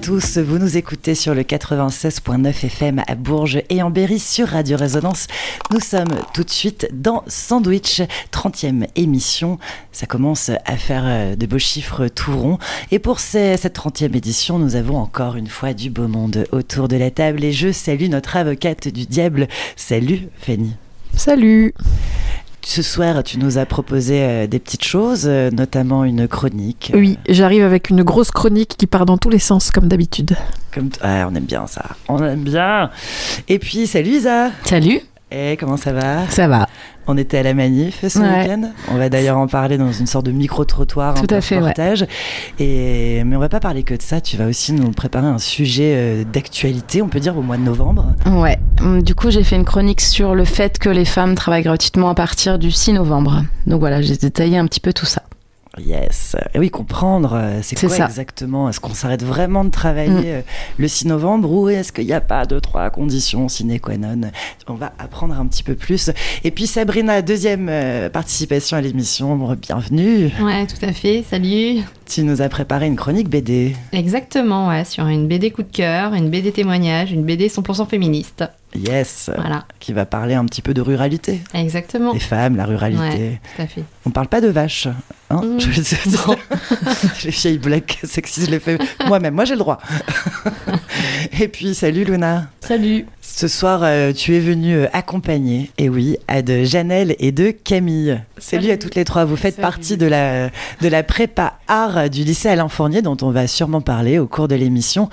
tous, vous nous écoutez sur le 96.9 FM à Bourges et en Berry sur Radio Résonance. Nous sommes tout de suite dans Sandwich, 30e émission. Ça commence à faire euh, de beaux chiffres tout ronds. Et pour cette 30e édition, nous avons encore une fois du beau monde autour de la table. Et je salue notre avocate du diable. Salut Fanny. Salut ce soir, tu nous as proposé euh, des petites choses, euh, notamment une chronique. Oui, j'arrive avec une grosse chronique qui part dans tous les sens, comme d'habitude. Comme on aime bien ça. On aime bien. Et puis, salut Isa. Salut. Et comment ça va? Ça va. On était à la manif ce week-end. On va d'ailleurs en parler dans une sorte de micro-trottoir. Tout à fait, partage. Et Mais on va pas parler que de ça. Tu vas aussi nous préparer un sujet euh, d'actualité, on peut dire, au mois de novembre. Ouais. Hum, du coup, j'ai fait une chronique sur le fait que les femmes travaillent gratuitement à partir du 6 novembre. Donc voilà, j'ai détaillé un petit peu tout ça. Yes. Et oui, comprendre, euh, c'est quoi exactement? Est-ce qu'on s'arrête vraiment de travailler mm. euh, le 6 novembre ou est-ce qu'il n'y a pas deux, trois conditions sine qua non? On va apprendre un petit peu plus. Et puis Sabrina, deuxième euh, participation à l'émission, bienvenue. Ouais, tout à fait, salut. Tu nous as préparé une chronique BD. Exactement, ouais, sur une BD coup de cœur, une BD témoignage, une BD 100% féministe. Yes. Voilà. Qui va parler un petit peu de ruralité. Exactement. Les femmes, la ruralité. Ouais, tout à fait. On parle pas de vaches. Hein mmh. les vieilles black sexy, je les fais moi-même. Moi, j'ai le droit. Et puis, salut Luna. Salut. Ce soir, euh, tu es venue euh, accompagner, et oui, à de Janelle et de Camille. Salut, à toutes les trois. Vous faites partie de la, de la prépa art du lycée Alain Fournier, dont on va sûrement parler au cours de l'émission.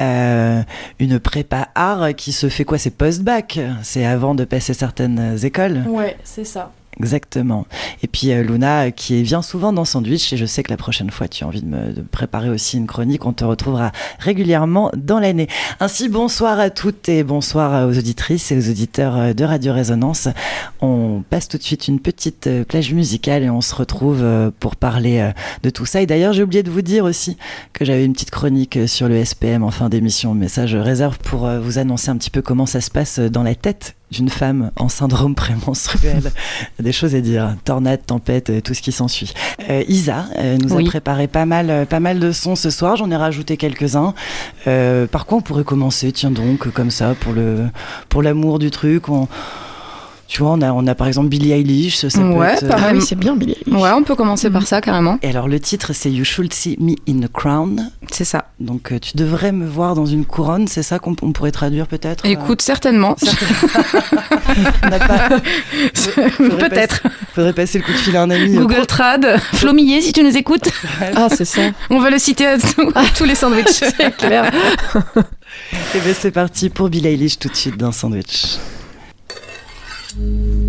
Euh, une prépa art qui se fait quoi? C'est post-bac C'est avant de passer certaines écoles Ouais, c'est ça. Exactement. Et puis euh, Luna, qui vient souvent dans Sandwich, et je sais que la prochaine fois, tu as envie de me préparer aussi une chronique, on te retrouvera régulièrement dans l'année. Ainsi, bonsoir à toutes et bonsoir aux auditrices et aux auditeurs euh, de Radio Résonance. On passe tout de suite une petite euh, plage musicale et on se retrouve pour parler de tout ça. Et d'ailleurs, j'ai oublié de vous dire aussi que j'avais une petite chronique sur le SPM en fin d'émission, mais ça, je réserve pour vous annoncer un petit peu comment ça se passe dans la tête d'une femme en syndrome prémenstruel. des choses à dire. Tornade, tempête, tout ce qui s'ensuit. Euh, Isa euh, nous a préparé pas mal, euh, pas mal de sons ce soir. J'en ai rajouté quelques-uns. par quoi on pourrait commencer Tiens donc, comme ça, pour le, pour l'amour du truc. On, tu vois, on a, on a par exemple Billie Eilish. Ça, ouais, peut ah oui, c'est bien Billie Eilish. Ouais, on peut commencer par ça carrément. Et alors le titre c'est You Should See Me in a Crown. C'est ça. Donc euh, tu devrais me voir dans une couronne, c'est ça qu'on pourrait traduire peut-être euh Écoute, certainement. peut-être. Faudrait passer le coup de fil à un ami. Google Trad, Flo Millet, si tu nous écoutes. ah, c'est ça. On va le citer à, tous les sandwichs. c'est clair. Et eh bien c'est parti pour Billie Eilish tout de suite dans Sandwich. Thank you.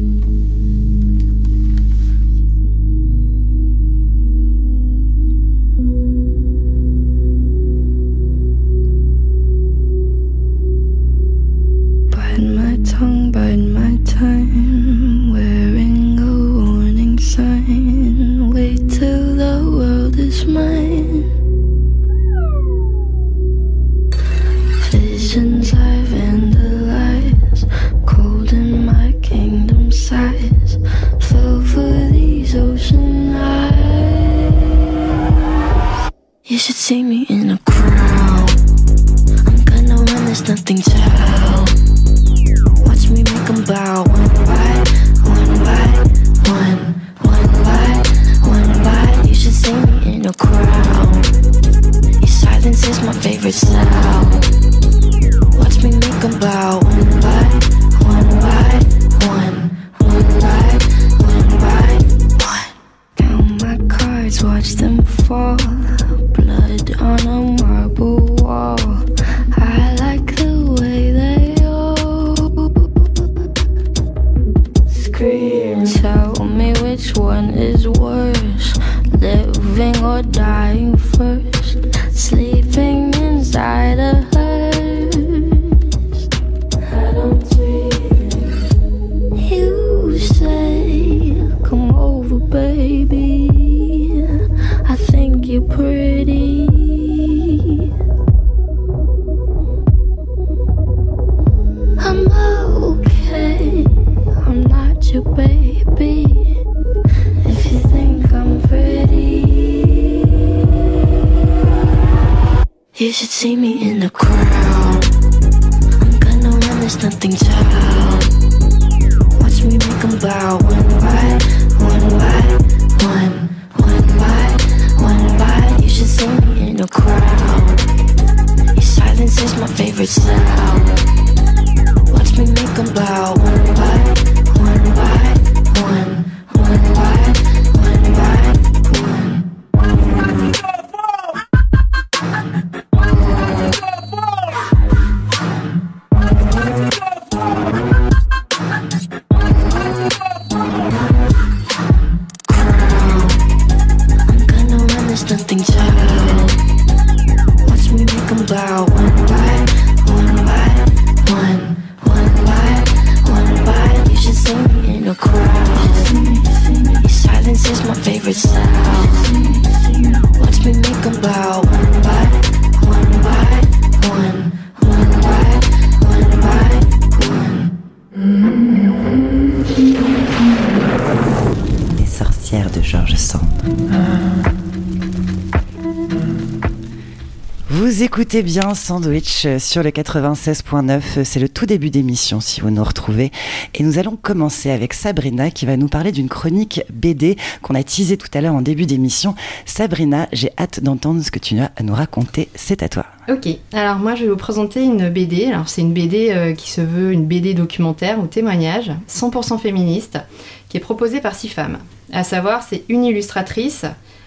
Écoutez bien Sandwich sur le 96.9, c'est le tout début d'émission si vous nous retrouvez. Et nous allons commencer avec Sabrina qui va nous parler d'une chronique BD qu'on a teasée tout à l'heure en début d'émission. Sabrina, j'ai hâte d'entendre ce que tu as à nous raconter, c'est à toi. Ok, alors moi je vais vous présenter une BD. Alors c'est une BD euh, qui se veut une BD documentaire ou témoignage, 100% féministe, qui est proposée par six femmes. À savoir, c'est une illustratrice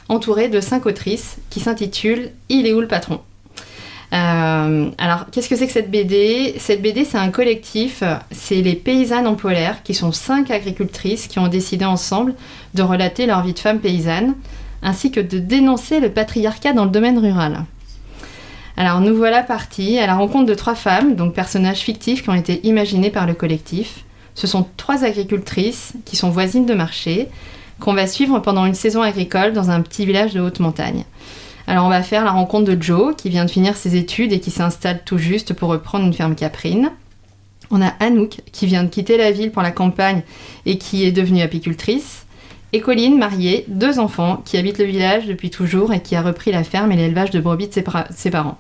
entourée de cinq autrices qui s'intitule Il est où le patron? Euh, alors, qu'est-ce que c'est que cette BD Cette BD, c'est un collectif, c'est les paysannes en polaire, qui sont cinq agricultrices qui ont décidé ensemble de relater leur vie de femme paysanne, ainsi que de dénoncer le patriarcat dans le domaine rural. Alors, nous voilà partis à la rencontre de trois femmes, donc personnages fictifs qui ont été imaginés par le collectif. Ce sont trois agricultrices qui sont voisines de marché, qu'on va suivre pendant une saison agricole dans un petit village de haute montagne. Alors on va faire la rencontre de Joe, qui vient de finir ses études et qui s'installe tout juste pour reprendre une ferme caprine. On a Anouk, qui vient de quitter la ville pour la campagne et qui est devenue apicultrice. Et Colline, mariée, deux enfants, qui habite le village depuis toujours et qui a repris la ferme et l'élevage de brebis de ses, ses parents.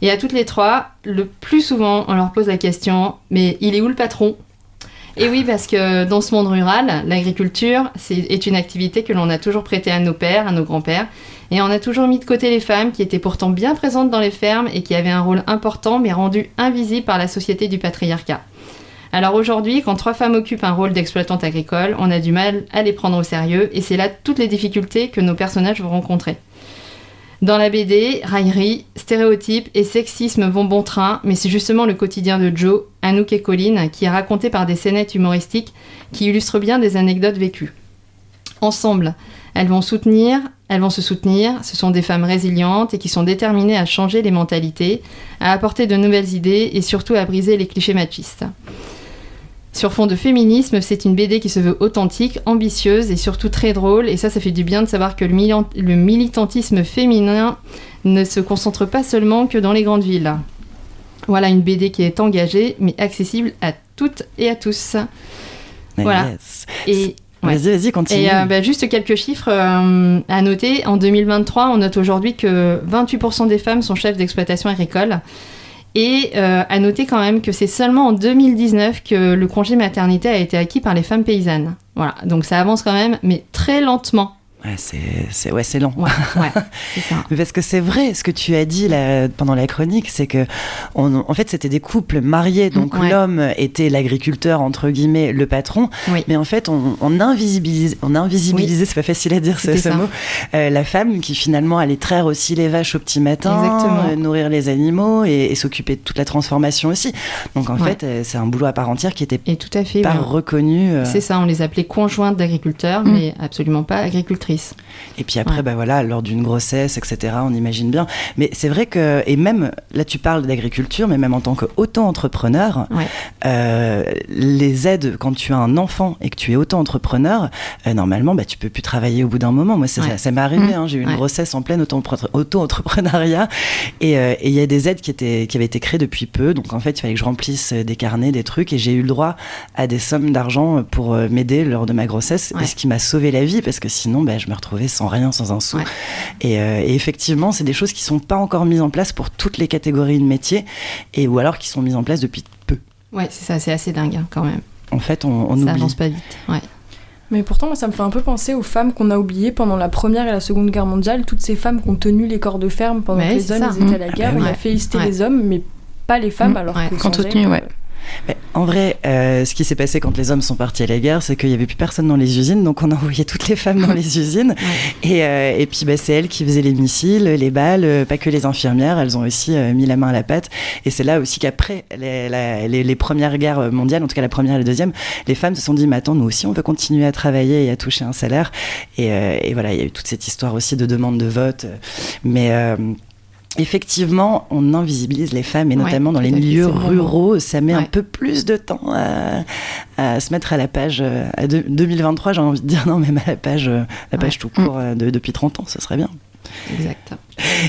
Et à toutes les trois, le plus souvent, on leur pose la question Mais il est où le patron? Et oui, parce que dans ce monde rural, l'agriculture est une activité que l'on a toujours prêtée à nos pères, à nos grands-pères, et on a toujours mis de côté les femmes qui étaient pourtant bien présentes dans les fermes et qui avaient un rôle important mais rendu invisible par la société du patriarcat. Alors aujourd'hui, quand trois femmes occupent un rôle d'exploitante agricole, on a du mal à les prendre au sérieux et c'est là toutes les difficultés que nos personnages vont rencontrer. Dans la BD, raillerie, stéréotypes et sexisme vont bon train, mais c'est justement le quotidien de Joe, Anouk et Colline qui est raconté par des scénettes humoristiques qui illustrent bien des anecdotes vécues. Ensemble, elles vont soutenir, elles vont se soutenir, ce sont des femmes résilientes et qui sont déterminées à changer les mentalités, à apporter de nouvelles idées et surtout à briser les clichés machistes. Sur fond de féminisme, c'est une BD qui se veut authentique, ambitieuse et surtout très drôle. Et ça, ça fait du bien de savoir que le, militantisme féminin ne se concentre pas seulement que dans les grandes villes. Voilà une BD qui est engagée, mais accessible à toutes et à tous. Voilà. Yes. Et, ouais. Vas-y, vas-y, continue. Et euh, bah, juste quelques chiffres euh, à noter. En 2023, on note aujourd'hui que 28% des femmes sont chefs d'exploitation agricole. Et euh, à noter quand même que c'est seulement en 2019 que le congé maternité a été acquis par les femmes paysannes. Voilà, donc ça avance quand même, mais très lentement. Ouais, c'est, ouais, long. Ouais, ça. Parce que c'est vrai, ce que tu as dit là, pendant la chronique, c'est que on- en fait c'était des couples mariés, donc Ouais. l'homme était l'agriculteur entre guillemets, le patron, Oui. mais en fait on, on invisibilise, on a invisibilisé, c'est pas facile à dire ce, mot, euh, la femme qui finalement allait traire aussi les vaches au petit matin, euh, nourrir les animaux et, et s'occuper de toute la transformation aussi. Donc en fait euh, c'est un boulot à part entière qui était Et tout à fait. pas reconnu. C'est ça, on les appelait conjointes d'agriculteurs, Mm. mais absolument pas agricultrices. Et puis après, Ouais. bah voilà, lors d'une grossesse, etc., on imagine bien. Mais c'est vrai que, et même, là tu parles d'agriculture, mais même en tant qu'auto-entrepreneur, Ouais. euh, les aides, quand tu as un enfant et que tu es auto-entrepreneur, euh, normalement, bah, tu peux plus travailler au bout d'un moment. Moi, ça, Ouais. ça m'est arrivé, Mmh. hein, j'ai eu une grossesse en pleine auto- auto-entrepreneuriat, et euh, et il y a des aides qui, étaient, qui avaient été créées depuis peu, donc en fait, il fallait que je remplisse des carnets, des trucs, et j'ai eu le droit à des sommes d'argent pour m'aider lors de ma grossesse, et ce qui m'a sauvé la vie, parce que sinon, bah, je me retrouvais sans rien, sans un sou. Ouais. Et, euh, et effectivement, c'est des choses qui sont pas encore mises en place pour toutes les catégories de métiers, et ou alors qui sont mises en place depuis peu. Ouais, c'est ça, c'est assez dingue hein, quand même. En fait, on, on ça oublie. avance pas vite. Ouais. Mais pourtant, moi, ça me fait un peu penser aux femmes qu'on a oubliées pendant la Première et la Seconde Guerre mondiale, toutes ces femmes qui ont tenu les corps de ferme pendant Ouais, que les hommes ça. étaient à la Mmh. guerre. Ah bah On a félicité Ouais. les hommes, mais pas les femmes, Mmh, alors ouais. que soutenu, elles, ouais. Mais en vrai, euh, ce qui s'est passé quand les hommes sont partis à la guerre, c'est qu'il y avait plus personne dans les usines, donc on a envoyé toutes les femmes dans les usines. Et, euh, et puis bah, c'est elles qui faisaient les missiles, les balles, euh, pas que les infirmières, elles ont aussi euh, mis la main à la pâte. Et c'est là aussi qu'après les, la- les, les premières guerres mondiales, en tout cas la première et la deuxième, les femmes se sont dit, mais attends, nous aussi on veut continuer à travailler et à toucher un salaire. Et, et voilà, il y a eu toute cette histoire aussi de demande de vote. Mais Effectivement, on invisibilise les femmes et Ouais, notamment dans les milieux ruraux, ça met un peu plus de temps à, à se mettre à la page. euh, À deux- 2023, j'ai envie de dire non, même à la page, euh, la page Ouais. tout court euh, de- depuis 30 ans, ce serait bien. Exact.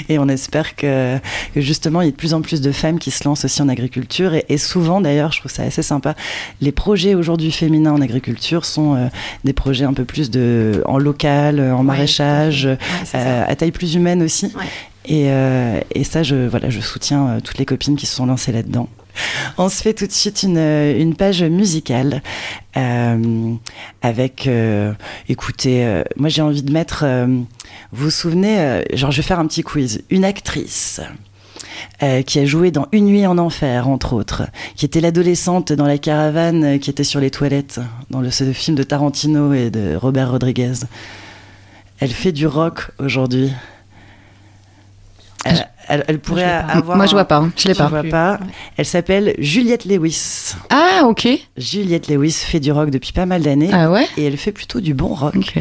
Et on espère que, que justement, il y ait de plus en plus de femmes qui se lancent aussi en agriculture. Et, et souvent, d'ailleurs, je trouve ça assez sympa, les projets aujourd'hui féminins en agriculture sont euh, des projets un peu plus de, en local, euh, en maraîchage, à. Ouais, euh, taille plus humaine aussi. Ouais. Et, euh, et ça, je, voilà, je soutiens euh, toutes les copines qui se sont lancées là-dedans. On se fait tout de suite une, une page musicale euh, avec, euh, écoutez, euh, moi j'ai envie de mettre, euh, vous vous souvenez, euh, genre je vais faire un petit quiz, une actrice euh, qui a joué dans Une nuit en enfer, entre autres, qui était l'adolescente dans la caravane euh, qui était sur les toilettes, dans le, ce film de Tarantino et de Robert Rodriguez. Elle fait du rock aujourd'hui. Elle, elle- elle pourrait avoir. Moi, je vois pas. hein. Je l'ai pas. vois pas. Elle s'appelle Juliette Lewis. Ah, ok. Juliette Lewis fait du rock depuis pas mal d'années. Ah ouais Et elle fait plutôt du bon rock. Ok.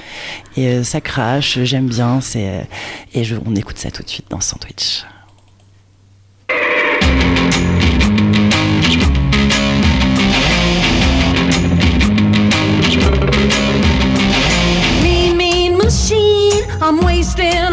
Et euh, ça crache, j'aime bien. C'est euh, et je, on écoute ça tout de suite dans Sandwich. Mean, mean machine, I'm wasting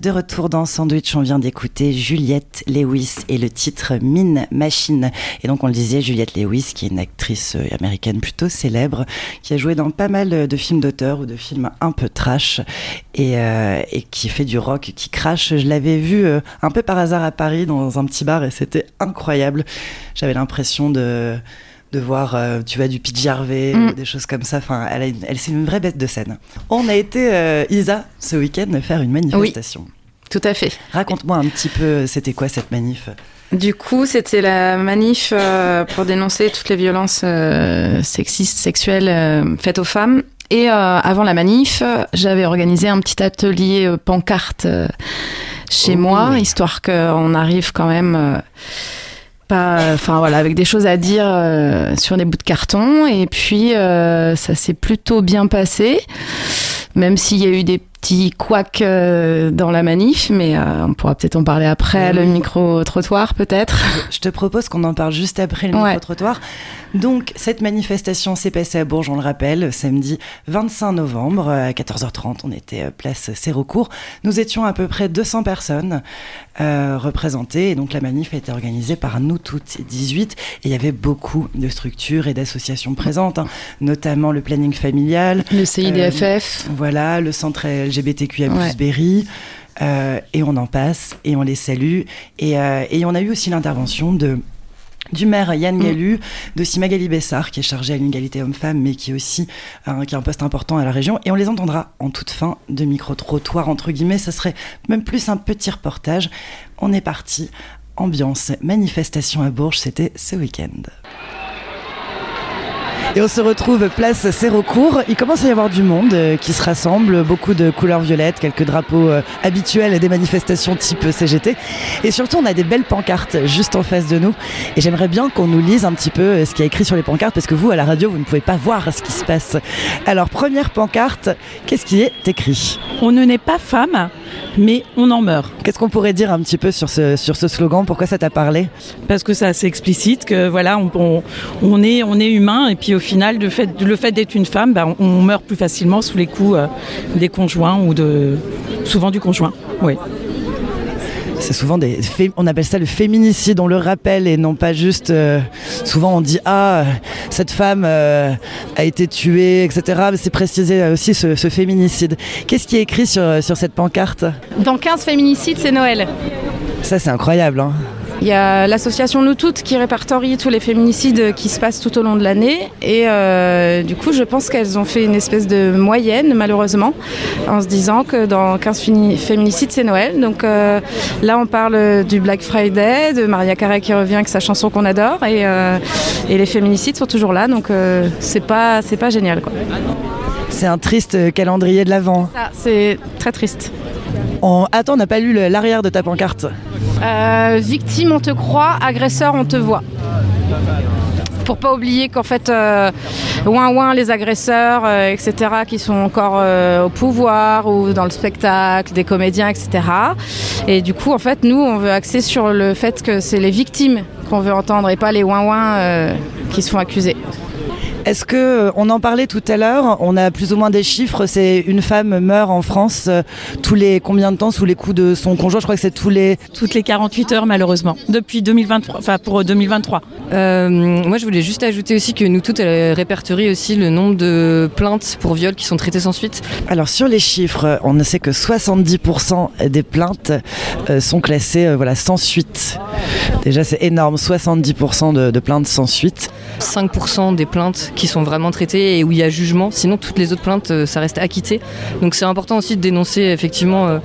de retour dans Sandwich. On vient d'écouter Juliette Lewis et le titre Mine Machine. Et donc, on le disait, Juliette Lewis, qui est une actrice euh, américaine plutôt célèbre, qui a joué dans pas mal de films d'auteur ou de films un peu trash et, euh, qui fait du rock qui crache. Je l'avais vue euh, un peu par hasard à Paris dans un petit bar et c'était incroyable. J'avais l'impression de de voir, euh, tu vois, du Pete Mm. ou des choses comme ça. Enfin, elle, a une- elle c'est une vraie bête de scène. On a été, euh, Isa, ce week-end, faire une manifestation. Tout à fait. Raconte-moi un petit peu, c'était quoi cette manif? Du coup, c'était la manif euh, pour dénoncer toutes les violences euh, sexistes, sexuelles euh, faites aux femmes. Et euh, avant la manif, euh, j'avais organisé un petit atelier euh, pancarte euh, chez Oh. moi, histoire qu'on arrive quand même euh, pas, enfin voilà, avec des choses à dire euh, sur des bouts de carton. Et puis euh, ça s'est plutôt bien passé, même s'il y a eu des petits couacs euh, dans la manif, mais euh, on pourra peut-être en parler après, le micro trottoir peut-être. Je te propose qu'on en parle juste après le Ouais. micro-trottoir. Donc, cette manifestation s'est passée à Bourges, on le rappelle, samedi 25 novembre à 14h30. On était euh, place Sérocourt. Nous étions à peu près 200 personnes euh, représentées. Et donc, la manif a été organisée par nous toutes 18. Et il y avait beaucoup de structures et d'associations présentes, hein, notamment le planning familial, Le CIDFF. voilà, le centre LGBTQIA+, Ouais. Berry, euh, et on en passe, et on les salue. Et, euh, et on a eu aussi l'intervention de du maire Yann Mm. Gallu, de Magali Bessard, qui est chargée à l'égalité homme-femme, mais qui est aussi euh, qui a un poste important à la région. Et on les entendra en toute fin de micro-trottoir, entre guillemets. Ça serait même plus un petit reportage. On est parti. Ambiance, manifestation à Bourges, c'était ce week-end. Et on se retrouve place Sérocourt. Il commence à y avoir du monde euh, qui se rassemble, beaucoup de couleurs violettes, quelques drapeaux euh, habituels des manifestations type CGT. Et surtout, on a des belles pancartes juste en face de nous. Et j'aimerais bien qu'on nous lise un petit peu euh, ce qu'il y a écrit sur les pancartes, parce que vous, à la radio, vous ne pouvez pas voir ce qui se passe. Alors, première pancarte, qu'est-ce qui est écrit? On ne naît pas femme, mais on en meurt. Qu'est-ce qu'on pourrait dire un petit peu sur ce, sur ce slogan? Pourquoi ça t'a parlé? Parce que c'est assez explicite que voilà, on, on- on est, on est humain et puis au final, le fait, le fait d'être une femme, bah, on, on meurt plus facilement sous les coups euh, des conjoints ou de souvent du conjoint. Oui. C'est souvent des. fé- On appelle ça le féminicide, on le rappelle, et non pas juste. euh, souvent on dit Ah, cette femme euh, a été tuée, etc. Mais c'est précisé aussi ce, ce féminicide. Qu'est-ce qui est écrit sur, sur cette pancarte? Dans 15 féminicides, c'est Noël. Ça, c'est incroyable. Hein. Il y a l'association Nous Toutes qui répertorie tous les féminicides qui se passent tout au long de l'année. Et euh, du coup, je pense qu'elles ont fait une espèce de moyenne, malheureusement, en se disant que dans 15 fini- féminicides, c'est Noël. Donc euh, là, on parle du Black Friday, de Maria Carey qui revient avec sa chanson qu'on adore. Et, euh, et les féminicides sont toujours là. Donc c'est pas, pas génial. Quoi. C'est un triste calendrier de l'Avent. C'est très triste. Attends, on n'a pas lu l'arrière de ta pancarte. Euh, victime, on te croit, agresseur, on te voit. Pour pas oublier qu'en fait, euh, ouin ouin, les agresseurs, euh, etc., qui sont encore euh, au pouvoir ou dans le spectacle, des comédiens, etc. Et du coup, en fait, nous, on veut axer sur le fait que c'est les victimes qu'on veut entendre et pas les ouin ouin qui se font accuser. Est-ce que, euh, on en parlait tout à l'heure, on a plus ou moins des chiffres, c'est une femme meurt en France euh, tous les combien de temps sous les coups de son conjoint? Je crois que c'est tous les... Toutes les 48 heures, malheureusement, depuis 2023, enfin pour 2023. Euh, moi, je voulais juste ajouter aussi que nous toutes, elle répertorie aussi le nombre de plaintes pour viol qui sont traitées sans suite. Alors sur les chiffres, on sait que 70% des plaintes euh, sont classées euh, voilà, sans suite. Déjà c'est énorme, 70% de, de plaintes sans suite. 5% des plaintes qui sont vraiment traitées et où il y a jugement. Sinon, toutes les autres plaintes, euh, ça reste acquitté. Donc, c'est important aussi de dénoncer effectivement euh,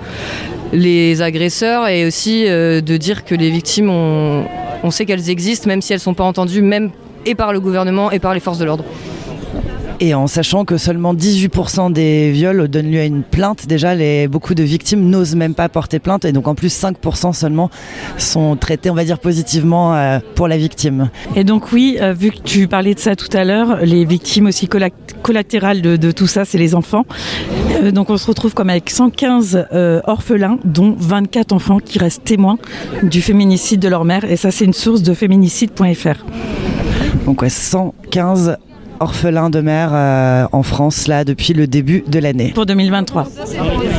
les agresseurs et aussi euh, de dire que les victimes, on, on sait qu'elles existent, même si elles ne sont pas entendues, même et par le gouvernement et par les forces de l'ordre. Et en sachant que seulement 18% des viols donnent lieu à une plainte, déjà les, beaucoup de victimes n'osent même pas porter plainte et donc en plus 5% seulement sont traités, on va dire, positivement euh, pour la victime. Et donc oui, euh, vu que tu parlais de ça tout à l'heure, les victimes aussi colla- collatérales de, de tout ça, c'est les enfants. Euh, donc on se retrouve comme avec 115 euh, orphelins, dont 24 enfants qui restent témoins du féminicide de leur mère. Et ça, c'est une source de féminicide.fr. Donc ouais, 115 orphelins de mère euh, en France là depuis le début de l'année. Pour 2023.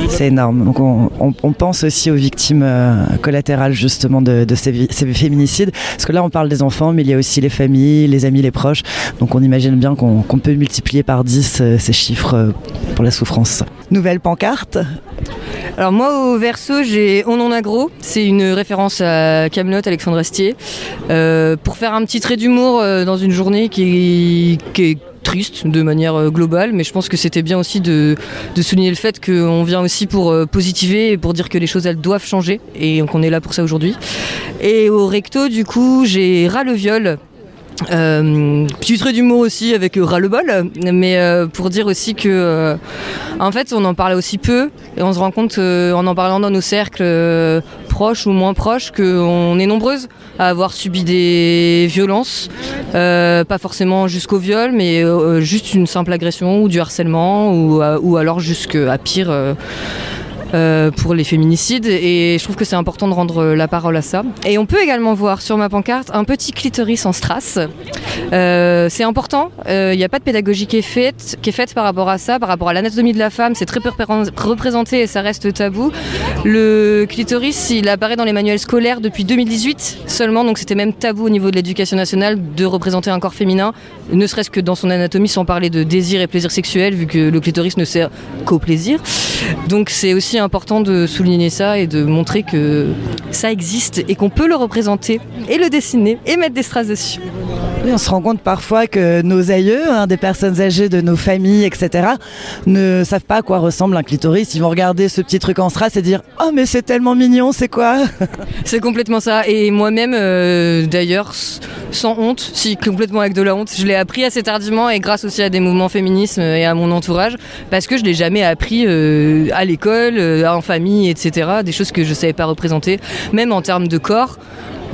C'est énorme. Donc on, on- on pense aussi aux victimes euh, collatérales justement de, de ces, ces féminicides. Parce que là on parle des enfants, mais il y a aussi les familles, les amis, les proches. Donc on imagine bien qu'on peut multiplier par 10 euh, ces chiffres euh, pour la souffrance. Nouvelle pancarte Alors moi au verso j'ai On en a gros, c'est une référence à Camelot, Alexandre Astier, Euh, pour faire un petit trait d'humour euh, dans une journée qui est, triste de manière euh, globale, mais je pense que c'était bien aussi de, souligner le fait qu'on vient aussi pour positiver et pour dire que les choses elles doivent changer et qu'on est là pour ça aujourd'hui. Et au recto du coup j'ai ras le viol. Euh, petit trait d'humour aussi avec euh, ras le bol, mais euh, pour dire aussi que euh, en fait on en parle aussi peu et on se rend compte euh, en en parlant dans nos cercles euh, proches ou moins proches qu'on est nombreuses à avoir subi des violences, euh, pas forcément jusqu'au viol, mais euh, juste une simple agression ou du harcèlement ou, ou alors jusqu'à pire. Euh, euh, pour les féminicides et je trouve que c'est important de rendre la parole à ça. Et on peut également voir sur ma pancarte un petit clitoris en strass. Euh, c'est important, Euh, il n'y a pas de pédagogie qui est, faite, qui est faite par rapport à ça, par rapport à l'anatomie de la femme, c'est très peu repré- représenté et ça reste tabou. Le clitoris, il apparaît dans les manuels scolaires depuis 2018 seulement, donc c'était même tabou au niveau de l'éducation nationale de représenter un corps féminin, ne serait-ce que dans son anatomie, sans parler de désir et plaisir sexuel, vu que le clitoris ne sert qu'au plaisir. Donc c'est aussi important de souligner ça et de montrer que ça existe et qu'on peut le représenter et le dessiner et mettre des strass dessus. On se rend compte parfois que nos aïeux, hein, des personnes âgées de nos familles, etc., ne savent pas à quoi ressemble un clitoris. Ils vont regarder ce petit truc en strass et dire Oh, mais c'est tellement mignon, c'est quoi? C'est complètement ça. Et moi-même, euh, d'ailleurs, sans honte, si complètement avec de la honte, je l'ai appris assez tardivement et grâce aussi à des mouvements féminisme et à mon entourage, parce que je l'ai jamais appris euh, à l'école, en famille, etc. Des choses que je savais pas représenter, même en termes de corps.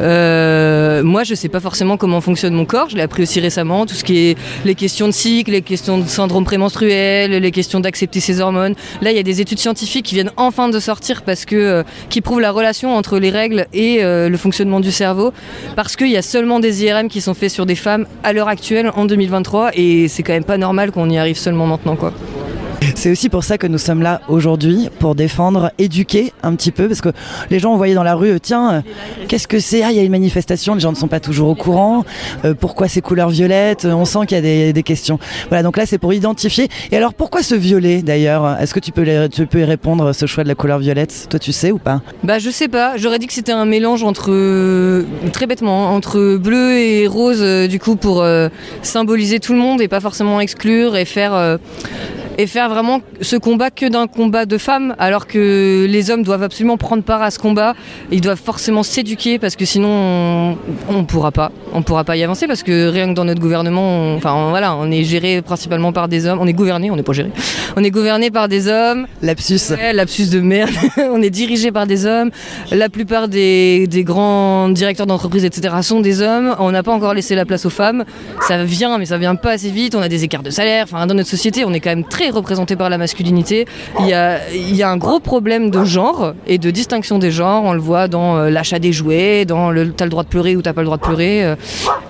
Euh, moi, je sais pas forcément comment fonctionne mon corps. Je l'ai appris aussi récemment. Tout ce qui est les questions de cycle, les questions de syndrome prémenstruel, les questions d'accepter ses hormones. Là, il y a des études scientifiques qui viennent enfin de sortir parce que euh, qui prouvent la relation entre les règles et euh, le fonctionnement du cerveau. Parce qu'il y a seulement des IRM qui sont faits sur des femmes à l'heure actuelle en 2023 et c'est quand même pas normal qu'on y arrive seulement maintenant, quoi. C'est aussi pour ça que nous sommes là aujourd'hui, pour défendre, éduquer un petit peu, parce que les gens, on voyait dans la rue, euh, tiens, euh, qu'est-ce que c'est? Ah, il y a une manifestation, les gens ne sont pas toujours au courant. Euh, pourquoi ces couleurs violettes? On sent qu'il y a des, questions. Voilà, donc là, c'est pour identifier. Et alors, pourquoi ce violet, d'ailleurs? Est-ce que tu peux, tu peux y répondre, ce choix de la couleur violette? Toi, tu sais ou pas? Bah je sais pas, j'aurais dit que c'était un mélange entre, très bêtement, hein, entre bleu et rose du coup pour symboliser tout le monde et pas forcément exclure et faire, et faire vraiment ce combat que d'un combat de femmes alors que les hommes doivent absolument prendre part à ce combat, ils doivent forcément s'éduquer parce que sinon on, on pourra pas, on pourra pas y avancer parce que rien que dans notre gouvernement, on- enfin on- voilà, on est géré principalement par des hommes, on est gouverné, on n'est pas géré, on est gouverné par des hommes. Lapsus. Ouais, lapsus de merde. on est dirigé par des hommes. La plupart des, des grands directeurs d'entreprise, etc., sont des hommes. On n'a pas encore laissé la place aux femmes. Ça vient, mais ça vient pas assez vite. On a des écarts de salaire. Enfin, dans notre société, on est quand même très représenté par la masculinité. Il y a, il y a un gros problème de genre et de distinction des genres. On le voit dans euh, l'achat des jouets, dans le t'as le droit de pleurer ou t'as pas le droit de pleurer. euh.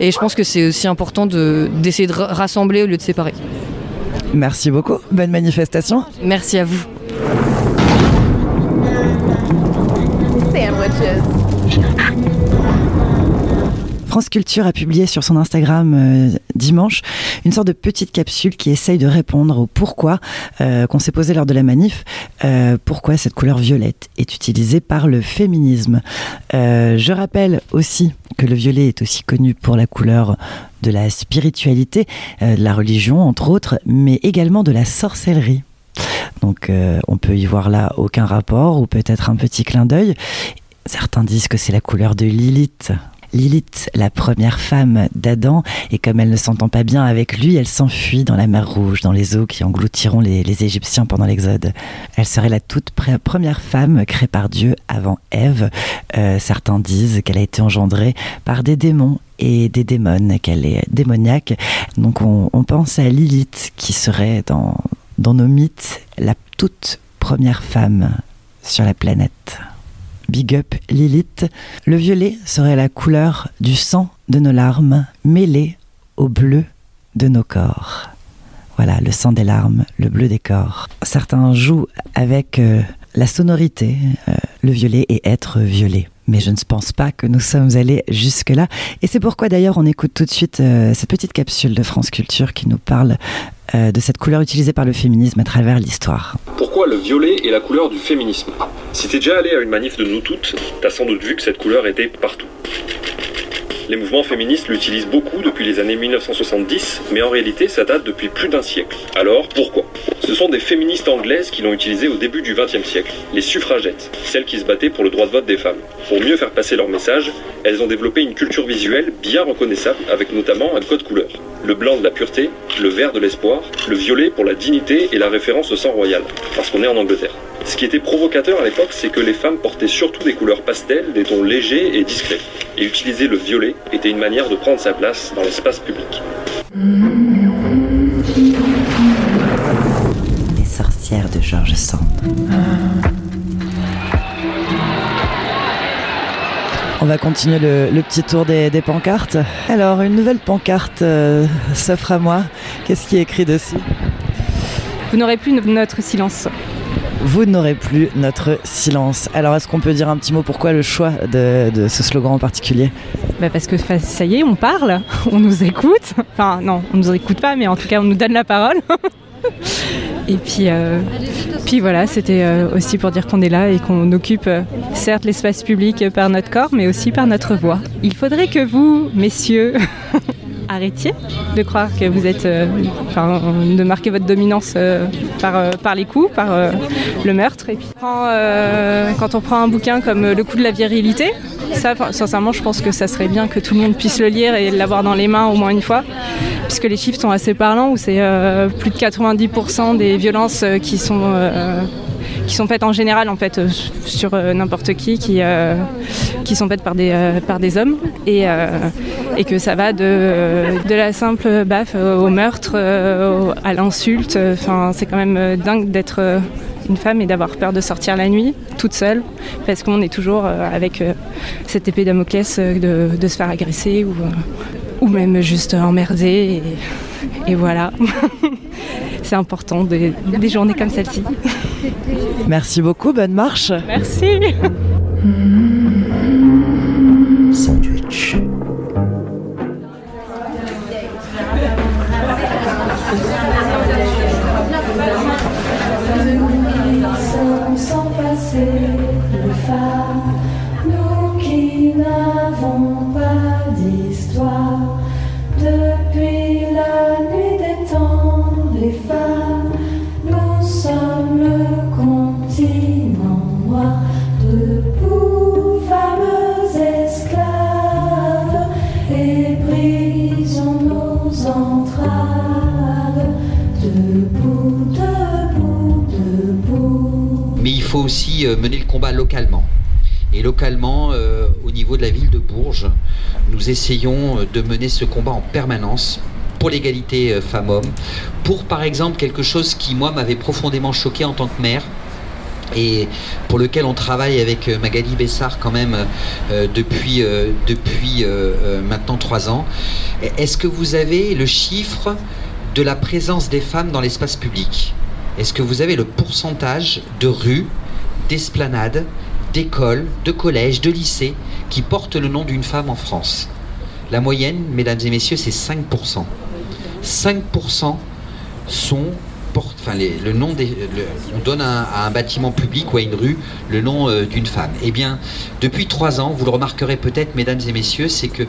Et je pense que c'est aussi important de- d'essayer de, ra- rassembler au lieu de séparer. Merci beaucoup. Bonne manifestation. Merci à vous. Sandwiches. France Culture a publié sur son Instagram euh, dimanche une sorte de petite capsule qui essaye de répondre au pourquoi euh, qu'on s'est posé lors de la manif, euh, pourquoi cette couleur violette est utilisée par le féminisme. Je rappelle aussi que le violet est aussi connu pour la couleur de la spiritualité, de la religion entre autres, mais également de la sorcellerie. Donc on peut y voir là aucun rapport ou peut-être un petit clin d'œil. Certains disent que c'est la couleur de Lilith. Lilith, la première femme d'Adam, et comme elle ne s'entend pas bien avec lui, elle s'enfuit dans la mer Rouge, dans les eaux qui engloutiront les, Égyptiens pendant l'Exode. Elle serait la toute première femme créée par Dieu avant Ève. Euh, certains disent qu'elle a été engendrée par des démons et des démons, qu'elle est démoniaque. Donc on, pense à Lilith, qui serait dans nos mythes la toute première femme sur la planète. Big up Lilith. Le violet serait la couleur du sang de nos larmes mêlée au bleu de nos corps. Voilà, le sang des larmes, le bleu des corps. Certains jouent avec euh, la sonorité, euh, le violet et être violé. Mais je ne pense pas que nous sommes allés jusque-là. Et c'est pourquoi d'ailleurs on écoute tout de suite euh, cette petite capsule de France Culture qui nous parle de cette couleur utilisée par le féminisme à travers l'histoire. Pourquoi le violet est la couleur du féminisme? Si t'es déjà allé à une manif de nous toutes, t'as sans doute vu que cette couleur était partout. Les mouvements féministes l'utilisent beaucoup depuis les années 1970, mais en réalité ça date depuis plus d'un siècle. Alors pourquoi? Ce sont des féministes anglaises qui l'ont utilisé au début du XXe siècle, les suffragettes, celles qui se battaient pour le droit de vote des femmes. Pour mieux faire passer leur message, elles ont développé une culture visuelle bien reconnaissable avec notamment un code couleur. Le blanc de la pureté, le vert de l'espoir, le violet pour la dignité et la référence au sang royal, parce qu'on est en Angleterre. Ce qui était provocateur à l'époque, c'est que les femmes portaient surtout des couleurs pastel, des tons légers et discrets. Et utiliser le violet était une manière de prendre sa place dans l'espace public. Les sorcières de Georges Sand. On va continuer le, le petit tour des, des pancartes. Alors, une nouvelle pancarte euh, s'offre à moi. Qu'est-ce qui est écrit dessus? Vous n'aurez plus notre silence. Vous n'aurez plus notre silence. Alors, est-ce qu'on peut dire un petit mot pourquoi le choix de, ce slogan en particulier? Bah parce que ça y est, on parle, on nous écoute. Enfin, non, on nous écoute pas, mais en tout cas, on nous donne la parole. Et puis, euh, puis voilà, c'était euh, aussi pour dire qu'on est là et qu'on occupe euh, certes l'espace public par notre corps, mais aussi par notre voix. Il faudrait que vous, messieurs, arrêtiez de croire que vous êtes, euh, de marquer votre dominance euh, par, euh, par les coups, par le meurtre. Et puis, quand, on prend un bouquin comme Le coup de la virilité, ça, sincèrement, je pense que ça serait bien que tout le monde puisse le lire et l'avoir dans les mains au moins une fois, puisque les chiffres sont assez parlants, où c'est plus de 90% des violences qui sont qui sont faites en général en fait euh, sur euh, n'importe qui qui, euh, qui sont faites par des, par des hommes. Et, et que ça va de, de la simple baffe au meurtre à l'insulte. Enfin c'est quand même dingue d'être une femme et d'avoir peur de sortir la nuit toute seule. Parce qu'on est toujours avec cette épée Damoclès de, de se faire agresser ou, ou même juste emmerder. Et, et voilà. C'est important des journées comme celle-ci Merci beaucoup, bonne marche. Merci. Sandwich. Faut aussi euh, mener le combat localement. Et localement, euh, au niveau de la ville de Bourges, nous essayons euh, de mener ce combat en permanence pour l'égalité femmes-hommes, pour par exemple quelque chose qui moi m'avait profondément choqué en tant que maire et pour lequel on travaille avec Magali Bessard quand même depuis, depuis maintenant trois ans. Est-ce que vous avez le chiffre de la présence des femmes dans l'espace public? Est-ce que vous avez le pourcentage de rues, d'esplanades, d'écoles, de collèges, de lycées qui portent le nom d'une femme en France La moyenne, mesdames et messieurs, c'est 5%. 5% sont le nom on donne à un bâtiment public ou à une rue le nom euh, d'une femme. Eh bien, depuis trois ans, vous le remarquerez peut-être, mesdames et messieurs, c'est que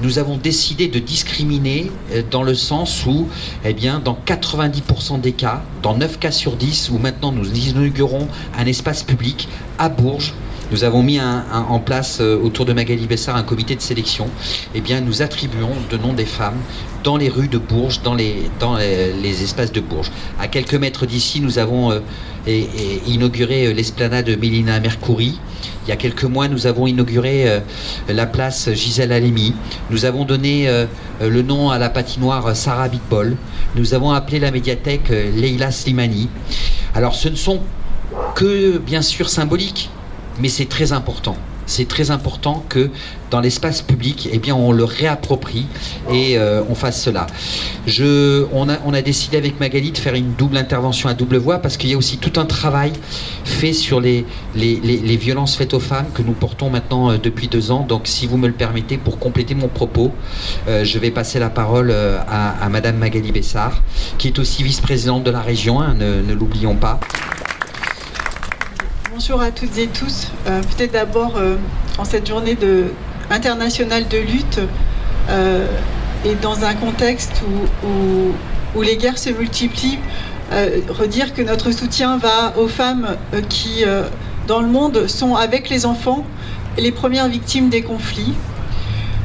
nous avons décidé de discriminer euh, dans le sens où, eh bien, dans 90% des cas, dans 9 cas sur 10, où maintenant nous inaugurons un espace public à Bourges, nous avons mis en place euh, autour de Magali Bessard un comité de sélection. Eh bien, nous attribuons de noms des femmes dans les rues de Bourges, dans les, dans les, espaces de Bourges. À quelques mètres d'ici, nous avons euh, inauguré euh, l'esplanade Mélina Mercouri. Il y a quelques mois, nous avons inauguré la place Gisèle Halimi. Nous avons donné le nom à la patinoire Sarah Bitbol. Nous avons appelé la médiathèque Leila Slimani. Alors, ce ne sont que, bien sûr, symboliques, mais c'est très important. c'est très important que dans l'espace public, eh bien, on le réapproprie et euh, on fasse cela. On, a, décidé avec Magali de faire une double intervention à double voix parce qu'il y a aussi tout un travail fait sur les, les, violences faites aux femmes que nous portons maintenant euh, depuis deux ans. Donc, si vous me le permettez, pour compléter mon propos, euh, je vais passer la parole à, à Madame Magali Bessard, qui est aussi vice-présidente de la région, hein, ne l'oublions pas. Bonjour à toutes et tous. Euh, Peut-être d'abord, euh, en cette journée internationale de lutte, euh, et dans un contexte où, les guerres se multiplient, redire que notre soutien va aux femmes qui, dans le monde, sont avec les enfants les premières victimes des conflits.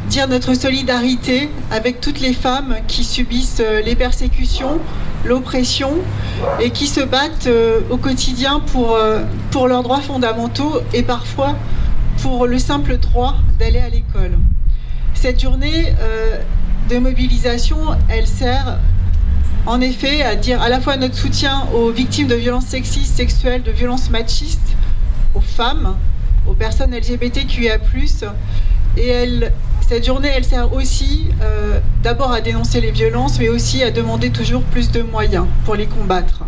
Dire notre solidarité avec toutes les femmes qui subissent euh, les persécutions, l'oppression et qui se battent euh, au quotidien pour, euh, pour leurs droits fondamentaux et parfois pour le simple droit d'aller à l'école. Cette journée de mobilisation, elle sert en effet à dire à la fois notre soutien aux victimes de violences sexistes, sexuelles, de violences machistes, aux femmes, aux personnes LGBTQIA+, et elle, cette journée, elle sert aussi euh, d'abord à dénoncer les violences, mais aussi à demander toujours plus de moyens pour les combattre.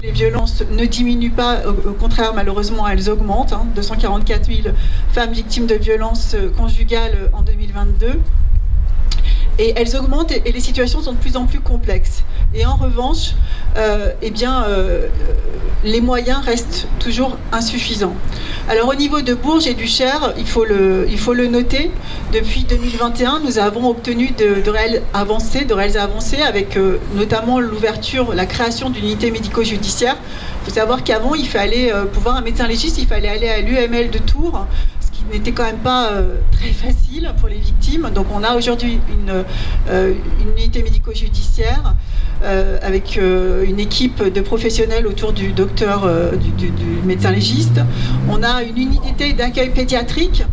Les violences ne diminuent pas, au, contraire, malheureusement, elles augmentent. hein. 244 000 femmes victimes de violences euh, conjugales en 2022. Et elles augmentent et, les situations sont de plus en plus complexes. Et en revanche, euh, eh bien, euh, les moyens restent toujours insuffisants. Alors au niveau de Bourges et du Cher, il faut le, il faut le noter, depuis 2021, nous avons obtenu de, de réelles avancées, de réelles avancées avec euh, notamment l'ouverture, la création d'une unité médico-judiciaire. Il faut savoir qu'avant, il fallait, pour voir un médecin légiste, il fallait aller à l'UML de Tours, n'était quand même pas euh, très facile pour les victimes. Donc on a aujourd'hui une, euh, unité médico-judiciaire euh, avec une équipe de professionnels autour du docteur, du, médecin légiste. On a une unité d'accueil pédiatrique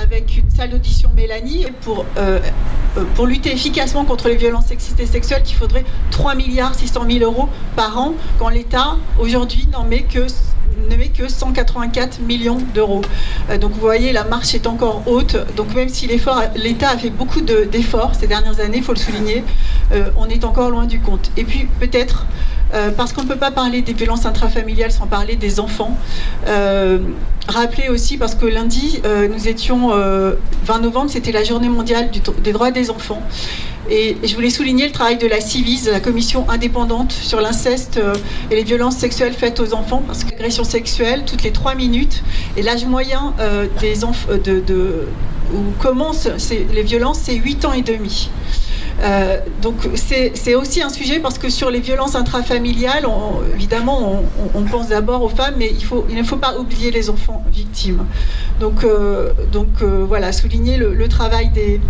avec une salle d'audition Mélanie pour, pour lutter efficacement contre les violences sexistes et sexuelles qu'il faudrait 3 milliards 600 000 euros par an quand l'État aujourd'hui n'en met que ne met que 184 millions d'euros. Euh, donc vous voyez, la marche est encore haute. Donc même si l'État a fait beaucoup de- d'efforts ces dernières années, il faut le souligner, euh, on est encore loin du compte. Et puis peut-être, euh, parce qu'on ne peut pas parler des violences intrafamiliales sans parler des enfants, rappeler aussi, parce que lundi, nous étions, euh, 20 novembre, c'était la journée mondiale des droits des enfants. Et je voulais souligner le travail de la CIVIS, la commission indépendante sur l'inceste euh, et les violences sexuelles faites aux enfants, parce que l'agression sexuelle, toutes les trois minutes, et l'âge moyen euh, des enfants de- où commencent les violences, c'est 8 ans et demi. Euh, donc c'est aussi un sujet parce que sur les violences intrafamiliales, évidemment, on, pense d'abord aux femmes, mais il, ne faut pas oublier les enfants victimes. Donc, euh, euh, voilà, souligner le travail des,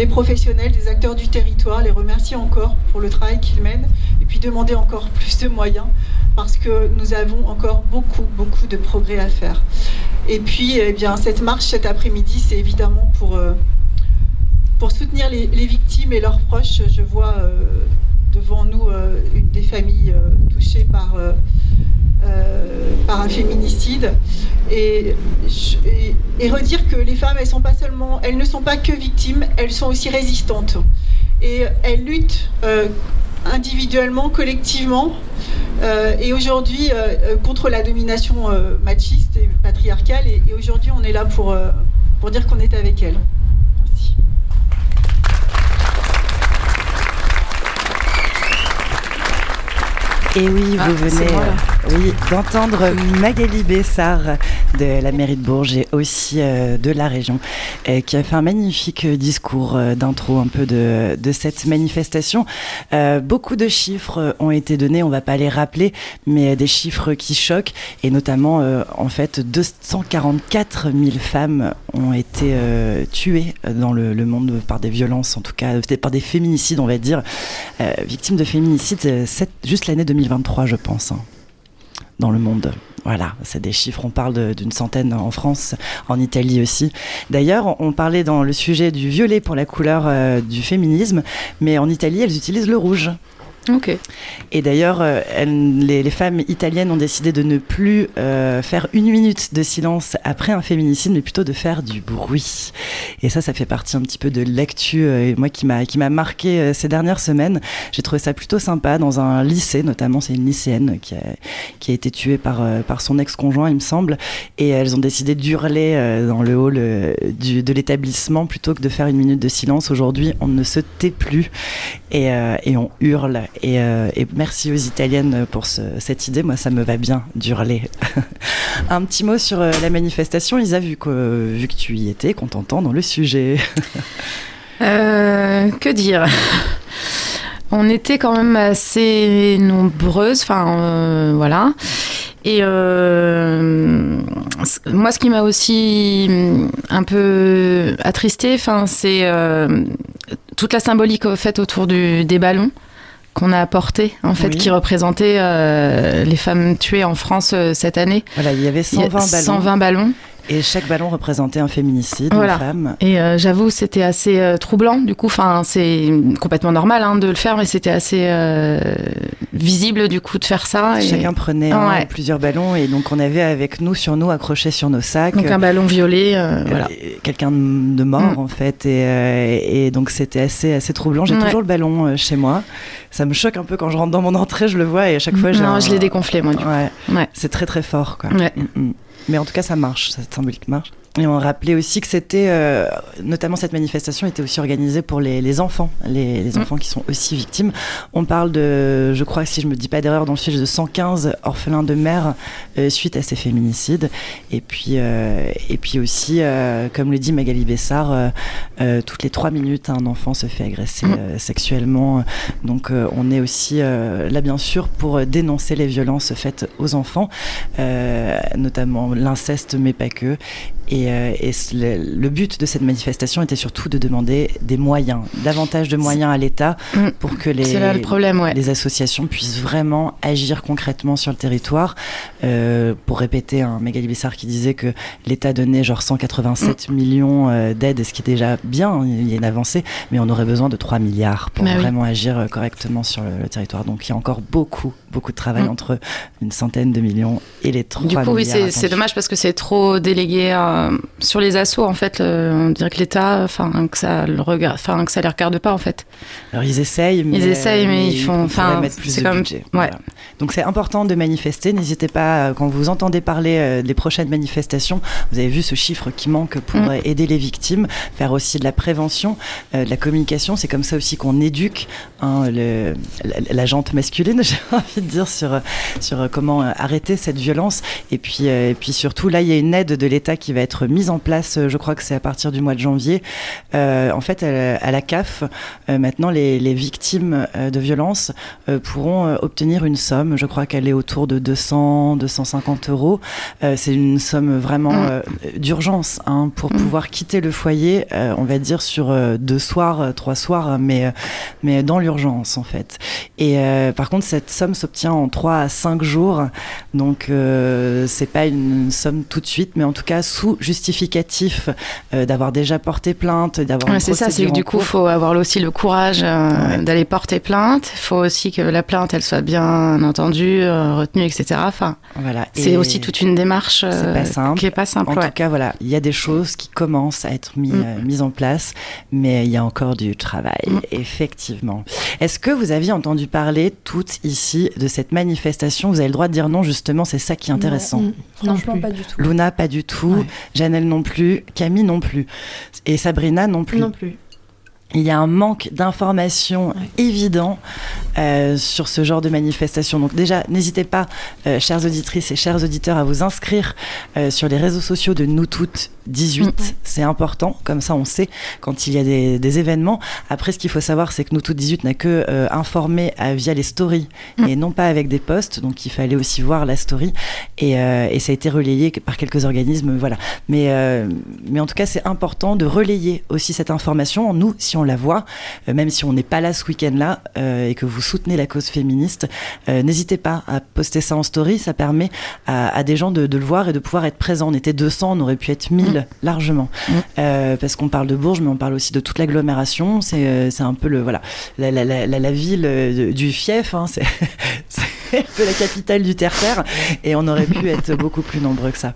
des professionnels, des acteurs du territoire, les remercier encore pour le travail qu'ils mènent, et puis demander encore plus de moyens parce que nous avons encore beaucoup, beaucoup de progrès à faire. Et puis, eh bien, cette marche cet après-midi, c'est évidemment pour euh, soutenir les, les victimes et leurs proches, je vois euh, devant nous euh, une des familles euh, touchées par, euh, par un féminicide. Et, et- redire que les femmes, elles, sont pas seulement, elles ne sont pas que victimes, elles sont aussi résistantes. Et elles luttent individuellement, collectivement, et aujourd'hui contre la domination machiste et patriarcale. Et, aujourd'hui, on est là pour, pour dire qu'on est avec elles. Et oui, Ah, vous c'est venez oui, d'entendre Magali Bessard de la mairie de Bourges et aussi euh, de la région, euh, qui a fait un magnifique discours euh, d'intro un peu de, cette manifestation. Beaucoup de chiffres ont été donnés, on va pas les rappeler, mais des chiffres qui choquent et notamment en fait 244 000 femmes ont été tuées dans le, monde par des violences, en tout cas par des féminicides, on va dire, victimes de féminicides, juste l'année 2023, je pense, hein, dans le monde. Voilà, c'est des chiffres, on parle d'une centaine en France, en Italie aussi. D'ailleurs, on parlait dans le sujet du violet pour la couleur euh, du féminisme, mais en Italie, elles utilisent le rouge. Ok. Et d'ailleurs, euh, les, femmes italiennes ont décidé de ne plus euh, faire une minute de silence après un féminicide, mais plutôt de faire du bruit. Et ça, ça fait partie un petit peu de l'actu, euh, moi qui m'a qui m'a marqué ces dernières semaines. J'ai trouvé ça plutôt sympa dans un lycée, notamment c'est une lycéenne qui a, qui a été tuée par par son ex-conjoint, il me semble, et elles ont décidé d'hurler dans le hall du, de l'établissement plutôt que de faire une minute de silence. Aujourd'hui, on ne se tait plus et, et on hurle. Et, euh, et merci aux Italiennes pour ce- cette idée. Moi, ça me va bien d'hurler. Un petit mot sur euh, la manifestation. Isa, vu que, vu que tu y étais, qu'on t'entend dans le sujet. Euh, que dire? On était quand même assez nombreuses, enfin voilà. Et moi, ce qui m'a aussi hum, un peu attristé, enfin, c'est toute la symbolique au fait autour des ballons qu'on a apporté, en fait, Oui. qui représentait euh, les femmes tuées en France euh, cette année. Voilà, il y avait Il y a 120 ballons. 120 ballons. Et chaque ballon représentait un féminicide, Voilà. une femme. Et euh, j'avoue, c'était assez euh, troublant. Du coup, enfin, c'est complètement normal hein, de le faire, mais c'était assez euh, visible du coup de faire ça. Et... Chacun prenait Ouais. ou plusieurs ballons et donc on avait avec nous, sur nous, accrochés sur nos sacs. Donc un ballon violet, voilà. quelqu'un de mort Mm. en fait et, et donc c'était assez assez troublant j'ai Ouais. toujours le ballon chez moi ça me choque un peu quand je rentre dans mon entrée je le vois et à chaque fois j'ai Non, un- je l'ai dégonflé moi. Du coup. ouais, Ouais. c'est très très fort quoi Ouais. Mm, mm. Mais en tout cas ça marche cette symbolique marche et on rappelait aussi que c'était, euh, notamment cette manifestation était aussi organisée pour les, les enfants, les, les Mm. enfants qui sont aussi victimes. On parle de, je crois, si je me dis pas d'erreur, dans le sujet de 115 orphelins de mère euh, suite à ces féminicides. Et puis, euh, et puis aussi, comme le dit Magali Bessard, toutes les trois minutes, un enfant se fait agresser Mm. sexuellement. Donc, on est aussi là, bien sûr, pour dénoncer les violences faites aux enfants, notamment l'inceste, mais pas que. Et, euh, et le, le but de cette manifestation était surtout de demander des moyens, davantage de moyens à l'État Mm. pour que les, C'est là le problème, ouais. les associations puissent vraiment agir concrètement sur le territoire. Euh, pour répéter un Magali Bessard qui disait que l'État donnait genre 187 Mm. millions euh, d'aides, ce qui est déjà bien, hein, il y a une avancée, mais on aurait besoin de 3 milliards pour Bah oui. vraiment agir euh, correctement sur le, le territoire. Donc il y a encore beaucoup, beaucoup de travail Mm. entre une centaine de millions et les 3 Du coup, oui, milliards. c'est dommage parce que c'est trop délégué euh, sur les assos. En fait, euh, on dirait que l'État, enfin, que ça le regarde, enfin, que ça les regarde pas en fait. Alors ils essayent, mais, Ils essayent, mais ils font- on enfin, pourrait mettre plus c'est de comme- budget. ouais. Voilà. Donc c'est important de manifester. N'hésitez pas euh, quand vous entendez parler des prochaines manifestations. Vous avez vu ce chiffre qui manque pour Mm. aider les victimes, faire aussi de la prévention, de la communication. C'est comme ça aussi qu'on éduque hein, le- la, la jante masculine, j'ai envie de dire sur sur comment arrêter cette violence. Et puis et puis surtout là, il y a une aide de l'État qui va être mise en place. euh, Je crois que c'est à partir du mois de janvier. Euh, en fait, à la, CAF, euh, maintenant les, les victimes de violences pourront obtenir une somme. Je crois qu'elle est autour de 200, 250 euros. C'est une somme vraiment Mm. d'urgence hein, pour pouvoir quitter le foyer. on va dire sur deux soirs, trois soirs, mais euh, mais dans l'urgence en fait. Et par contre, cette somme s'obtient en 3 à 5 jours. Donc, euh, c'est pas une somme tout de suite, mais en tout cas sous justificatif euh, d'avoir déjà porté plainte, d'avoir Ouais, c'est ça, c'est que du coup, cours. faut avoir aussi le courage euh, d'aller porter plainte. Il faut aussi que la plainte, elle soit bien entendue, euh, retenue, etc. Enfin, Voilà. c'est aussi toute une démarche euh, simple. qui est pas simple. En ouais. tout cas, voilà, il y a des choses qui commencent à être mis, Mm. euh, mises en place, mais il y a encore du travail, Mm. effectivement. Est-ce que vous aviez entendu parler toutes ici de cette manifestation? Vous avez le droit de dire non, justement, c'est ça qui est intéressant. Non, franchement, pas du tout. Luna, pas du tout. Janelle non plus. Camille non plus. Et Sabrina non plus. Non plus. Il y a un manque d'informations évident euh, sur ce genre de manifestation. Donc déjà, n'hésitez pas, euh, chères auditrices et chers auditeurs, à vous inscrire euh, sur les réseaux sociaux de Nous Toutes 18. C'est important, comme ça on sait quand il y a des, des événements. Après, ce qu'il faut savoir, c'est que Nous Toutes 18 n'a que informé via les stories et non pas avec des posts. Donc il fallait aussi voir la story et, et ça a été relayé par quelques organismes. Voilà. Mais, mais en tout cas, c'est important de relayer aussi cette information. Nous, si on la voit, euh, même si on n'est pas là ce week-end-là euh, et que vous soutenez la cause féministe, euh, n'hésitez pas à poster ça en story. Ça permet à, à des gens de, de le voir et de pouvoir être présents. On était 200, on aurait pu être 1000 largement. Euh, parce qu'on parle de Bourges, mais on parle aussi de toute l'agglomération. C'est un peu le voilà la, la, la, la- la ville du fief. hein. c'est un peu la capitale du terre-terre. Et on aurait pu être beaucoup plus nombreux que ça.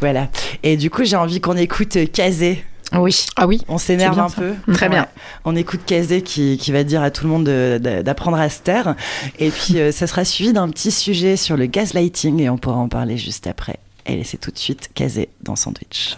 Voilà. Et du coup, j'ai envie qu'on écoute Kazé. Oui. Ah oui. On s'énerve un ça. peu. Très bien. On écoute Kazé qui, qui va dire à tout le monde de- de- d'apprendre à se taire. Et puis, euh, ça sera suivi d'un petit sujet sur le gaslighting et on pourra en parler juste après. Et c'est tout de suite Kazé dans Sandwich.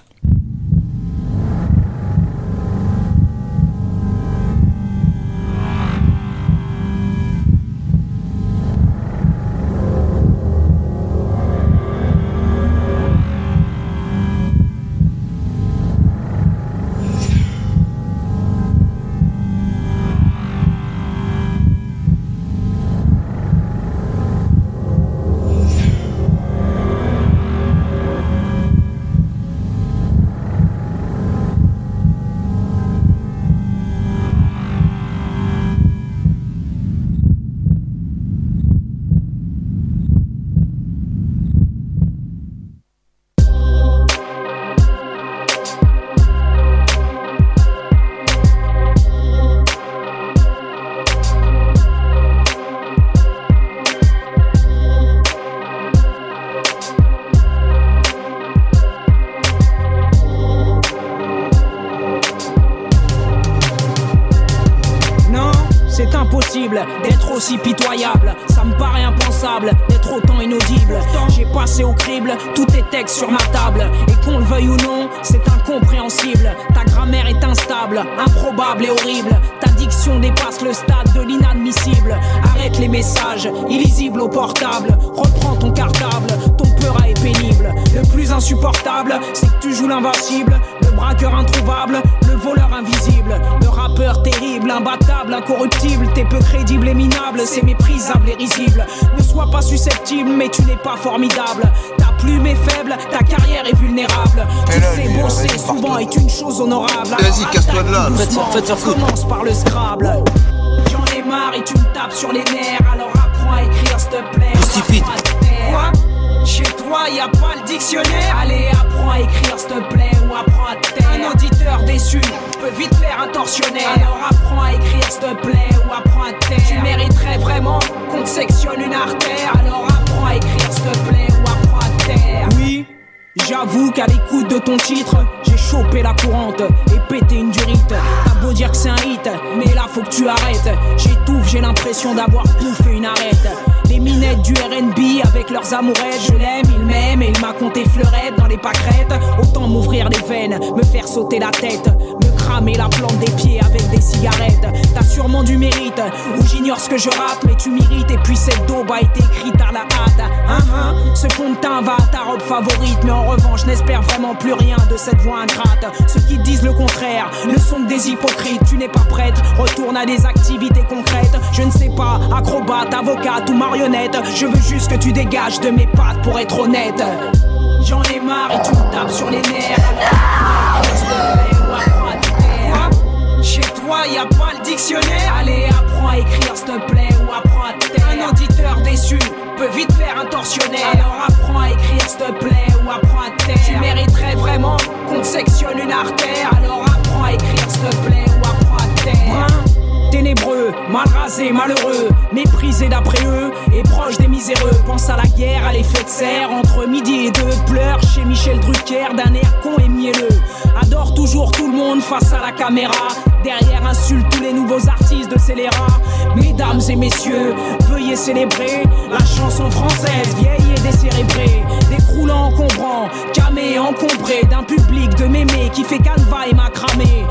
D'avoir bouffé une arête. Les minettes du RB avec leurs amourettes, je l'aime, il m'aime et il m'a compté fleurette dans les pâquerettes. Autant m'ouvrir les veines, me faire sauter la tête, cramer la plante des pieds avec des cigarettes. T'as sûrement du mérite, ou j'ignore ce que je rappe, mais tu mérites. Et puis cette daube a été écrite à la hâte. Hein, hein, ce fond de va à ta robe favorite, mais en revanche, n'espère vraiment plus rien de cette voix ingrate. Ceux qui disent le contraire ne sont des hypocrites. Tu n'es pas prête, retourne à des activités concrètes. Je ne sais pas, acrobate, avocate ou marionnette. Je veux juste que tu dégages de mes pattes pour être honnête. J'en ai marre et tu me tapes sur les nerfs. Y a pas le dictionnaire. Allez, apprends à écrire, s'il te plaît, ou apprends à taire. Un auditeur déçu peut vite faire un tortionnaire. Alors apprends à écrire, s'il te plaît, ou apprends à taire. Tu mériterais vraiment qu'on te sectionne une artère. Alors apprends à écrire, s'il te plaît, ou apprends à taire. Ténébreux, mal rasé, malheureux, méprisé d'après eux et proche des miséreux. Pense à la guerre, à l'effet de serre entre midi et deux. Pleure chez Michel Drucker d'un air con et mielleux. Adore toujours tout le monde face à la caméra. Derrière insulte tous les nouveaux artistes de scélérats. Mesdames et messieurs, veuillez célébrer la chanson française vieille et décérébrée. Décroulant, encombrant, camé, encombré d'un public de mémés qui fait canevas et macramé.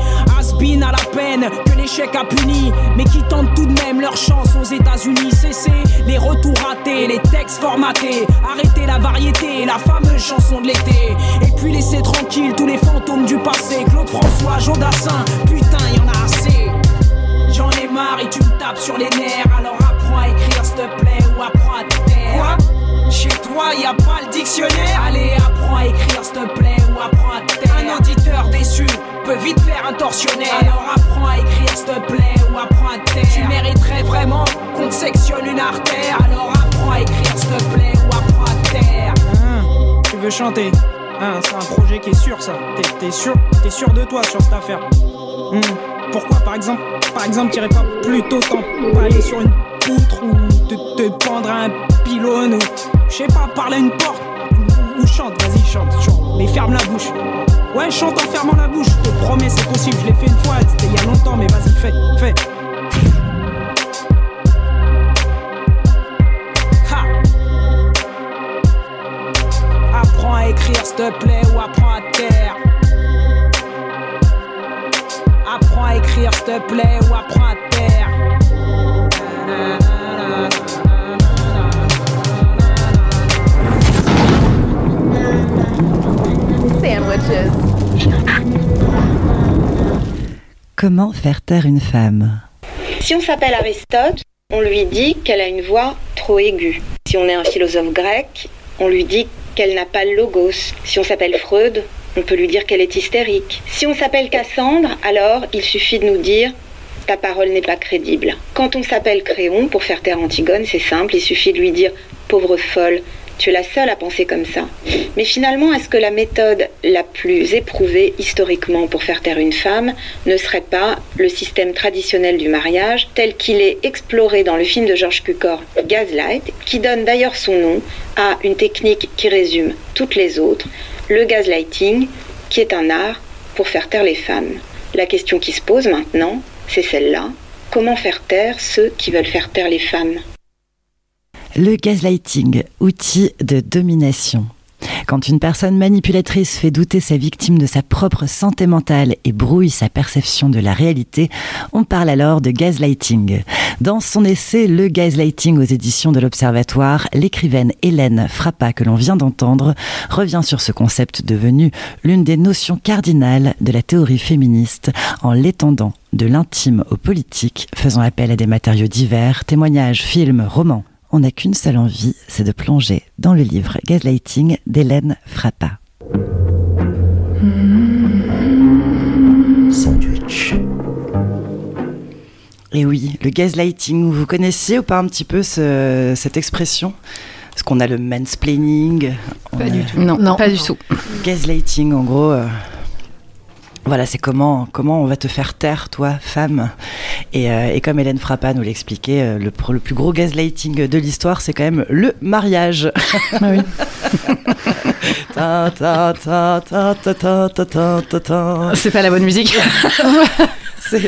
À la peine que l'échec a puni, mais qui tentent tout de même leur chance aux États-Unis. Cessez les retours ratés, les textes formatés. Arrêtez la variété, la fameuse chanson de l'été. Et puis laissez tranquille tous les fantômes du passé. Claude François, Jodassin, putain, y en a assez. J'en ai marre et tu me tapes sur les nerfs. Alors apprends à écrire, s'il te plaît, ou apprends à te. Quoi? Chez toi, y a pas le dictionnaire. Allez, apprends à écrire, s'il te plaît, ou apprends à taire. Un auditeur déçu peut vite faire un tortionnaire. Alors apprends à écrire s'il te plaît ou apprends à taire. Tu mériterais vraiment qu'on te sectionne une artère. Alors apprends à écrire s'il te plaît ou apprends à taire. Hein, tu veux chanter? Hein, C'est un projet qui est sûr ça. T'es- sûr, t'es sûr de toi sur cette affaire? Hmm, Pourquoi par exemple, par exemple, t'irais pas plutôt t'empaler sur une poutre ou te, te pendre à un je sais pas, parler à une porte ou, ou chante, vas-y chante, chante, mais ferme la bouche. Ouais, chante en fermant la bouche, je te promets, c'est possible, je l'ai fait une fois, c'était il y a longtemps, mais vas-y, fais, fais. Ha Apprends à écrire s'il te plaît ou apprends à taire. Apprends à écrire s'il te plaît ou apprends à taire. Comment faire taire une femme? Si on s'appelle Aristote, on lui dit qu'elle a une voix trop aiguë. Si on est un philosophe grec, on lui dit qu'elle n'a pas le logos. Si on s'appelle Freud, on peut lui dire qu'elle est hystérique. Si on s'appelle Cassandre, alors il suffit de nous dire ta parole n'est pas crédible. Quand on s'appelle Créon, pour faire taire Antigone, c'est simple, il suffit de lui dire pauvre folle, tu es la seule à penser comme ça. Mais finalement, est-ce que la méthode la plus éprouvée historiquement pour faire taire une femme ne serait pas le système traditionnel du mariage tel qu'il est exploré dans le film de George Cukor, Gaslight, qui donne d'ailleurs son nom à une technique qui résume toutes les autres, le gaslighting, qui est un art pour faire taire les femmes. La question qui se pose maintenant, c'est celle-là. Comment faire taire ceux qui veulent faire taire les femmes? Le gaslighting, outil de domination. Quand une personne manipulatrice fait douter sa victime de sa propre santé mentale et brouille sa perception de la réalité, on parle alors de gaslighting. Dans son essai Le gaslighting aux éditions de l'Observatoire, l'écrivaine Hélène Frappa, que l'on vient d'entendre, revient sur ce concept devenu l'une des notions cardinales de la théorie féministe en l'étendant de l'intime au politique, faisant appel à des matériaux divers, témoignages, films, romans. On n'a qu'une seule envie, c'est de plonger dans le livre Gaslighting d'Hélène Frappa. Sandwich. Et oui, le gaslighting, vous connaissiez ou pas un petit peu ce- cette expression? Parce qu'on a le mansplaining. Pas a- du tout. Non, Non. pas du tout. Gaslighting, en gros. euh, voilà, c'est comment, comment on va te faire taire, toi, femme. Et, euh, comme Hélène Frappa nous l'expliquait, euh, le, plus gros gaslighting de l'histoire, c'est quand même le mariage. C'est pas la bonne musique.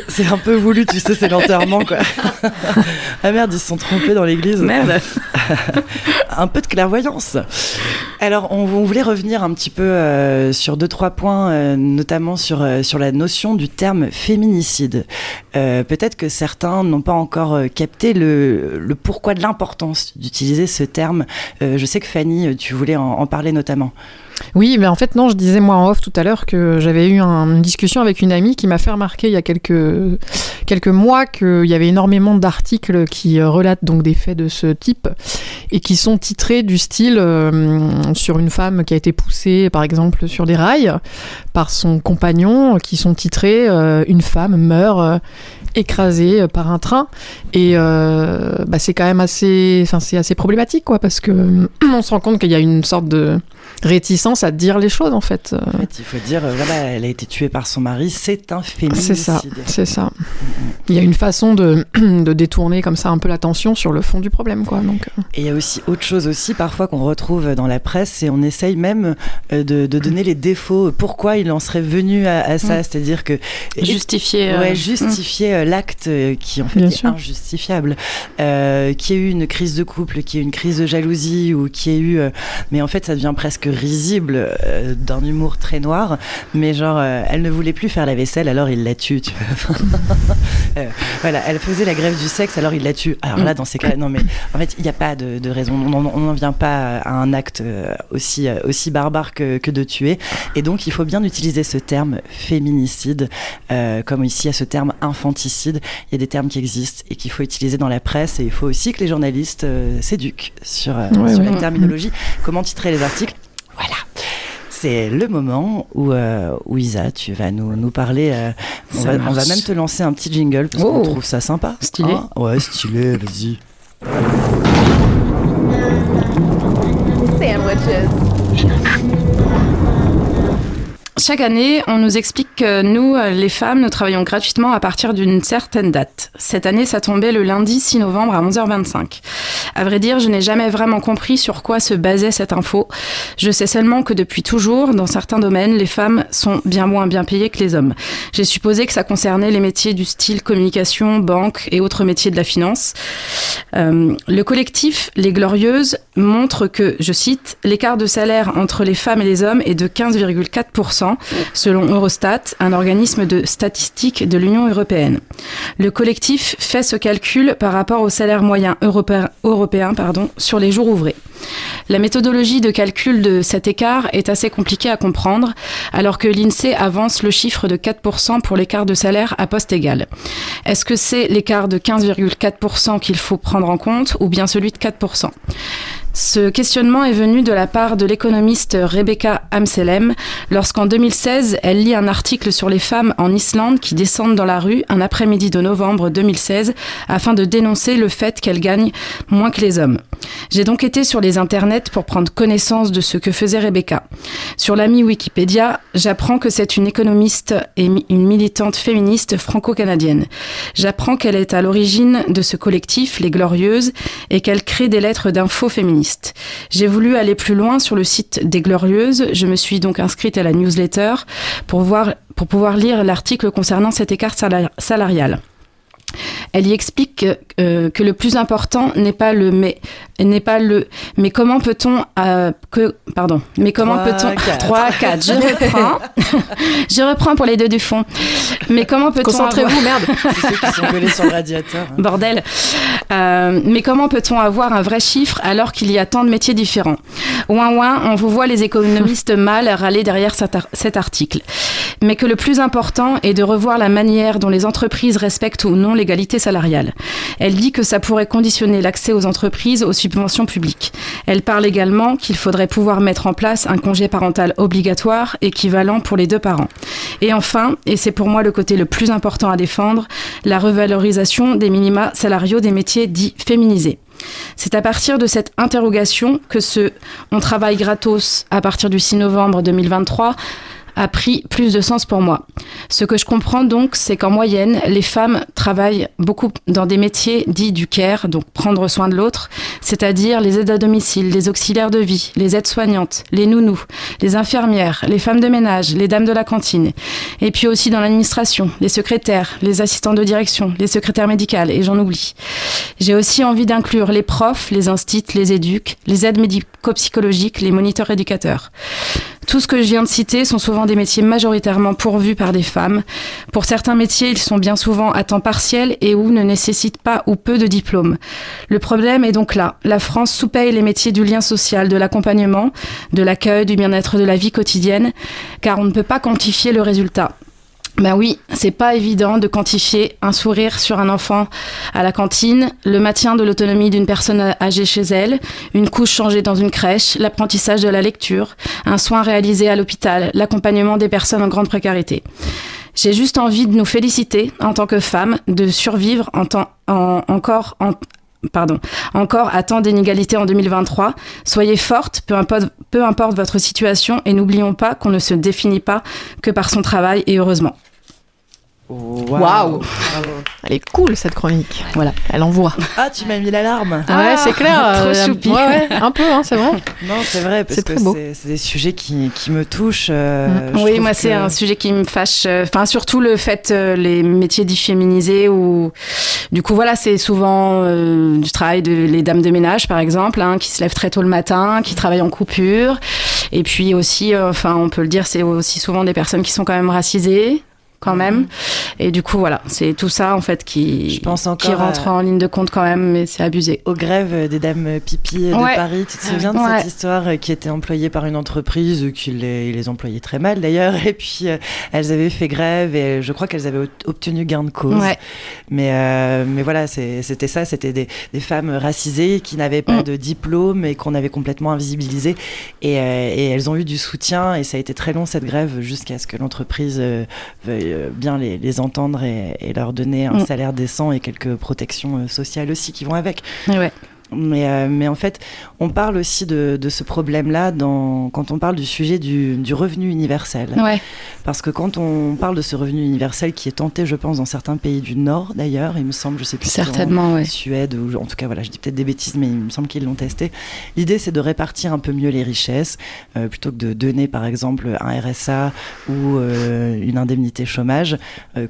C'est un peu voulu, tu sais, c'est l'enterrement, quoi. ah merde, ils se sont trompés dans l'église. Merde. un peu de clairvoyance. Alors, on, on voulait revenir un petit peu euh, sur deux, trois points, euh, notamment sur, euh, sur la notion du terme féminicide. Peut-être que certains n'ont pas encore capté le, le pourquoi de l'importance d'utiliser ce terme. Je sais que Fanny, tu voulais en, en parler notamment. Oui, mais en fait, non, je disais moi en off tout à l'heure que j'avais eu un- une discussion avec une amie qui m'a fait remarquer il y a quelques, quelques mois qu'il y avait énormément d'articles qui euh, relatent donc des faits de ce type et qui sont titrés du style euh, sur une femme qui a été poussée, par exemple, sur les rails par son compagnon, qui sont titrés euh, Une femme meurt. écrasée par un train et bah, c'est quand même assez c'est problématique parce que on se rend compte qu'il y a une sorte de réticence à dire les choses en fait. En fait, il faut dire, euh, voilà, elle a été tuée par son mari, c'est un féminicide. C'est ça, c'est ça. Il y a une façon de, de détourner comme ça un peu l'attention sur le fond du problème, quoi. Donc, euh, Et il y a aussi autre chose aussi parfois qu'on retrouve dans la presse et on essaye même euh, de, de donner les défauts, pourquoi il en serait venu à, à ça, Mm. c'est-à-dire que Justifier, euh, ouais, mm. justifier l'acte qui en fait Bien est sûr. injustifiable, euh, qui ait eu une crise de couple, qui ait eu une crise de jalousie ou qui ait eu, mais en fait ça devient presque risible euh, d'un humour très noir, mais genre euh, elle ne voulait plus faire la vaisselle alors il la tue, tu vois. Euh, voilà, elle faisait la grève du sexe, alors il la tue. Alors là, dans ces cas, non mais en fait, il n'y a pas de, de raison. On n'en- vient pas à un acte aussi aussi barbare que, que de tuer. Et donc, il faut bien utiliser ce terme féminicide, comme ici il y a ce terme infanticide. Il y a des termes qui existent et qu'il faut utiliser dans la presse. Et il faut aussi que les journalistes s'éduquent sur, Ouais, sur ouais. la terminologie, comment titrer les articles? Voilà. c'est le moment où, euh, où Isa, tu vas nous, nous parler. euh, on, va, on va marche. même te lancer un petit jingle parce Oh. qu'on trouve ça sympa. Stylé. Hein ouais, stylé, vas-y. Sandwiches. Chaque année, on nous explique que nous, euh, les femmes, nous travaillons gratuitement à partir d'une certaine date. Cette année, ça tombait le lundi 6 novembre à 11h25. À vrai dire, je n'ai jamais vraiment compris sur quoi se basait cette info. Je sais seulement que depuis toujours, dans certains domaines, les femmes sont bien moins bien payées que les hommes. J'ai supposé que ça concernait les métiers du style communication, banque et autres métiers de la finance. Euh, le collectif Les Glorieuses montre que, je cite, l'écart de salaire entre les femmes et les hommes est de 15,4% selon Eurostat, un organisme de statistiques de l'Union européenne. Le collectif fait ce calcul par rapport au salaire moyen européen, sur les jours ouvrés. La méthodologie de calcul de cet écart est assez compliquée à comprendre, alors que l'INSEE avance le chiffre de 4% pour l'écart de salaire à poste égal. Est-ce que c'est l'écart de 15,4% qu'il faut prendre en compte ou bien celui de 4% ce questionnement est venu de la part de l'économiste Rebecca Amselem lorsqu'en 2016, elle lit un article sur les femmes en Islande qui descendent dans la rue un après-midi de novembre 2016 afin de dénoncer le fait qu'elles gagnent moins que les hommes. J'ai donc été sur les internets pour prendre connaissance de ce que faisait Rebecca. Sur l'ami Wikipédia, j'apprends que c'est une économiste et une militante féministe franco-canadienne. J'apprends qu'elle est à l'origine de ce collectif, Les Glorieuses, et qu'elle crée des lettres d'infos féministes. J'ai voulu aller plus loin sur le site des Glorieuses. Je me suis donc inscrite à la newsletter pour, pour pouvoir lire l'article concernant cet écart sala- salarial. Elle y explique que, euh, que le plus important n'est pas le mais, n'est pas le mais comment peut-on euh, que pardon mais comment peut-on quatre. 3 4 je reprends je reprends pour les deux du fond mais comment peut-on Concentrez-vous, avoir- merde. C'est ceux qui sont collés sur le radiateur. hein. Bordel. Euh, mais comment peut-on avoir un vrai chiffre alors qu'il y a tant de métiers différents? Ouin ouin, on vous voit les économistes mal râler derrière cet, ar- cet article. Mais que le plus important est de revoir la manière dont les entreprises respectent ou non l'égalité salariale. Elle dit que ça pourrait conditionner l'accès aux entreprises aux subventions publiques. Elle parle également qu'il faudrait pouvoir mettre en place un congé parental obligatoire équivalent pour les deux parents. Et enfin, et c'est pour moi le côté le plus important à défendre, la revalorisation des minima salariaux des métiers dits féminisés. C'est à partir de cette interrogation que ce On travaille gratos à partir du 6 novembre 2023 a pris plus de sens pour moi. Ce que je comprends donc, c'est qu'en moyenne, les femmes travaillent beaucoup dans des métiers dits du care, donc prendre soin de l'autre, c'est-à-dire les aides à domicile, les auxiliaires de vie, les aides-soignantes, les nounous, les infirmières, les femmes de ménage, les dames de la cantine, et puis aussi dans l'administration, les secrétaires, les assistants de direction, les secrétaires médicales, et j'en oublie. J'ai aussi envie d'inclure les profs, les instits, les éduques, les aides médico-psychologiques, les moniteurs éducateurs. Tout ce que je viens de citer sont souvent des métiers majoritairement pourvus par des femmes. Pour certains métiers, ils sont bien souvent à temps partiel et ou ne nécessitent pas ou peu de diplômes. Le problème est donc là. La France sous-paye les métiers du lien social, de l'accompagnement, de l'accueil, du bien-être de la vie quotidienne, car on ne peut pas quantifier le résultat. Ben oui, c'est pas évident de quantifier un sourire sur un enfant à la cantine, le maintien de l'autonomie d'une personne âgée chez elle, une couche changée dans une crèche, l'apprentissage de la lecture, un soin réalisé à l'hôpital, l'accompagnement des personnes en grande précarité. J'ai juste envie de nous féliciter en tant que femmes de survivre en temps, en- encore en, pardon, encore à tant d'inégalités en 2023. Soyez fortes, peu importe, peu importe votre situation, et n'oublions pas qu'on ne se définit pas que par son travail, et heureusement. Waouh Elle est cool cette chronique. Voilà. Elle envoie. Ah, tu m'as mis l'alarme. ouais, c'est clair. trop euh, choupi. ouais, ouais, un peu, hein, c'est vrai. Non, c'est vrai, parce C'est que très beau. c'est des sujets qui, qui me touchent. euh, je oui, moi, que- c'est un sujet qui me fâche. euh, Enfin, surtout le fait, euh, les métiers dits féminisés, où, du coup, voilà, c'est souvent euh, du travail de les dames de ménage, par exemple, hein, qui se lèvent très tôt le matin, qui travaillent en coupure. Et puis aussi, euh, enfin, on peut le dire, c'est aussi souvent des personnes qui sont quand même racisées. Quand même. Et du coup, voilà, c'est tout ça en fait qui, Je pense qui encore rentre à- en ligne de compte quand même, mais c'est abusé. Aux grèves des dames pipi de Ouais. Paris, tu te souviens de Ouais. cette histoire qui était employée par une entreprise qui les, les employait très mal d'ailleurs, et puis euh, elles avaient fait grève et je crois qu'elles avaient obtenu gain de cause. Ouais. Mais, euh, mais voilà, c'était ça, c'était des, des femmes racisées qui n'avaient pas Mm. de diplôme et qu'on avait complètement invisibilisées, et, euh, et elles ont eu du soutien et ça a été très long cette grève jusqu'à ce que l'entreprise veuille bien les, les entendre et, et leur donner un Mm. salaire décent et quelques protections euh, sociales aussi qui vont avec. Ouais. Mais, euh, mais en fait, on parle aussi de, de ce problème-là quand on parle du sujet du, du revenu universel. Ouais. Parce que quand on parle de ce revenu universel qui est tenté, je pense, dans certains pays du Nord d'ailleurs, il me semble, je sais plus si en ouais. Suède ou en tout cas, voilà, je dis peut-être des bêtises, mais il me semble qu'ils l'ont testé. L'idée, c'est de répartir un peu mieux les richesses euh, plutôt que de donner, par exemple, un RSA ou euh, une indemnité chômage,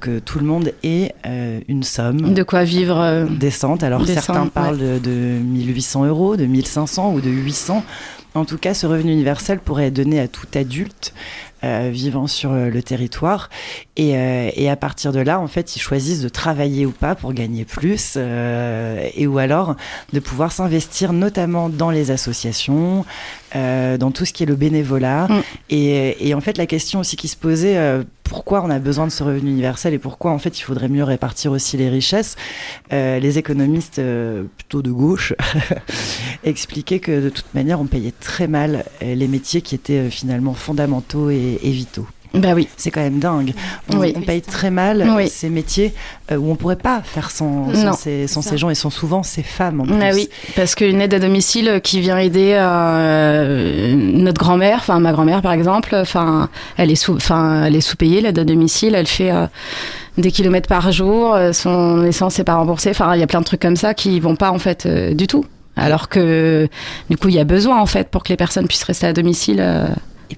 que tout le monde ait une somme De quoi vivre décente. Alors Décente, certains ouais. parlent de, de 1800 euros, de 1500 ou de 800. En tout cas, ce revenu universel pourrait être donné à tout adulte euh, vivant sur euh, le territoire. Et, euh, et à partir de là, en fait, ils choisissent de travailler ou pas pour gagner plus, et ou alors de pouvoir s'investir notamment dans les associations, euh, dans tout ce qui est le bénévolat. Mm. Et, et en fait, la question aussi qui se posait, euh, pourquoi on a besoin de ce revenu universel et pourquoi en fait il faudrait mieux répartir aussi les richesses, euh, les économistes euh, plutôt de gauche expliquaient que de toute manière on payait très mal euh, les métiers qui étaient finalement fondamentaux et, et vitaux. Bah oui. C'est quand même dingue. On, Oui. on paye très mal Oui. ces métiers euh, où on pourrait pas faire sans, ces, sans gens et sont souvent ces femmes en plus. Ah oui, parce qu'une aide à domicile qui vient aider euh, notre grand-mère, enfin ma grand-mère par exemple, enfin elle est sous, enfin elle est sous-payée l'aide à domicile, elle fait euh, des kilomètres par jour, euh, son essence n'est pas remboursée, enfin il y a plein de trucs comme ça qui vont pas en fait euh, du tout. Alors que du coup il y a besoin en fait pour que les personnes puissent rester à domicile euh,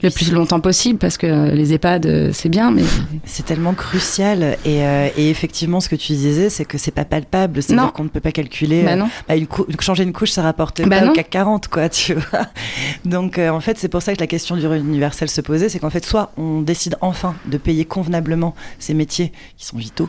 le plus longtemps possible parce que les EHPAD euh, c'est bien mais C'est tellement crucial et, euh, et effectivement ce que tu disais c'est que c'est pas palpable, Non. c'est-à-dire qu'on ne peut pas calculer. Bah non. bah, une changer une couche ça rapporte Bah pas non. au CAC 40 quoi, tu vois. Donc euh, en fait c'est pour ça que la question du revenu universel se posait, c'est qu'en fait soit on décide enfin de payer convenablement ces métiers qui sont vitaux.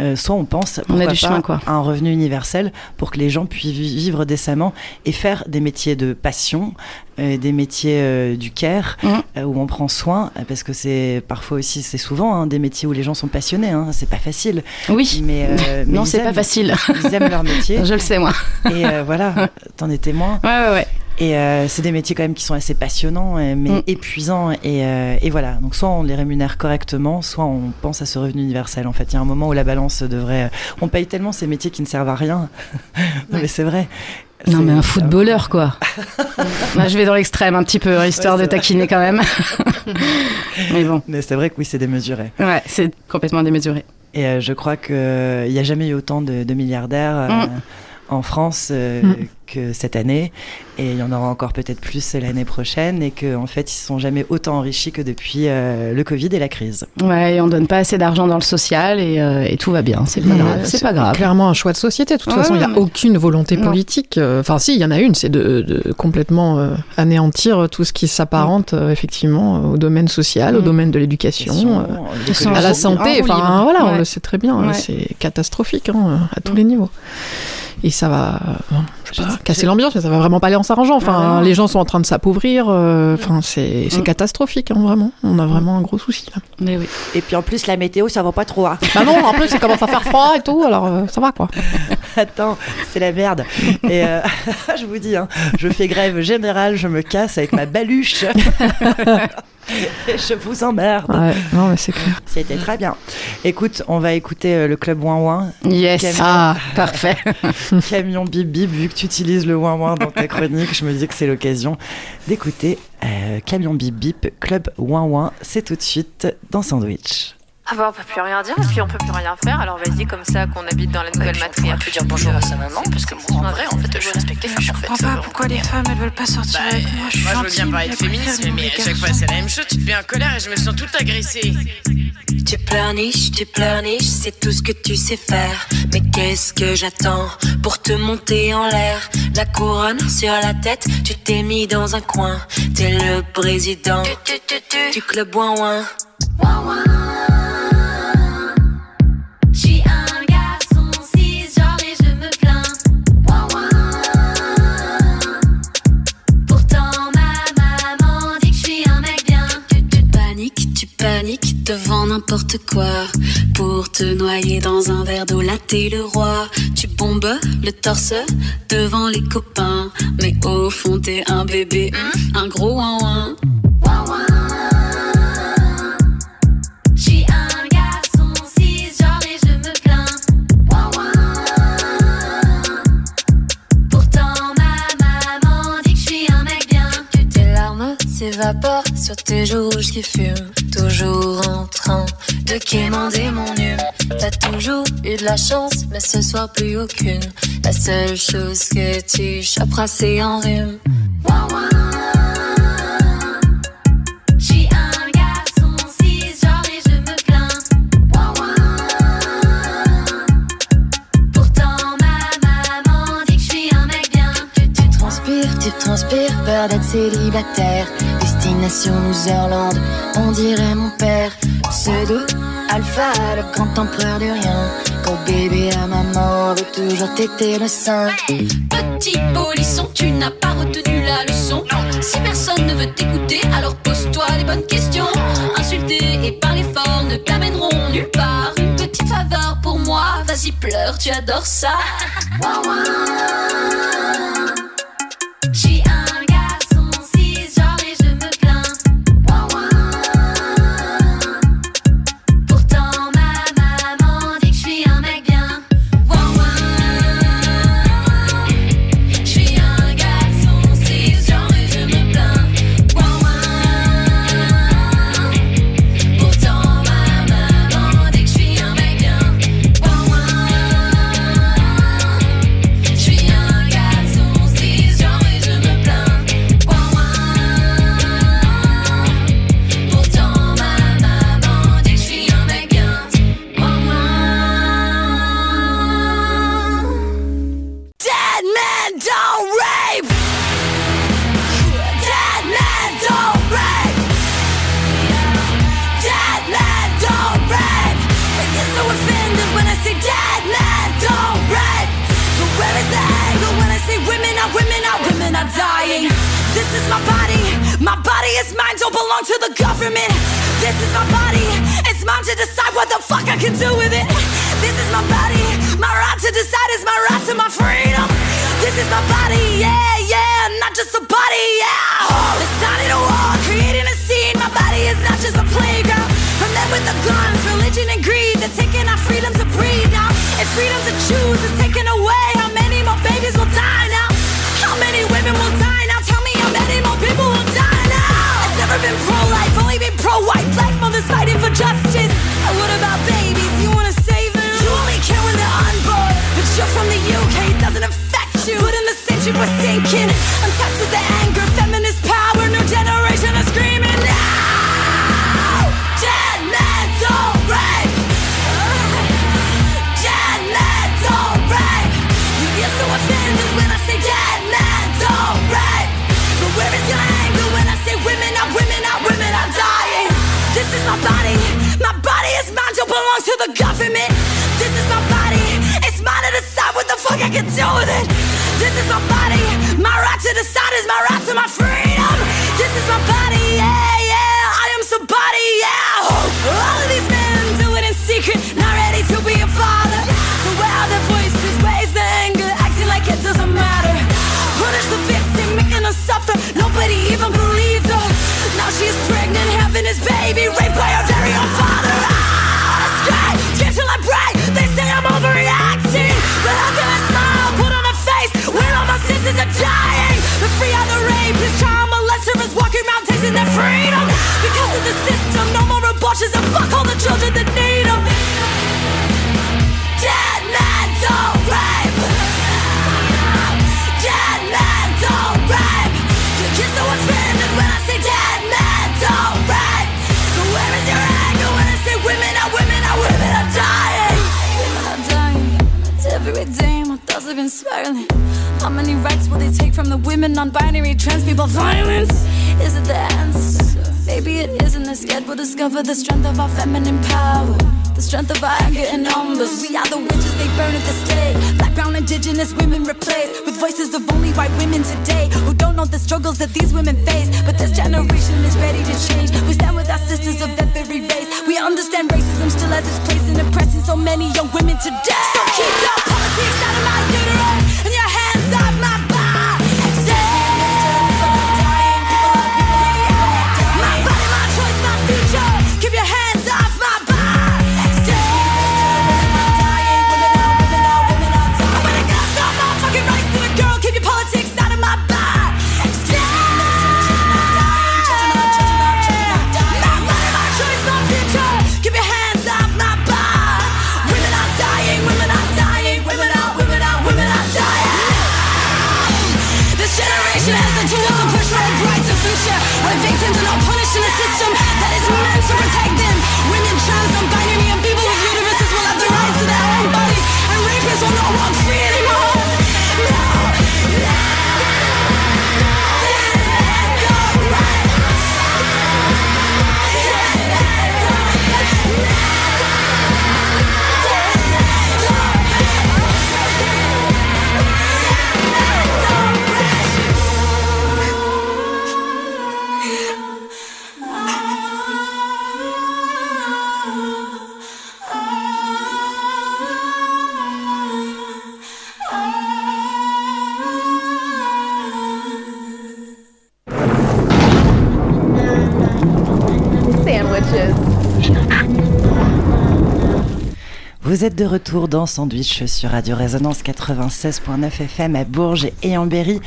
Euh, soit on pense On a du chemin, quoi. à un revenu universel pour que les gens puissent vi- vivre décemment et faire des métiers de passion, euh, des métiers euh, du care Mmh. où on prend soin parce que c'est parfois aussi c'est souvent hein, des métiers où les gens sont passionnés hein, c'est pas facile. Oui. Mais, mais non c'est pas facile. Ils aiment leur métier. Je le sais moi. Et voilà t'en es témoin. Ouais ouais ouais et euh, c'est des métiers quand même qui sont assez passionnants euh, mais Mm. épuisants et, euh, et voilà donc soit on les rémunère correctement soit on pense à ce revenu universel en fait il y a un moment où la balance devrait on paye tellement ces métiers qui ne servent à rien non mais c'est vrai Non, mais un footballeur, quoi. Là, je vais dans l'extrême un petit peu, histoire Ouais, de taquiner quand même. mais bon. mais c'est vrai que oui c'est démesuré Ouais, c'est complètement démesuré. Et euh, je crois qu'il n'y a jamais eu autant de, de milliardaires euh, Mm. En France euh, Mm. que cette année. Et il y en aura encore peut-être plus l'année prochaine. Et qu'en en fait, ils ne se sont jamais autant enrichis que depuis euh, le Covid et la crise. Ouais, et on donne pas assez d'argent dans le social et, euh, et tout va bien. C'est pas grave. C'est pas grave. clairement un choix de société. De toute Ouais, façon, il n'y a mais- aucune volonté politique. euh, Enfin, si, il y en a une, c'est de, de complètement euh, anéantir tout ce qui s'apparente euh, effectivement au domaine social, au Mm. domaine de l'éducation, euh, à la santé. roue Enfin, voilà, on le sait très bien. Ouais. C'est catastrophique hein, à tous les niveaux. Et ça va, euh, je sais pas, casser l'ambiance, mais ça va vraiment pas aller en s'arrangeant. Enfin, Ah les gens sont en train de s'appauvrir. euh, Enfin, c'est c'est Mm. catastrophique, hein, vraiment. On a vraiment un gros souci là. Mais oui. Et puis en plus, la météo, ça va pas trop. hein. Bah non, en plus, ça commence à faire froid et tout, alors euh, ça va quoi. Attends, c'est la merde. Et euh, je vous dis, hein, je fais grève générale, je me casse avec ma baluche. Je vous emmerde. Ouais, non, mais c'est clair. C'était très bien. Écoute, on va écouter euh, le club Ouin Ouin. Yes. Camion- Ah, parfait. Camion Bip Bip, vu que tu utilises le Ouin Ouin dans ta chronique, je me dis que c'est l'occasion d'écouter euh, Camion Bip Bip, club Ouin Ouin. C'est tout de suite dans Sandwich. Ah bah on peut plus rien dire et puis on peut plus rien faire alors vas-y comme ça qu'on habite dans la nouvelle matriarche. On peut dire bonjour à sa maman parce que moi en vrai en fait je respecte les femmes fait. comprends pas pourquoi les femmes elles veulent pas sortir avec moi. Je suis Moi je veux bien parler de féminisme mais à chaque fois c'est la même chose, tu te mets en colère et je me sens toute agressée. Tu pleurniches, tu pleurniches, c'est tout ce que tu sais faire. Mais qu'est-ce que j'attends pour te monter en l'air? La couronne sur la tête, tu t'es mis dans un coin. T'es le président du club ouin ouin. N'importe quoi pour te noyer dans un verre d'eau. Là t'es le roi, tu bombes le torse devant les copains, mais au fond t'es un bébé, un gros ouin ouin. Sur tes joues rouges qui fument. Toujours en train de quémander mon hume. T'as toujours eu de la chance, mais ce soir plus aucune. La seule chose que tu choperas, c'est en rhume. Peur d'être célibataire. Destination Loserland, on dirait mon père. Pseudo, alpha, le grand empereur de rien. Quand bébé à maman veut toujours téter le sein. Petit polisson, tu n'as pas retenu la leçon. Si personne ne veut t'écouter, alors pose-toi les bonnes questions. Insulter et parler fort ne t'amèneront nulle part. Une petite faveur pour moi, vas-y pleure, tu adores ça. Suis un is my body, yeah, yeah, not just a body, yeah. It's Deciding a war, creating a scene. My body is not just a playground. From them with the guns, religion and greed, they're taking our freedom to breathe now. And freedom to choose is taken away. How many more babies will die now? How many women will die now? Tell me how many more people will die now? I've never been pro-life, only been pro-white. Black mothers fighting for justice. And what about babies? You wanna save them? You only care when they're unborn. But you're from the UK, doesn't affect. Ship, we're sinking. Untapped with the anger, feminist power. New generation is screaming now. Don't rape. Don't rape. You get so offended when I say don't rape. But where is your anger when I say women are women are women are dying? This is my body. My body is mine. Don't belong to the government. This is my body. It's mine to decide what the fuck I can do with it. This is my body. My right to decide is my right to my freedom. This is my body. Freedom. Because of the system, no more abortions and fuck all the children that need them. Dead men don't rape. Dead men don't rape. You get so offended when I say dead men don't rape. But where is your anger when I say women are women are women are dying? Women are dying. It's every day my thoughts have been spiraling. How many rights will they take from the women, non-binary, trans people? Violence is it the answer? Maybe it isn't. Instead, we'll discover the strength of our feminine power. The strength of our anger in numbers. We are the witches they burn at the stake. Black, brown, indigenous women replaced with voices of only white women today who don't know the struggles that these women face. But this generation is ready to change. We stand with our sisters of every race. We understand racism still has its place in oppressing so many young women today. So keep your politics out of my uterus and your hands Vous êtes de retour dans Sandwich sur Radio Résonance 96.9 FM à Bourges et en Berry.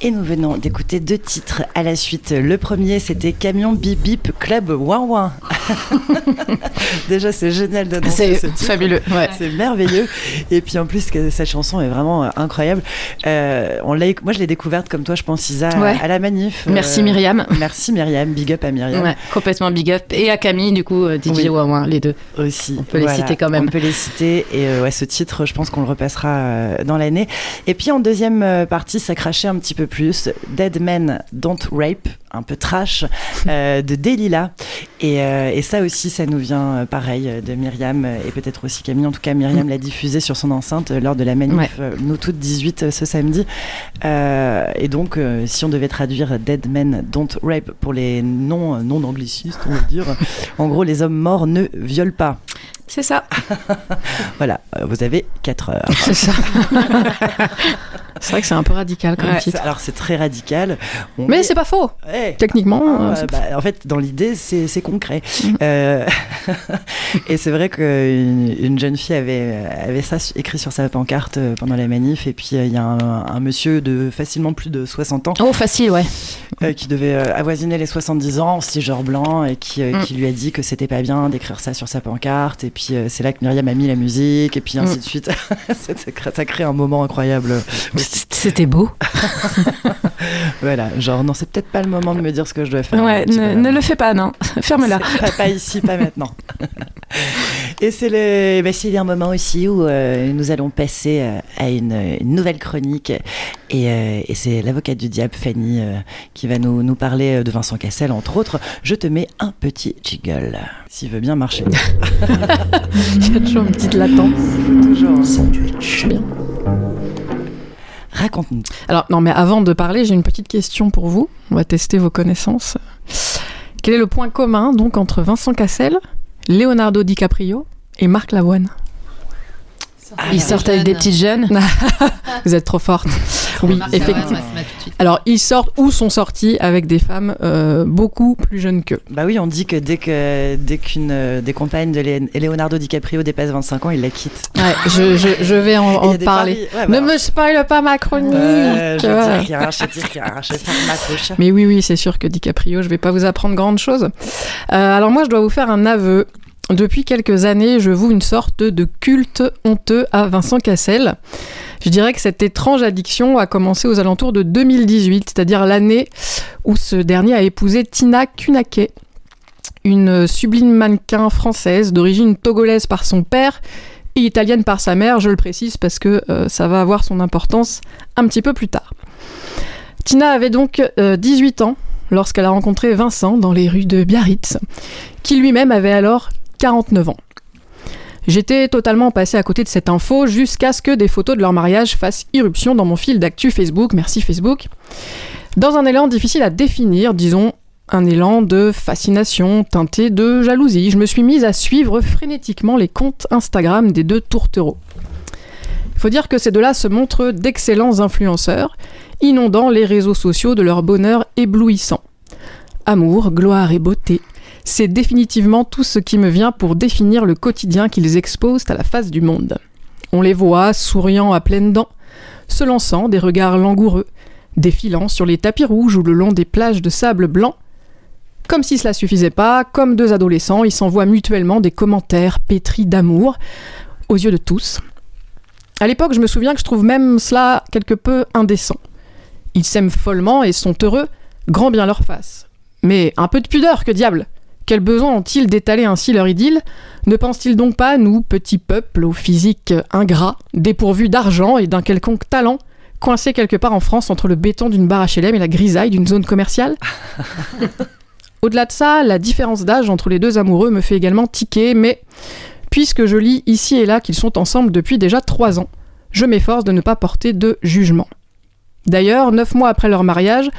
Et nous venons d'écouter deux titres à la suite. Le premier, c'était Camion Bip Bip Club Ouin. Déjà, c'est génial d'annoncer C'est ce titre. fabuleux, ouais. C'est merveilleux. Et puis en plus, que cette chanson est vraiment euh, incroyable. Euh, on l'a, moi, je l'ai découverte comme toi, je pense, Isa, Ouais. à la manif. Merci Euh, Myriam. Merci Myriam. Big up à Myriam. Ouais, complètement big up. Et à Camille, du coup, euh, DJ Oui. Wawa, les deux. aussi. On peut les citer quand même. On peut les citer et euh, ouais, ce titre, je pense qu'on le repassera euh, dans l'année. Et puis en deuxième euh, partie, ça crachait un petit peu plus. Dead Men Don't Rape, un peu trash, euh, de Delila. Et, euh, et ça aussi, ça nous vient euh, pareil de Myriam et peut-être aussi Camille. En tout cas, Myriam l'a diffusé sur son enceinte lors de la manif Ouais. Nous Toutes 18 euh, ce samedi. Et donc, si on devait traduire Dead Men Don't Rape pour les non, non anglicistes, on va dire, en gros, les hommes morts ne violent pas. C'est ça. Voilà, euh, vous avez 4 heures. C'est ça. c'est vrai que c'est un peu radical comme Ouais, titre. alors c'est très radical. On Mais est- c'est pas faux. Techniquement, Ah, euh, bah, en fait, dans l'idée, c'est c'est concret. Mm. Euh, et c'est vrai qu'une une jeune fille avait, avait ça écrit sur sa pancarte pendant la manif. Et puis, il y a un, un monsieur de facilement plus de 60 ans. Oh, facile, ouais. euh, qui devait avoisiner les 70 ans, genre blanc, et qui, euh, Mm. qui lui a dit que c'était pas bien d'écrire ça sur sa pancarte. Et puis, euh, c'est là que Myriam a mis la musique, et puis ainsi Mm. de suite. ça, crée- un moment incroyable. C'était beau. Voilà, genre, non, c'est peut-être pas le moment de me dire ce que je dois faire. Ouais, ne, le fais pas, non. Ferme-la. Pas ici, pas maintenant. Et c'est le, bah, c'est un moment aussi où euh, nous allons passer euh, à une, une nouvelle chronique. Et, euh, et c'est l'avocate du diable, Fanny, euh, qui va nous, nous parler de Vincent Cassel, entre autres. Je te mets un petit jiggle, s'il veut bien marcher. Il y a toujours une petite latence. toujours. C'est bien. Raconte-nous. Alors, non, mais avant de parler, j'ai une petite question pour vous. On va tester vos connaissances. Quel est le point commun donc entre Vincent Cassel, Leonardo DiCaprio et Marc Lavoine Ils sortent avec des petites jeunes. Vous êtes trop forte. Oui, effectivement. Alors, ils sortent ou sont sortis avec des femmes euh, beaucoup plus jeunes qu'eux. Bah oui, on dit que dès que dès qu'une euh, des compagnes de Leonardo DiCaprio dépasse 25 ans, il la quitte. Ouais, je, je, je vais en, parler. Ouais, ne bah, me spoil pas ma chronique. Euh, je dis rien, je dis rien, je vais faire ma couche. Mais oui, oui, c'est sûr que DiCaprio, je vais pas vous apprendre grande chose. Euh, alors moi, je dois vous faire un aveu. Depuis quelques années, je voue une sorte de culte honteux à Vincent Cassel. Je dirais que cette étrange addiction a commencé aux alentours de 2018, c'est-à-dire l'année où ce dernier a épousé Tina Kunake, une sublime mannequin française d'origine togolaise par son père et italienne par sa mère, je le précise parce que euh, ça va avoir son importance un petit peu plus tard. Tina avait donc euh, 18 ans lorsqu'elle a rencontré Vincent dans les rues de Biarritz, qui lui-même avait alors 49 ans. J'étais totalement passé à côté de cette info jusqu'à ce que des photos de leur mariage fassent irruption dans mon fil d'actu Facebook. Merci Facebook. Dans un élan difficile à définir, disons un élan de fascination teinté de jalousie, je me suis mise à suivre frénétiquement les comptes Instagram des deux tourtereaux. Il faut dire que ces deux-là se montrent d'excellents influenceurs, inondant les réseaux sociaux de leur bonheur éblouissant. Amour, gloire et beauté, c'est définitivement tout ce qui me vient pour définir le quotidien qu'ils exposent à la face du monde. On les voit souriant à pleines dents, se lançant des regards langoureux, défilant sur les tapis rouges ou le long des plages de sable blanc. Comme si cela suffisait pas, comme deux adolescents, ils s'envoient mutuellement des commentaires pétris d'amour, aux yeux de tous. À l'époque, je me souviens que je trouve même cela quelque peu indécent. Ils s'aiment follement et sont heureux, grand bien leur face. Mais un peu de pudeur, que diable Quel besoin ont-ils d'étaler ainsi leur idylle? Ne pensent-ils donc pas, nous, petits peuples au physique ingrat, dépourvus d'argent et d'un quelconque talent, coincés quelque part en France entre le béton d'une barre HLM et la grisaille d'une zone commerciale? Au-delà de ça, la différence d'âge entre les deux amoureux me fait également tiquer, mais puisque je lis ici et là qu'ils sont ensemble depuis déjà trois ans, je m'efforce de ne pas porter de jugement. D'ailleurs, neuf mois après leur mariage,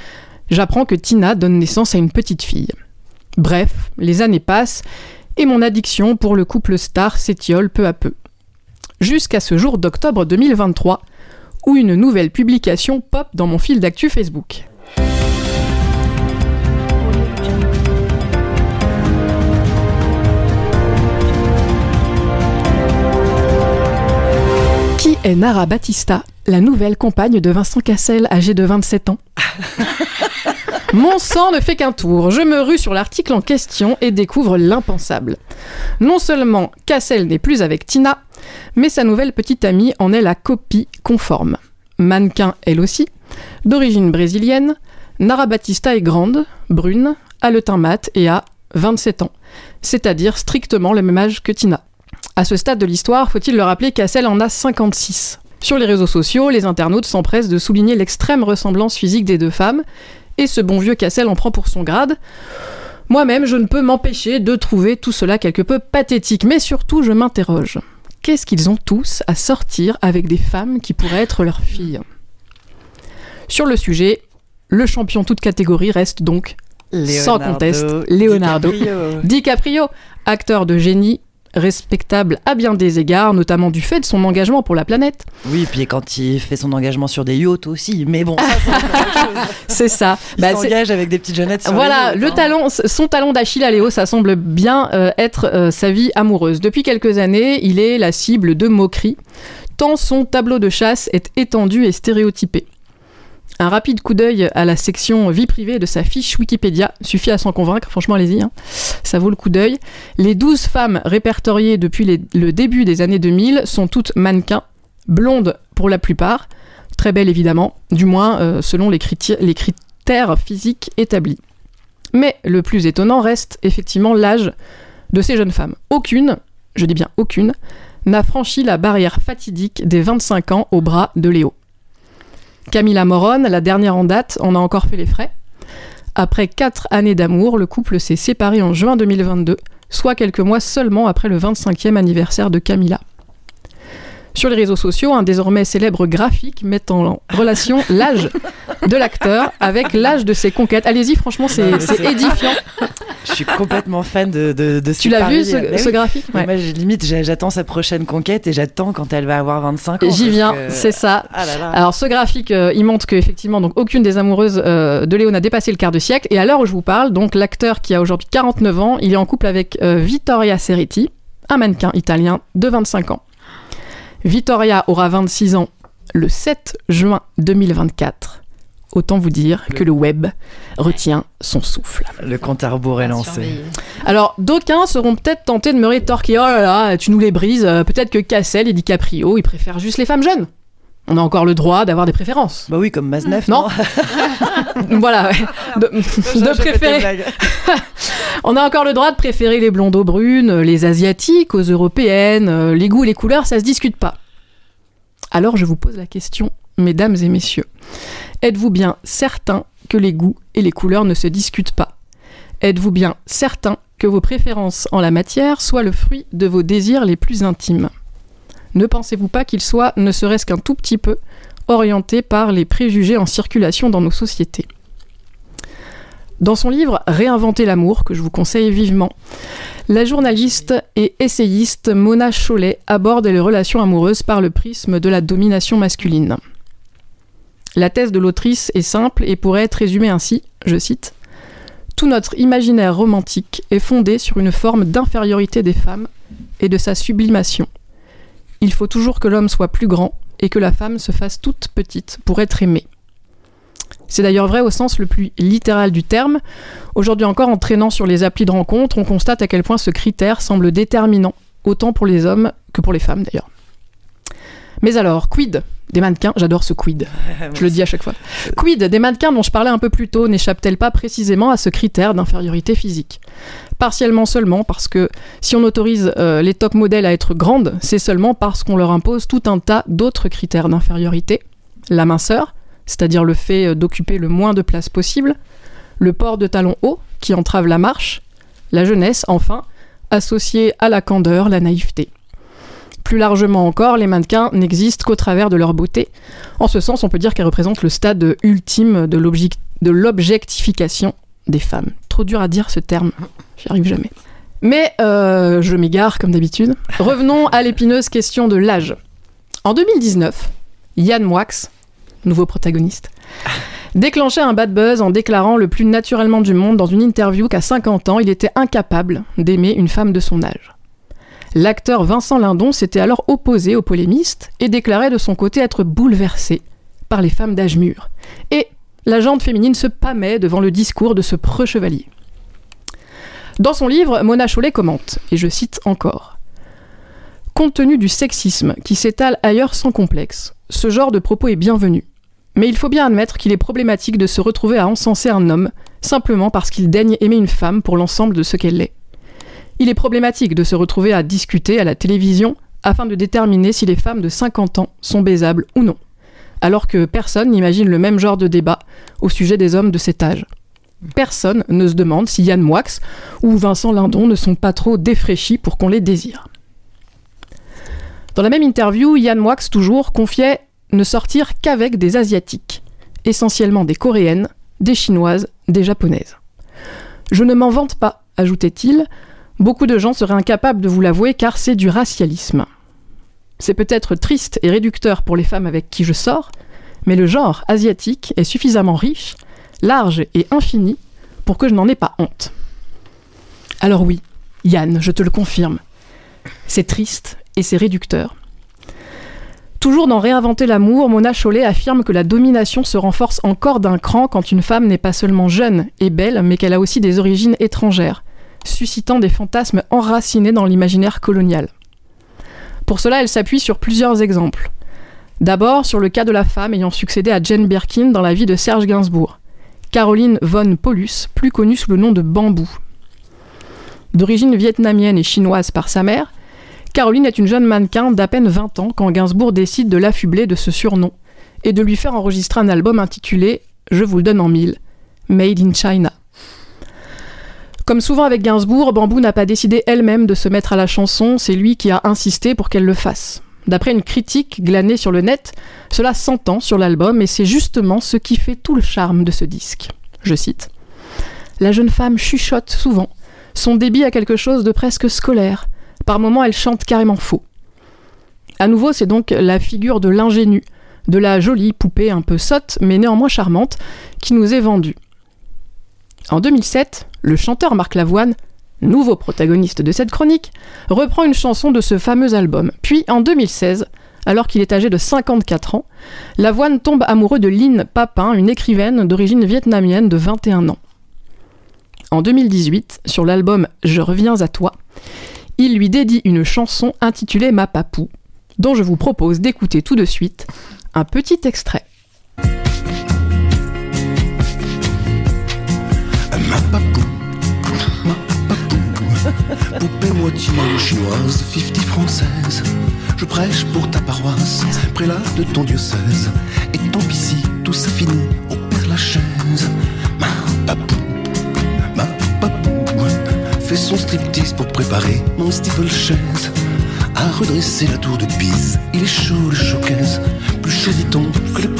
j'apprends que Tina donne naissance à une petite fille. Bref, les années passent et mon addiction pour le couple star s'étiole peu à peu. Jusqu'à ce jour d'octobre 2023, où une nouvelle publication pop dans mon fil d'actu Facebook. Qui est Nara Batista, la nouvelle compagne de Vincent Cassel, âgée de 27 ans? Mon sang ne fait qu'un tour. Je me rue sur l'article en question et découvre l'impensable. Non seulement Cassel n'est plus avec Tina, mais sa nouvelle petite amie en est la copie conforme. Mannequin elle aussi, d'origine brésilienne, Nara Batista est grande, brune, a le teint mat et a 27 ans, c'est-à-dire strictement le même âge que Tina. À ce stade de l'histoire, faut-il le rappeler qu'Assel en a 56. Sur les réseaux sociaux, les internautes s'empressent de souligner l'extrême ressemblance physique des deux femmes, et ce bon vieux Cassel en prend pour son grade. Moi-même, je ne peux m'empêcher de trouver tout cela quelque peu pathétique, mais surtout, je m'interroge. Qu'est-ce qu'ils ont tous à sortir avec des femmes qui pourraient être leurs filles? Sur le sujet, le champion toute catégorie reste donc, sans conteste, Leonardo DiCaprio. DiCaprio, acteur de génie, respectable à bien des égards, notamment du fait de son engagement pour la planète. Oui, puis quand il fait son engagement sur des yachts aussi. Mais bon, ça, c'est ça. Il Bah, s'engage avec des petites jeunettes sur Voilà, les le hein. talon, son talon d'Achille à Léo, ça semble bien euh, être euh, sa vie amoureuse. Depuis quelques années, il est la cible de moqueries, tant son tableau de chasse est étendu et stéréotypé. Un rapide coup d'œil à la section vie privée de sa fiche Wikipédia suffit à s'en convaincre, franchement allez-y, hein. ça vaut le coup d'œil. Les 12 femmes répertoriées depuis le début des années 2000 sont toutes mannequins, blondes pour la plupart, très belles évidemment, du moins euh, selon les critères physiques établis. Mais le plus étonnant reste effectivement l'âge de ces jeunes femmes. Aucune, je dis bien aucune, n'a franchi la barrière fatidique des 25 ans au bras de Léo. Camilla Moron, la dernière en date, en a encore fait les frais. Après 4 années d'amour, le couple s'est séparé en juin 2022, soit quelques mois seulement après le 25e anniversaire de Camilla. Sur les réseaux sociaux, un désormais célèbre graphique met en relation l'âge de l'acteur avec l'âge de ses conquêtes. Allez-y, franchement, c'est Non, mais c'est c'est- édifiant. Je suis complètement fan de, de, de Tu l'as vu, ce- ce graphique? Ouais. Moi, limite, j'attends sa prochaine conquête et j'attends quand elle va avoir 25 ans. J'y viens, que- c'est ça. Ah là là. Alors ce graphique, euh, il montre qu'effectivement, donc aucune des amoureuses euh, de Léo n'a dépassé le quart de siècle. Et à l'heure où je vous parle, donc l'acteur qui a aujourd'hui 49 ans, il est en couple avec euh, Vittoria Ceretti, un mannequin italien de 25 ans. Vittoria aura 26 ans le 7 juin 2024. Autant vous dire que le web retient son souffle. Le compte à rebours est lancé. Alors, d'aucuns seront peut-être tentés de me rétorquer Oh là là, tu nous les brises, euh, peut-être que Cassel et DiCaprio, ils préfèrent juste les femmes jeunes. On a encore le droit d'avoir des préférences. Bah oui, comme Maznev. Non Voilà, ouais. de, préférer. On a encore le droit de préférer les blondes aux brunes, les asiatiques aux européennes, euh, les goûts et les couleurs, ça se discute pas. Alors je vous pose la question, mesdames et messieurs. Êtes-vous bien certain que les goûts et les couleurs ne se discutent pas? Êtes-vous bien certain que vos préférences en la matière soient le fruit de vos désirs les plus intimes? Ne pensez-vous pas qu'ils soient, ne serait-ce qu'un tout petit peu, orientés par les préjugés en circulation dans nos sociétés? Dans son livre Réinventer l'amour, que je vous conseille vivement, la journaliste et essayiste Mona Chollet aborde les relations amoureuses par le prisme de la domination masculine. La thèse de l'autrice est simple et pourrait être résumée ainsi, je cite, Tout notre imaginaire romantique est fondé sur une forme d'infériorité des femmes et de sa sublimation. Il faut toujours que l'homme soit plus grand et que la femme se fasse toute petite pour être aimée. C'est d'ailleurs vrai au sens le plus littéral du terme. Aujourd'hui encore, en traînant sur les applis de rencontres, on constate à quel point ce critère semble déterminant, autant pour les hommes que pour les femmes d'ailleurs. Mais alors, quid des mannequins? J'adore ce quid. Je le dis à chaque fois. Quid des mannequins dont je parlais un peu plus tôt n'échappent-elles pas précisément à ce critère d'infériorité physique? Partiellement seulement parce que si on autorise euh, les top modèles à être grandes, c'est seulement parce qu'on leur impose tout un tas d'autres critères d'infériorité. La minceur, c'est-à-dire le fait euh, d'occuper le moins de place possible, le port de talons hauts qui entrave la marche, la jeunesse, enfin, associée à la candeur, la naïveté. Plus largement encore, les mannequins n'existent qu'au travers de leur beauté. En ce sens, on peut dire qu'elles représentent le stade ultime de l'objec- de l'objectification des femmes. Trop dur à dire ce terme, j'y arrive jamais. Mais euh, je m'égare comme d'habitude. Revenons à l'épineuse question de l'âge. En 2019, Yann Moix, nouveau protagoniste, déclenchait un bad buzz en déclarant le plus naturellement du monde dans une interview qu'à 50 ans, il était incapable d'aimer une femme de son âge. L'acteur Vincent Lindon s'était alors opposé aux polémistes et déclarait de son côté être bouleversé par les femmes d'âge mûr. Et la jante féminine se pâmait devant le discours de ce preux chevalier. Dans son livre, Mona Chollet commente, et je cite encore Compte tenu du sexisme qui s'étale ailleurs sans complexe, ce genre de propos est bienvenu. Mais il faut bien admettre qu'il est problématique de se retrouver à encenser un homme simplement parce qu'il daigne aimer une femme pour l'ensemble de ce qu'elle est. Il est problématique de se retrouver à discuter à la télévision afin de déterminer si les femmes de 50 ans sont baisables ou non, alors que personne n'imagine le même genre de débat au sujet des hommes de cet âge. Personne ne se demande si Yann Moix ou Vincent Lindon ne sont pas trop défraîchis pour qu'on les désire. Dans la même interview, Yann Moix, toujours, confiait ne sortir qu'avec des Asiatiques, essentiellement des Coréennes, des Chinoises, des Japonaises. Je ne m'en vante pas, ajoutait-il, beaucoup de gens seraient incapables de vous l'avouer car c'est du racialisme. C'est peut-être triste et réducteur pour les femmes avec qui je sors, mais le genre asiatique est suffisamment riche, large et infini pour que je n'en ai pas honte. Alors oui, Yann, je te le confirme, c'est triste et c'est réducteur. Toujours dans Réinventer l'amour, Mona Chollet affirme que la domination se renforce encore d'un cran quand une femme n'est pas seulement jeune et belle, mais qu'elle a aussi des origines étrangères, suscitant des fantasmes enracinés dans l'imaginaire colonial. Pour cela, elle s'appuie sur plusieurs exemples. D'abord, sur le cas de la femme ayant succédé à Jane Birkin dans la vie de Serge Gainsbourg, Caroline von Paulus, plus connue sous le nom de Bambou. D'origine vietnamienne et chinoise par sa mère, Caroline est une jeune mannequin d'à peine 20 ans quand Gainsbourg décide de l'affubler de ce surnom et de lui faire enregistrer un album intitulé Je vous le donne en mille, Made in China. Comme souvent avec Gainsbourg, Bambou n'a pas décidé elle-même de se mettre à la chanson, c'est lui qui a insisté pour qu'elle le fasse. D'après une critique glanée sur le net, cela s'entend sur l'album et c'est justement ce qui fait tout le charme de ce disque. Je cite La jeune femme chuchote souvent, son débit a quelque chose de presque scolaire, par moments elle chante carrément faux. À nouveau, c'est donc la figure de l'ingénue, de la jolie poupée un peu sotte mais néanmoins charmante, qui nous est vendue. En 2007, le chanteur Marc Lavoine, nouveau protagoniste de cette chronique, reprend une chanson de ce fameux album. Puis en 2016, alors qu'il est âgé de 54 ans, Lavoine tombe amoureux de Lynn Papin, une écrivaine d'origine vietnamienne de 21 ans. En 2018, sur l'album Je reviens à toi, il lui dédie une chanson intitulée Ma Papou, dont je vous propose d'écouter tout de suite un petit extrait. Poupée moitié chinoise, 50 française. Je prêche pour ta paroisse, prélat de ton diocèse. Et tant pis si tout ça finit au Père Lachaise. Ma papou, ma papou, fait son striptease pour préparer mon steeple-chaise. À redresser la tour de Pise, il est chaud le showcase. Plus chaud dit-on que le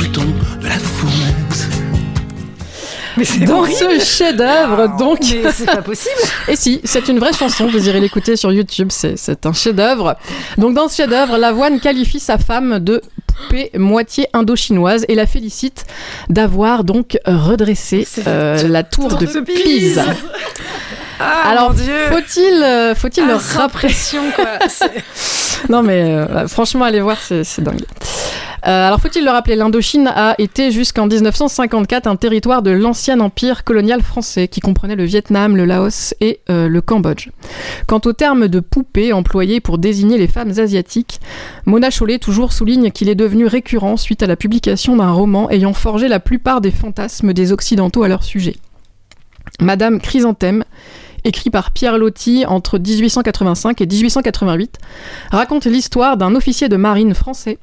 Dans ce chef-d'œuvre, donc. Mais c'est pas possible. Et si, c'est une vraie chanson, vous irez l'écouter sur YouTube, c'est un chef-d'œuvre. Donc dans ce chef-d'œuvre, Lavoine qualifie sa femme de poupée moitié indo-chinoise et la félicite d'avoir donc redressé euh, la tour, de, Pise. Alors, faut-il euh, faut-il Ah, le sans rappeler pression, quoi. C'est- Non mais euh, franchement, allez voir, c'est c'est dingue. Euh, alors faut-il le rappeler, l'Indochine a été jusqu'en 1954 un territoire de l'ancien empire colonial français qui comprenait le Vietnam, le Laos et euh, le Cambodge. Quant au terme de poupée employé pour désigner les femmes asiatiques, Mona Chollet toujours souligne qu'il est devenu récurrent suite à la publication d'un roman ayant forgé la plupart des fantasmes des Occidentaux à leur sujet. Madame Chrysanthème, écrit par Pierre Loti entre 1885 et 1888, raconte l'histoire d'un officier de marine français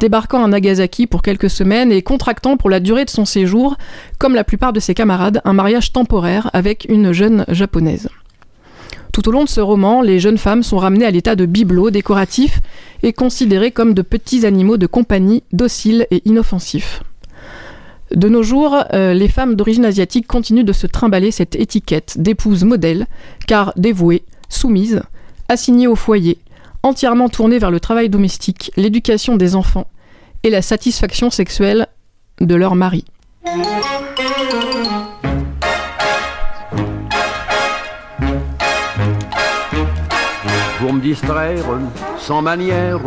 débarquant à Nagasaki pour quelques semaines et contractant pour la durée de son séjour, comme la plupart de ses camarades, un mariage temporaire avec une jeune japonaise. Tout au long de ce roman, les jeunes femmes sont ramenées à l'état de bibelots décoratifs et considérées comme de petits animaux de compagnie dociles et inoffensifs. De nos jours, euh, les femmes d'origine asiatique continuent de se trimballer cette étiquette d'épouse modèle, car dévouées, soumises, assignées au foyer, entièrement tournées vers le travail domestique, l'éducation des enfants et la satisfaction sexuelle de leur mari. Pour me distraire, sans manière,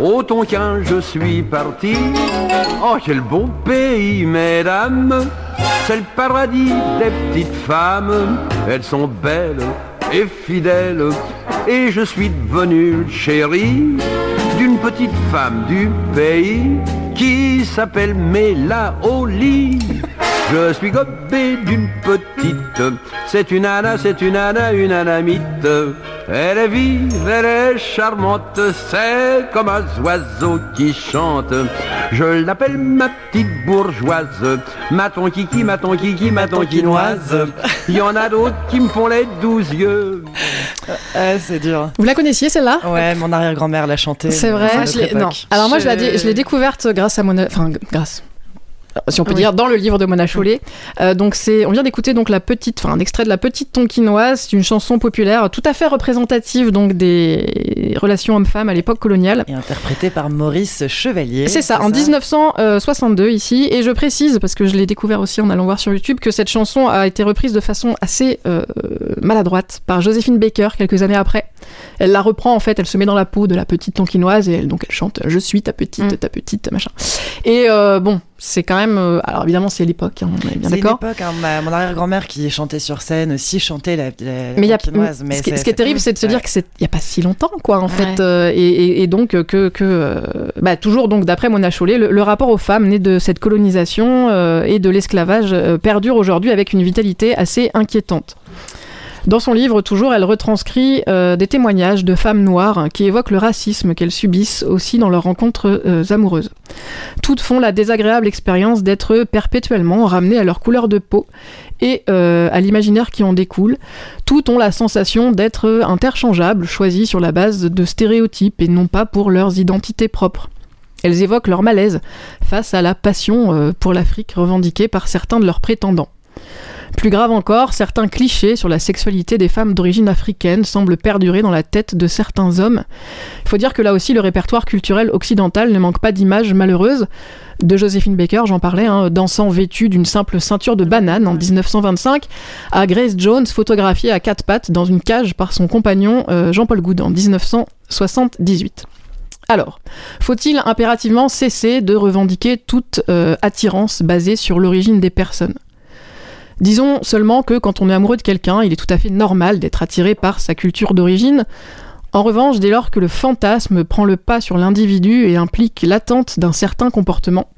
au Tonkin je suis parti. Oh, quel bon pays, mesdames, c'est le paradis des petites femmes. Elles sont belles et fidèles, et je suis devenu chéri d'une petite femme du pays qui s'appelle Mélaoli. Je suis gobé d'une petite, c'est une Anna, c'est une Anna, une Anamite. Elle est vive, elle est charmante, c'est comme un oiseau qui chante. Je l'appelle ma petite bourgeoise, ma ton kiki, ma ton kiki, ma ton quinoise. Il y en a d'autres qui me font les douze yeux. C'est dur. Vous la connaissiez celle-là? Ouais, mon arrière-grand-mère l'a chanté. C'est vrai. je non. Alors moi, je, l'ai- je l'ai découverte grâce à Mona. Enfin, grâce. Si on peut Oui. dire dans le livre de Mona Chollet. Euh, donc c'est, on vient d'écouter donc la petite, enfin un extrait de la petite tonkinoise. C'est une chanson populaire tout à fait représentative donc des relations hommes-femmes à l'époque coloniale. Et interprété par Maurice Chevalier. C'est ça, en 1962 ici. Et je précise, parce que je l'ai découvert aussi en allant voir sur YouTube, que cette chanson a été reprise de façon assez euh, maladroite par Joséphine Baker quelques années après. Elle la reprend en fait, elle se met dans la peau de la petite tonkinoise et elle, donc elle chante Je suis ta petite, ta petite, machin. Et euh, bon, c'est quand même. euh, alors évidemment, c'est l'époque, hein, on est bien C'est d'accord. époque, hein, ma- mon arrière-grand-mère qui chantait sur scène aussi chantait la, la, la Mais, il y a, tonkinoise, ce, qui, ce qui est terrible, c'est de se dire que c'est il y a pas si longtemps, quoi, en Ouais. fait, euh, et, et- et donc euh, que, que euh, bah, toujours donc d'après Mona Chollet, le, le rapport aux femmes né de cette colonisation euh, et de l'esclavage euh, perdure aujourd'hui avec une vitalité assez inquiétante. Dans son livre, toujours, elle retranscrit euh, des témoignages de femmes noires qui évoquent le racisme qu'elles subissent aussi dans leurs rencontres euh, amoureuses. Toutes font la désagréable expérience d'être perpétuellement ramenées à leur couleur de peau et euh, à l'imaginaire qui en découle. Toutes ont la sensation d'être interchangeables, choisies sur la base de stéréotypes et non pas pour leurs identités propres. Elles évoquent leur malaise face à la passion pour l'Afrique revendiquée par certains de leurs prétendants. Plus grave encore, certains clichés sur la sexualité des femmes d'origine africaine semblent perdurer dans la tête de certains hommes. Il faut dire que là aussi, le répertoire culturel occidental ne manque pas d'images malheureuses. De Joséphine Baker, j'en parlais, hein, dansant vêtue d'une simple ceinture de banane en 1925, à Grace Jones, photographiée à quatre pattes dans une cage par son compagnon euh, Jean-Paul Goud en 1978. Alors, faut-il impérativement cesser de revendiquer toute euh, attirance basée sur l'origine des personnes? Disons seulement que quand on est amoureux de quelqu'un, il est tout à fait normal d'être attiré par sa culture d'origine. En revanche, dès lors que le fantasme prend le pas sur l'individu et implique l'attente d'un certain comportement,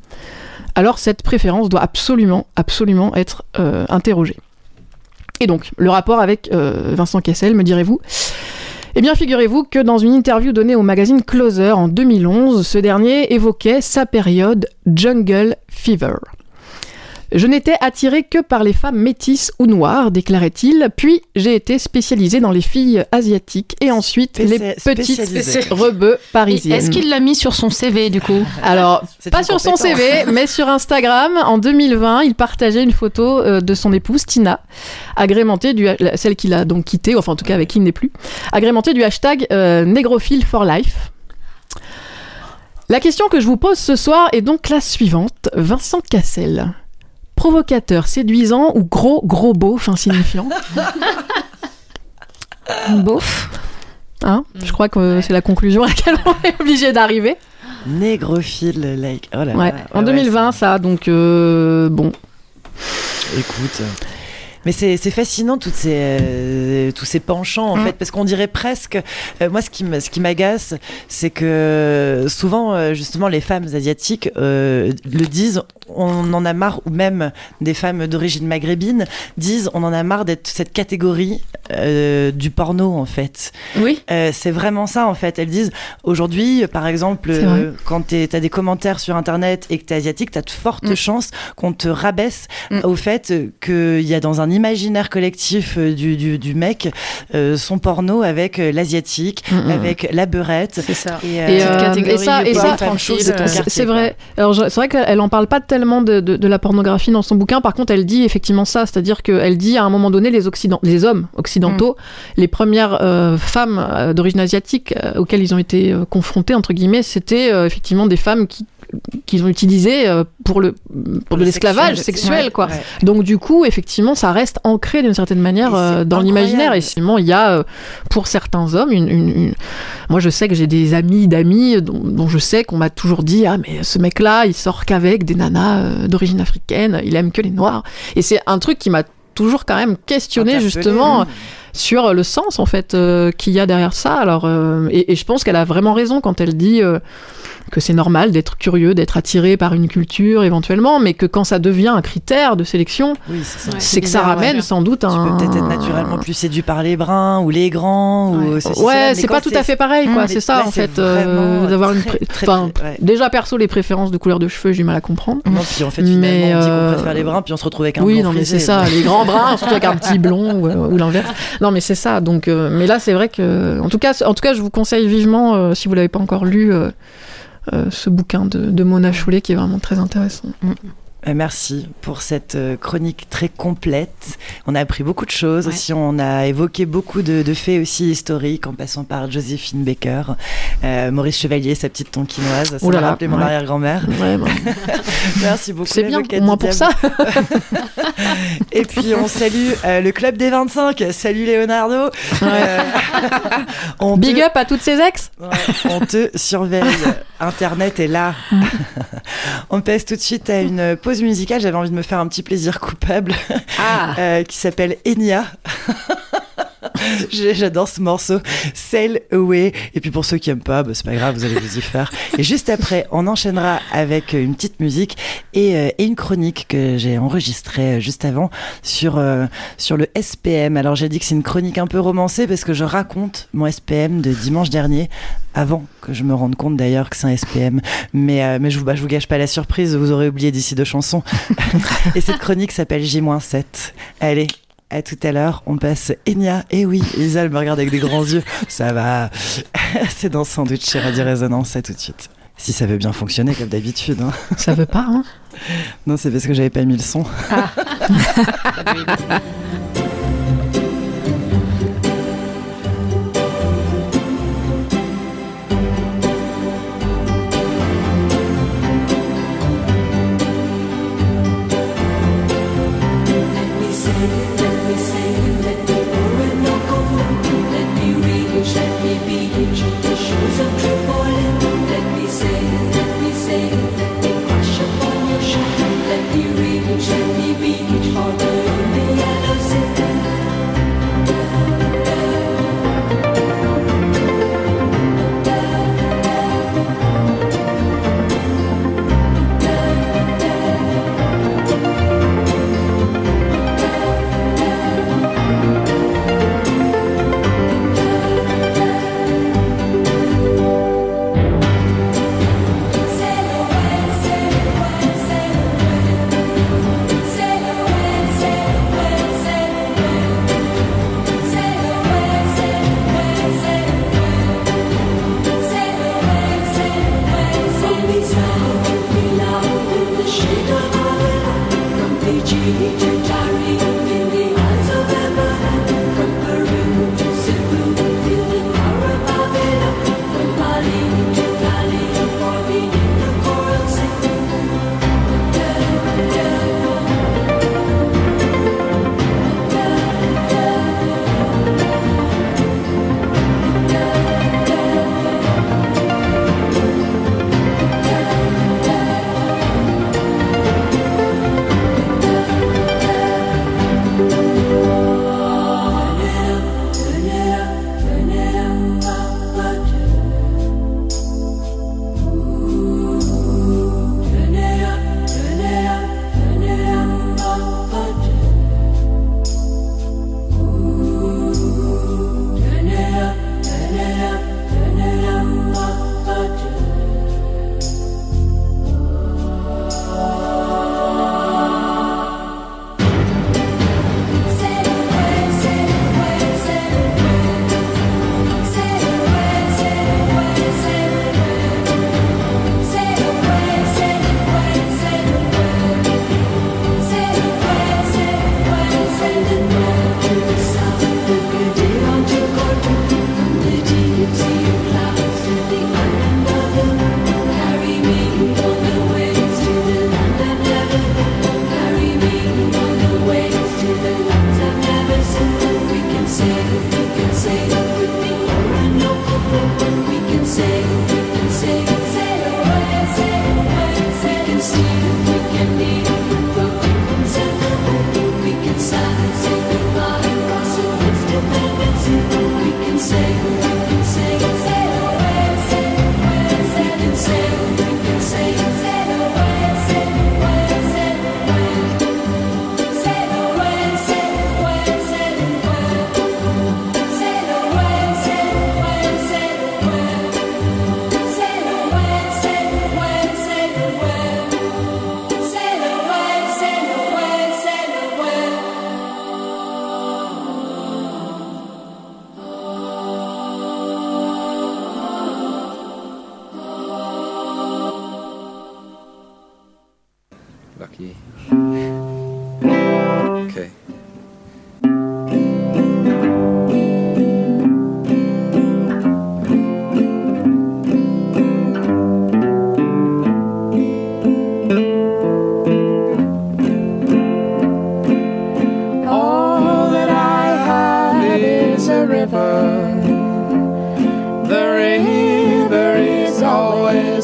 alors cette préférence doit absolument, absolument être euh, interrogée. Et donc, le rapport avec euh, Vincent Kessel, me direz-vous? Eh bien, figurez-vous que dans une interview donnée au magazine Closer en 2011, ce dernier évoquait sa période Jungle Fever. Je n'étais attiré que par les femmes métisses ou noires, déclarait-il. Puis j'ai été spécialisé dans les filles asiatiques et ensuite les petites rebeux parisiennes. Est-ce qu'il l'a mis sur son CV du coup? Alors, pas sur son. CV, mais sur Instagram, en 2020, il partageait une photo euh, de son épouse Tina, agrémentée du celle qu'il a donc quittée, enfin en tout cas avec qui il n'est plus, agrémentée du hashtag euh, négrophile for life. La question que je vous pose ce soir est donc la suivante. Vincent Cassel, provocateur, séduisant ou gros gros beauf insignifiant Beauf. Hein Je crois que c'est la conclusion à laquelle on est obligé d'arriver. Négrophile, like. Oh là Ouais, là. en Ah ouais, 2020, ça, donc euh, bon. Écoute. Mais c'est c'est fascinant toutes ces, euh, tous ces penchants en Mm. fait parce qu'on dirait presque euh, moi ce qui me- ce qui m'agace c'est que souvent euh, justement les femmes asiatiques euh, le disent on en a marre ou même des femmes d'origine maghrébine disent on en a marre d'être cette catégorie euh, du porno en fait Oui. Euh, c'est vraiment ça en fait. Elles disent aujourd'hui, par exemple, euh, quand tu as des commentaires sur internet et que tu es asiatique, tu as de fortes Mm. chances qu'on te rabaisse Mm. au fait qu'il y a dans un imaginaire collectif du, du, du mec son porno avec l'asiatique, Mm, avec la beurette. C'est ça. Et, Et, catégorie et ça, et c'est- vrai. Alors c'est vrai qu'elle en parle pas tellement de, de- de la pornographie dans son bouquin. Par contre, elle dit effectivement ça, c'est-à-dire qu'elle dit à un moment donné les occident, les hommes occidentaux, Mm. les premières euh, femmes euh, d'origine asiatique euh, auxquelles ils ont été confrontés entre guillemets, c'était effectivement des femmes qui qu'ils ont utilisées euh, pour le pour de le l'esclavage sexuel, sexuel, ouais, quoi. ouais. Donc du coup, effectivement, ça reste ancré d'une certaine manière euh, dans l'imaginaire. Et sinon, il y a pour certains hommes une, une- une- Moi, je sais que j'ai des amis d'amis dont, dont je sais qu'on m'a toujours dit ah mais ce mec-là, il sort qu'avec des nanas d'origine africaine, il aime que les noirs. Et c'est un truc qui m'a toujours quand même questionné Interpellé, justement sur le sens en fait euh, qu'il y a derrière ça. Alors euh, et, et je pense qu'elle a vraiment raison quand elle dit euh, que c'est normal d'être curieux, d'être attiré par une culture éventuellement, mais que quand ça devient un critère de sélection, Oui, c'est que ça ramène ouais. sans doute Tu un. peux peut-être être naturellement plus séduit par les bruns ou les grands ou ceci, cela, Ouais, c'est pas tout à fait pareil, quoi. Mmh, c'est ça, en fait, euh, d'avoir une. pré- très, enfin, ouais. déjà perso, les préférences de couleur de cheveux, j'ai du mal à comprendre. Non, puis en fait, finalement, Mais, on dit qu'on euh, préfère les bruns, puis on se retrouve avec un oui, blond non, mais c'est ça, les grands bruns, surtout avec un petit blond ou, ou l'inverse. Non, mais c'est ça. Donc, euh, mais là, c'est vrai que, en tout cas, en tout cas, je vous conseille vivement, euh, si vous l'avez pas encore lu, euh, euh, ce bouquin de, de Mona Choulet qui est vraiment très intéressant. Euh, Merci pour cette euh, chronique très complète. On a appris beaucoup de choses aussi. On a évoqué beaucoup de, de faits aussi historiques en passant par Joséphine Baker, euh, Maurice Chevalier, sa petite tonkinoise. Ça Oh là m'a rappelé mon ouais. arrière-grand-mère. Ouais, bah, Merci beaucoup. c'est bien, au moins pour ça. Et puis on salue euh, le club des 25. Salut Leonardo. Euh, on Big te- up à toutes ces ex. Ouais, on te surveille. Internet est là. on passe tout de suite à une pause musicale. J'avais envie de me faire un petit plaisir coupable Ah. euh, qui s'appelle Enya. J'adore ce morceau, Sail Away. Et puis pour ceux qui aiment pas, bah, c'est pas grave, vous allez vous y faire. Et juste après, on enchaînera avec une petite musique et, euh, et une chronique que j'ai enregistrée euh, juste avant sur, euh, sur le SPM. Alors j'ai dit que c'est une chronique un peu romancée parce que je raconte mon SPM de dimanche dernier, avant que je me rende compte d'ailleurs que c'est un SPM. Mais, euh, mais je, vous, bah, je vous gâche pas la surprise, vous aurez oublié d'ici deux chansons. et cette chronique s'appelle J-7. Allez. À tout à l'heure, on passe Enya. Et oui, elle me regarde avec des grands yeux. Ça va. C'est dans Sandwich chez Radio Résonance. À tout de suite. Si ça veut bien fonctionner comme d'habitude. hein. Ça veut pas, hein Non, c'est parce que j'avais pas mis le son. Let me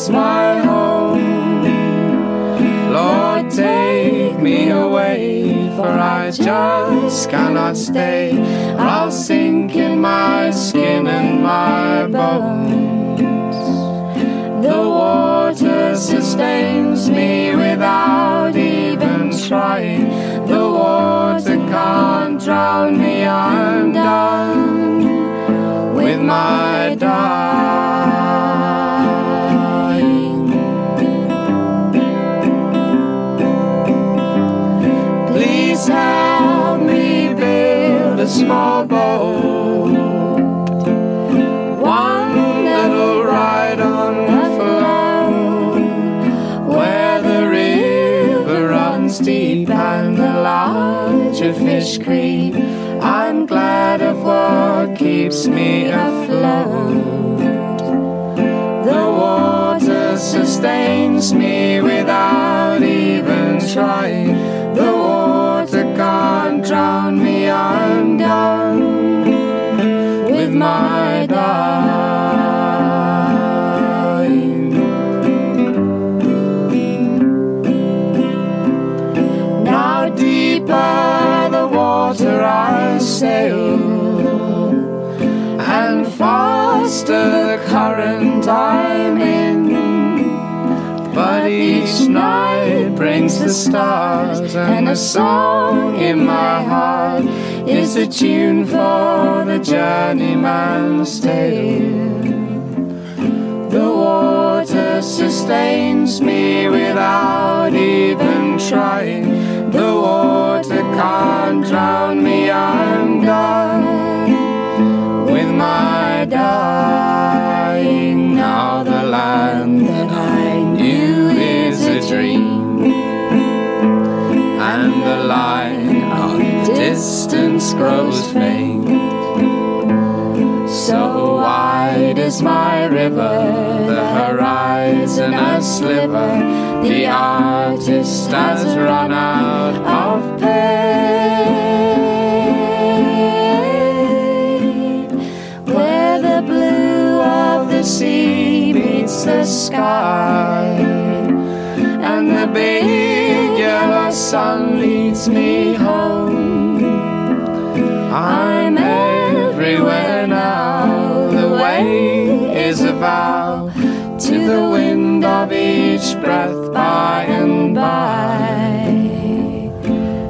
my home. Lord, take me away, for I just cannot stay. I'll sink in my skin and my bones. The water sustains me without even trying. The water can't drown me, I'm done with my dying. Small boat. One that'll ride on the flow where the river runs deep and the larger fish creep. I'm glad of what keeps me afloat. The water sustains me without even trying. Can't drown me, I'm done with my dying. Now deeper the water I sail, and faster the current I'm in. But each night brings the stars, and a song in my heart is a tune for the journeyman's tale. The water sustains me without even trying. The water can't drown me, I'm done with my dying. Now the land that I knew is a dream, distance grows faint. So wide is my river, the horizon a sliver. The artist has run out of pain. Where the blue of the sea meets the sky, and the big yellow sun leads me home. I'm everywhere now. The way is a vow to the wind of each breath by and by.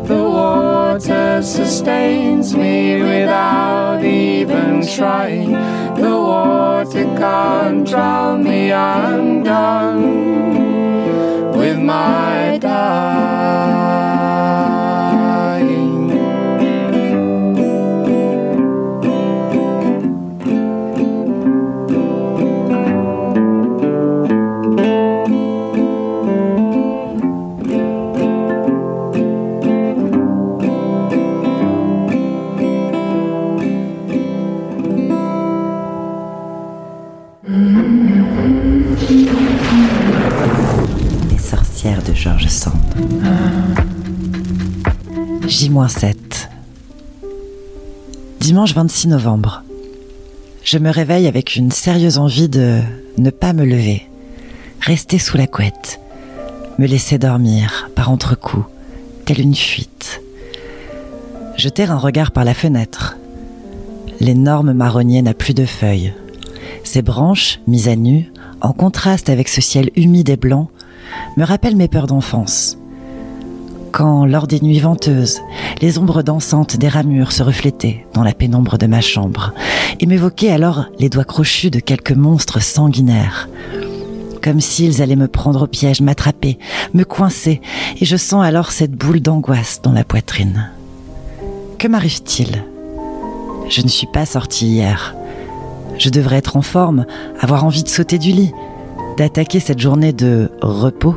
The water sustains me without even trying. The water can't drown me, I'm done with my dying. Les sorcières de Georges Sand. J-7. Dimanche 26 novembre. Je me réveille avec une sérieuse envie de ne pas me lever, rester sous la couette, me laisser dormir par entre-coups, telle une fuite. Jeter un regard par la fenêtre. L'énorme marronnier n'a plus de feuilles. Ses branches, mises à nu, en contraste avec ce ciel humide et blanc, me rappellent mes peurs d'enfance. Quand, lors des nuits venteuses, les ombres dansantes des ramures se reflétaient dans la pénombre de ma chambre et m'évoquaient alors les doigts crochus de quelques monstres sanguinaires. Comme s'ils allaient me prendre au piège, m'attraper, me coincer, et je sens alors cette boule d'angoisse dans la poitrine. Que m'arrive-t-il? Je ne suis pas sortie hier. Je devrais être en forme, avoir envie de sauter du lit. d'attaquer cette journée de repos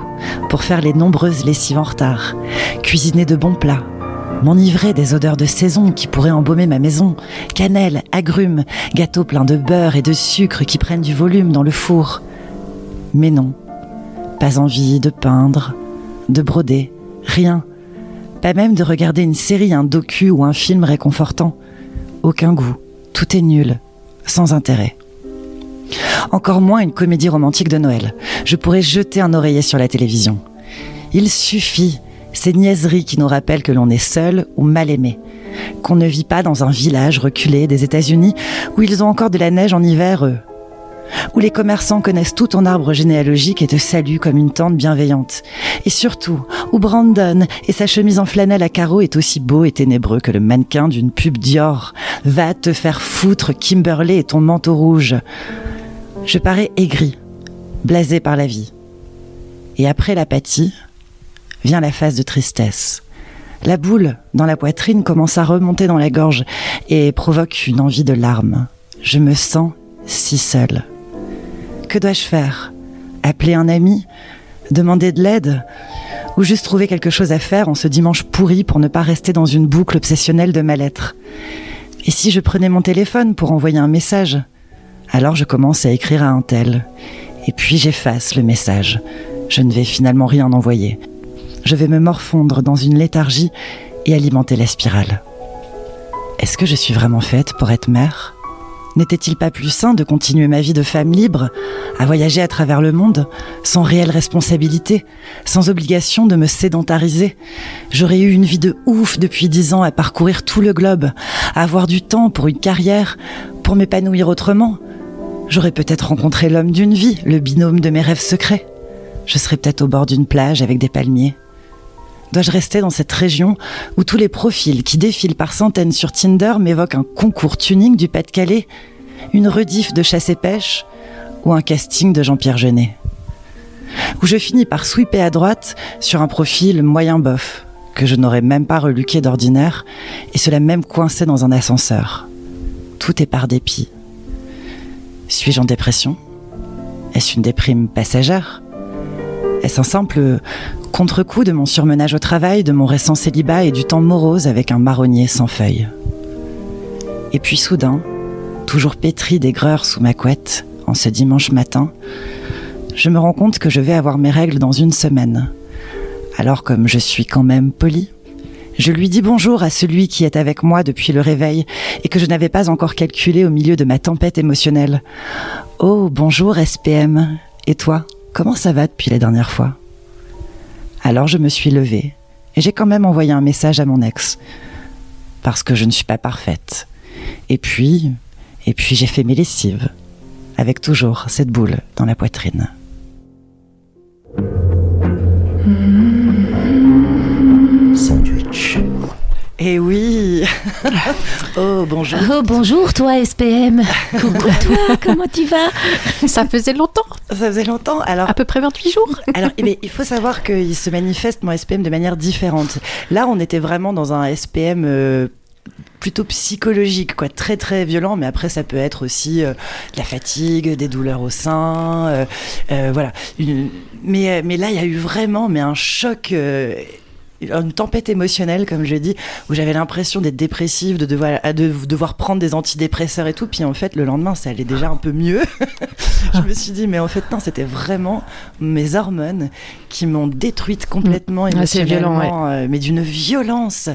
pour faire les nombreuses lessives en retard, cuisiner de bons plats, m'enivrer des odeurs de saison qui pourraient embaumer ma maison, cannelle, agrumes, gâteaux pleins de beurre et de sucre qui prennent du volume dans le four. Mais non, pas envie de peindre, de broder, rien. Pas même de regarder une série, un docu ou un film réconfortant. Aucun goût, tout est nul, sans intérêt. Encore moins une comédie romantique de Noël. Je pourrais jeter un oreiller sur la télévision. Il suffit, ces niaiseries qui nous rappellent que l'on est seul ou mal aimé, qu'on ne vit pas dans un village reculé des États-Unis où ils ont encore de la neige en hiver, eux. Où les commerçants connaissent tout ton arbre généalogique et te saluent comme une tante bienveillante. Et surtout, où Brandon et sa chemise en flanelle à carreaux est aussi beau et ténébreux que le mannequin d'une pub Dior. Va te faire foutre Kimberley et ton manteau rouge. Je parais aigri, blasé par la vie. Et après l'apathie, vient la phase de tristesse. La boule dans la poitrine commence à remonter dans la gorge et provoque une envie de larmes. Je me sens si seule. Que dois-je faire? Appeler un ami? Demander de l'aide? Ou juste trouver quelque chose à faire en ce dimanche pourri pour ne pas rester dans une boucle obsessionnelle de mal-être? Et si je prenais mon téléphone pour envoyer un message? Alors je commence à écrire à un tel. Et puis j'efface le message. Je ne vais finalement rien envoyer. Je vais me morfondre dans une léthargie et alimenter la spirale. Est-ce que je suis vraiment faite pour être mère? N'était-il pas plus sain de continuer ma vie de femme libre, à voyager à travers le monde, sans réelle responsabilité, sans obligation de me sédentariser? J'aurais eu une vie de ouf depuis dix ans à parcourir tout le globe, à avoir du temps pour une carrière, pour m'épanouir autrement. J'aurais peut-être rencontré l'homme d'une vie, le binôme de mes rêves secrets. Je serais peut-être au bord d'une plage avec des palmiers. Dois-je rester dans cette région où tous les profils qui défilent par centaines sur Tinder m'évoquent un concours tuning du Pas-de-Calais, une rediff de chasse et pêche ou un casting de Jean-Pierre Jeunet? Où je finis par sweeper à droite sur un profil moyen bof que je n'aurais même pas reluqué d'ordinaire et cela même coincé dans un ascenseur. Tout est par dépit. Suis-je en dépression? Est-ce une déprime passagère? Est-ce un simple contre-coup de mon surmenage au travail, de mon récent célibat et du temps morose avec un marronnier sans feuilles? Et puis soudain, toujours pétri d'aigreur sous ma couette, en ce dimanche matin, je me rends compte que je vais avoir mes règles dans une semaine. Alors comme je suis quand même poli, je lui dis bonjour à celui qui est avec moi depuis le réveil et que je n'avais pas encore calculé au milieu de ma tempête émotionnelle. Oh, bonjour SPM. Et toi, comment ça va depuis la dernière fois? Alors je me suis levée et j'ai quand même envoyé un message à mon ex parce que je ne suis pas parfaite. Et puis, et puis j'ai fait mes lessives avec toujours cette boule dans la poitrine. Sandwich. Eh oui. Oh, bonjour. Oh, bonjour, toi, SPM Coucou, toi, comment tu vas? Ça faisait longtemps. Ça faisait longtemps, alors... À peu près 28 jours. Alors, eh bien, il faut savoir qu'il se manifeste, mon SPM, de manière différente. Là, on était vraiment dans un SPM... euh, plutôt psychologique, quoi, très très violent, mais après ça peut être aussi euh, de la fatigue, des douleurs au sein, euh, euh, voilà. Une- mais, mais là, il y a eu vraiment mais un choc, euh, une tempête émotionnelle, comme je dis, où j'avais l'impression d'être dépressive, de devoir, de devoir prendre des antidépresseurs et tout, puis en fait le lendemain ça allait déjà un peu mieux. je me suis dit, mais en fait non, c'était vraiment mes hormones qui m'ont détruite complètement Mm. Ah, c'est violent, émotionnellement, euh, mais d'une violence.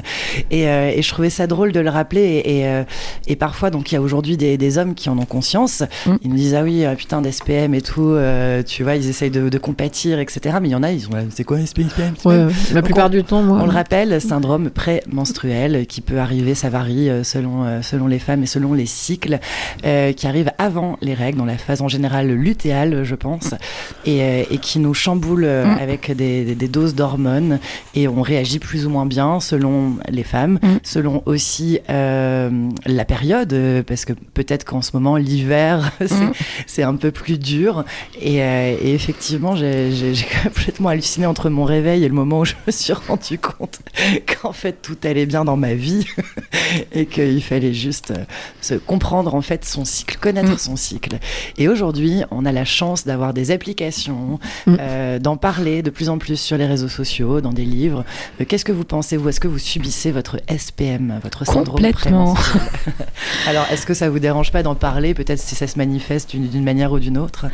Et, euh, et je trouvais ça drôle de le rappeler. Et, et, euh, et parfois, donc, il y a aujourd'hui des, des hommes qui en ont conscience. Mm. Ils me disent, ah oui, euh, putain, d'SPM et tout, euh, tu vois, ils essayent de, de compatir, etc. Mais il y en a, ils sont là, c'est quoi SPM Ouais, la plupart du temps, moi. On le rappelle, syndrome prémenstruel qui peut arriver, ça varie euh, selon, euh, selon les femmes et selon les cycles, euh, qui arrive avant les règles, dans la phase en général lutéale, je pense, et, et qui nous chamboule Mm. avec des, des- des doses d'hormones et on réagit plus ou moins bien selon les femmes, Mm. selon aussi euh, la période, parce que peut-être qu'en ce moment, l'hiver, c'est Mm. c'est un peu plus dur. Et, euh, et effectivement, j'ai complètement halluciné entre mon réveil et le moment où je me suis rendu compte qu'en fait tout allait bien dans ma vie et qu'il fallait juste euh, se comprendre en fait son cycle, connaître son cycle. Et aujourd'hui, on a la chance d'avoir des applications, euh, d'en parler de plus en plus sur les réseaux sociaux, dans des livres. Euh, Qu'est-ce que vous pensez vous? Est-ce que vous subissez votre SPM, votre syndrome Complètement. Alors, est-ce que ça vous dérange pas d'en parler Peut-être si ça se manifeste d'une manière ou d'une autre?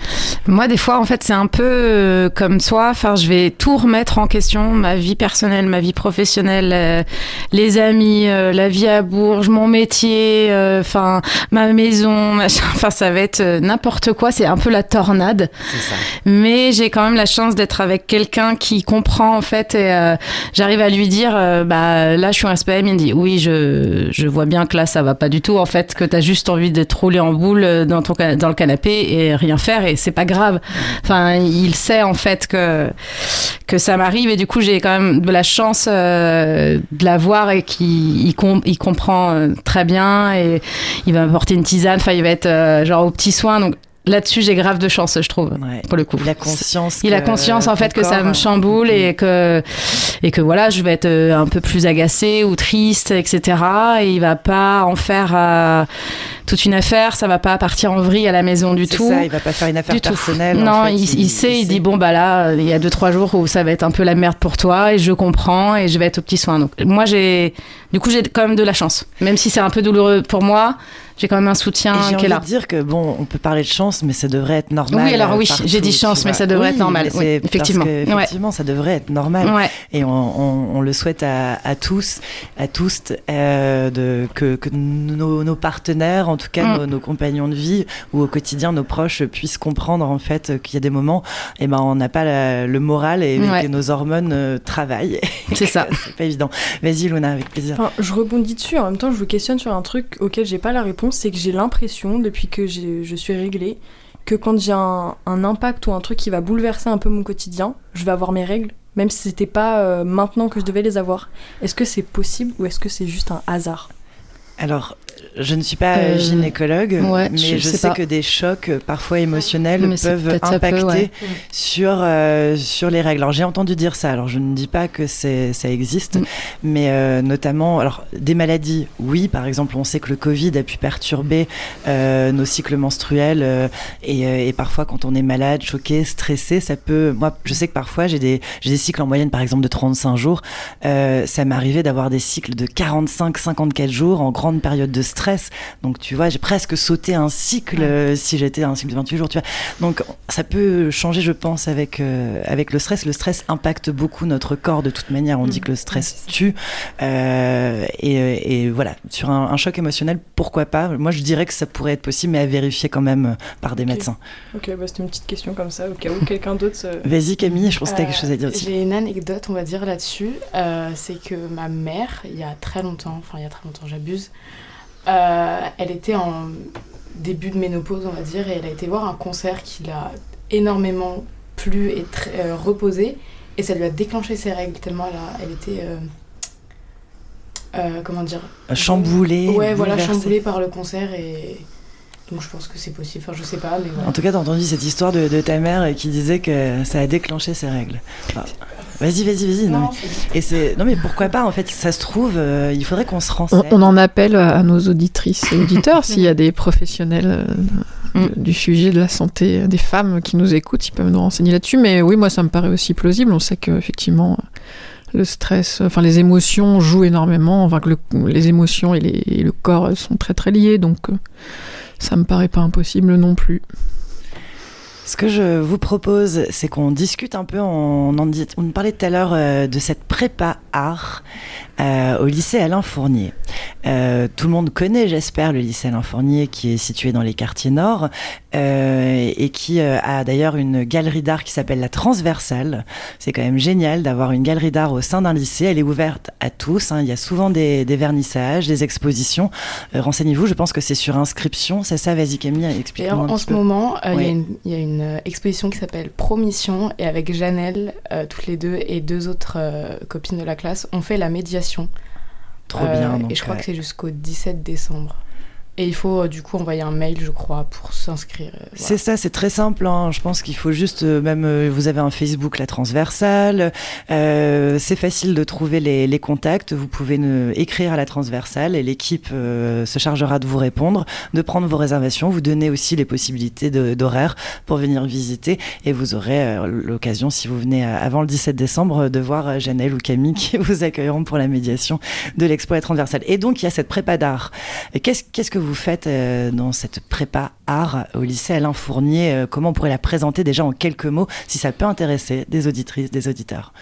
Moi, des fois, en fait, c'est un peu comme toi. Enfin, je vais tout remettre en question ma vie personnelle, ma vie professionnelle, euh, les amis, euh, la vie à Bourges, mon métier, euh, enfin, ma maison, machin. Enfin, ça va être n'importe quoi. C'est un peu la tornade. Ça. Mais j'ai quand même la chance d'être avec quelqu'un qui comprend, en fait, et j'arrive à lui dire, bah, là, je suis un SPM. Il me dit, oui, je, je vois bien que là, ça va pas du tout. En fait, que t'as juste envie d'être roulé en boule dans ton, dans le canapé et rien faire et c'est pas grave. Enfin, il sait, en fait, que, que ça m'arrive et du coup, j'ai quand même de la chance euh, de l'avoir et qu'il il com- il comprend euh, très bien et il va m'apporter une tisane. Enfin, il va être euh, genre au petit soin. Là-dessus, j'ai grave de chance, je trouve, pour le coup. Il a conscience. Il a conscience en fait que ça me chamboule et que et que voilà, je vais être euh, un peu plus agacée ou triste, etc. Et il va pas en faire euh, toute une affaire. Ça va pas partir en vrille à la maison du tout. ça, il va pas faire une affaire Du tout. personnelle. en Non, fait, il, il sait, il, dit bon bah là, il y a deux trois jours où ça va être un peu la merde pour toi et je comprends et je vais être au petit soin. Donc moi j'ai, du coup j'ai quand même de la chance, même si c'est un peu douloureux pour moi, j'ai quand même un soutien Et j'ai qui envie est là. de dire que bon, on peut parler de chance, mais ça devrait être normal. Oui, alors euh, oui, partout, j'ai dit chance, mais ça devrait Oui, être normal. Oui, parce effectivement. Ouais. effectivement, ça devrait être normal. Ouais. Et on, on- on le souhaite à, à tous, à tous, euh, de, que, que nos, nos partenaires, en tout cas Mm. nos, nos compagnons de vie ou au quotidien, nos proches puissent comprendre en fait qu'il y a des moments, et ben on n'a pas la- le moral et Ouais. que nos hormones euh, travaillent. C'est ça. c'est pas évident. Vas-y, Luna, avec plaisir. Enfin, je rebondis dessus, en même temps je vous questionne sur un truc auquel j'ai pas la réponse, c'est que j'ai l'impression, depuis que je suis réglée, que quand j'ai un, un impact ou un truc qui va bouleverser un peu mon quotidien, je vais avoir mes règles, même si c'était pas euh, maintenant que je devais les avoir. Est-ce que c'est possible ou est-ce que c'est juste un hasard? Alors, je ne suis pas Euh, gynécologue, ouais, mais je je, sais que des chocs euh, parfois émotionnels Mais peuvent impacter ouais. sur, euh, sur les règles. Alors j'ai entendu dire ça, alors je ne dis pas que ça existe, Mm. mais euh, notamment, alors des maladies, oui, par exemple on sait que le Covid a pu perturber euh, nos cycles menstruels euh, et, euh, et parfois quand on est malade, choqué, stressé, ça peut... Moi je sais que parfois j'ai des, des cycles en moyenne par exemple de 35 jours, euh, ça m'est arrivé d'avoir des cycles de 45-54 jours en grande période de stress. Donc tu vois, j'ai presque sauté un cycle euh, si j'étais un cycle de 28 jours, tu vois. Donc ça peut changer, je pense, avec, euh, avec le stress. Le stress impacte beaucoup notre corps de toute manière. On dit que le stress tue. Euh, et, et voilà, sur un, un choc émotionnel, pourquoi pas? Moi, je dirais que ça pourrait être possible, mais à vérifier quand même par des médecins. Ok, bah c'était une petite question comme ça, au cas où quelqu'un d'autre se... Vas-y Camille, je pense que tu as quelque chose à dire aussi. J'ai une anecdote, on va dire, là-dessus. Euh, c'est que ma mère, il y a très longtemps, enfin il y a très longtemps, j'abuse, euh, elle était en début de ménopause, on va dire, et elle a été voir un concert qui l'a énormément plu et très, euh, reposé, et ça lui a déclenché ses règles, tellement elle, a- elle était... euh, euh, comment dire Chamboulée, Ouais, voilà, chamboulée par le concert, et... Donc je pense que c'est possible, enfin je sais pas, mais. En tout cas, t'as entendu cette histoire de, de ta mère qui disait que ça a déclenché ses règles. Vas-y, vas-y, vas-y. Non, Non, mais, et c'est non mais pourquoi pas en fait Ça se trouve, euh, il faudrait qu'on se On, renseigne. on en appelle à nos auditrices et auditeurs s'il y a des professionnels euh, de- du sujet de la santé euh, des femmes qui nous écoutent, ils peuvent nous renseigner là-dessus. Mais oui, moi, ça me paraît aussi plausible. On sait qu'effectivement, le stress, enfin les émotions jouent énormément, enfin que le- les émotions et, les- et le corps sont très très liés, donc euh, ça me paraît pas impossible non plus. Ce que je vous propose, c'est qu'on discute un peu. On, en dit, on parlait tout à l'heure euh, de cette prépa art euh, au lycée Alain Fournier. Euh, tout le monde connaît, j'espère, le lycée Alain Fournier qui est situé dans les quartiers nord et qui a d'ailleurs une galerie d'art qui s'appelle la Transversale. C'est quand même génial d'avoir une galerie d'art au sein d'un lycée. Elle est ouverte à tous. hein. Il y a souvent des, des vernissages, des expositions. Renseignez-vous. Je pense que c'est sur inscription. C'est ça, vas-y Camille, Et explique-nous en, ce peu. moment, il y a Ouais. une- il y, a une euh, exposition qui s'appelle Promission et avec Janelle, euh, toutes les deux, et deux autres euh, copines de la classe, on fait la médiation. Trop bien, donc, et je crois que c'est jusqu'au 17 décembre. Et il faut euh, du coup envoyer un mail, je crois, pour s'inscrire. euh, C'est ça, c'est très simple. hein. Je pense qu'il faut juste, euh, même, vous avez un Facebook, la transversale. c'est facile de trouver les, contacts. Vous pouvez ne- écrire à la transversale et l'équipe se chargera de vous répondre, de prendre vos réservations, vous donner aussi les possibilités d'horaire pour venir visiter. Et vous aurez l'occasion, si vous venez avant le 17 décembre, de voir Janelle ou Camille qui vous accueilleront pour la médiation de l'expo La transversale. Et donc, il y a cette prépa d'art. Qu'est-ce que vous faites euh, dans cette prépa art au lycée Alain Fournier Euh, Comment on pourrait la présenter déjà en quelques mots, si ça peut intéresser des auditrices, des auditeurs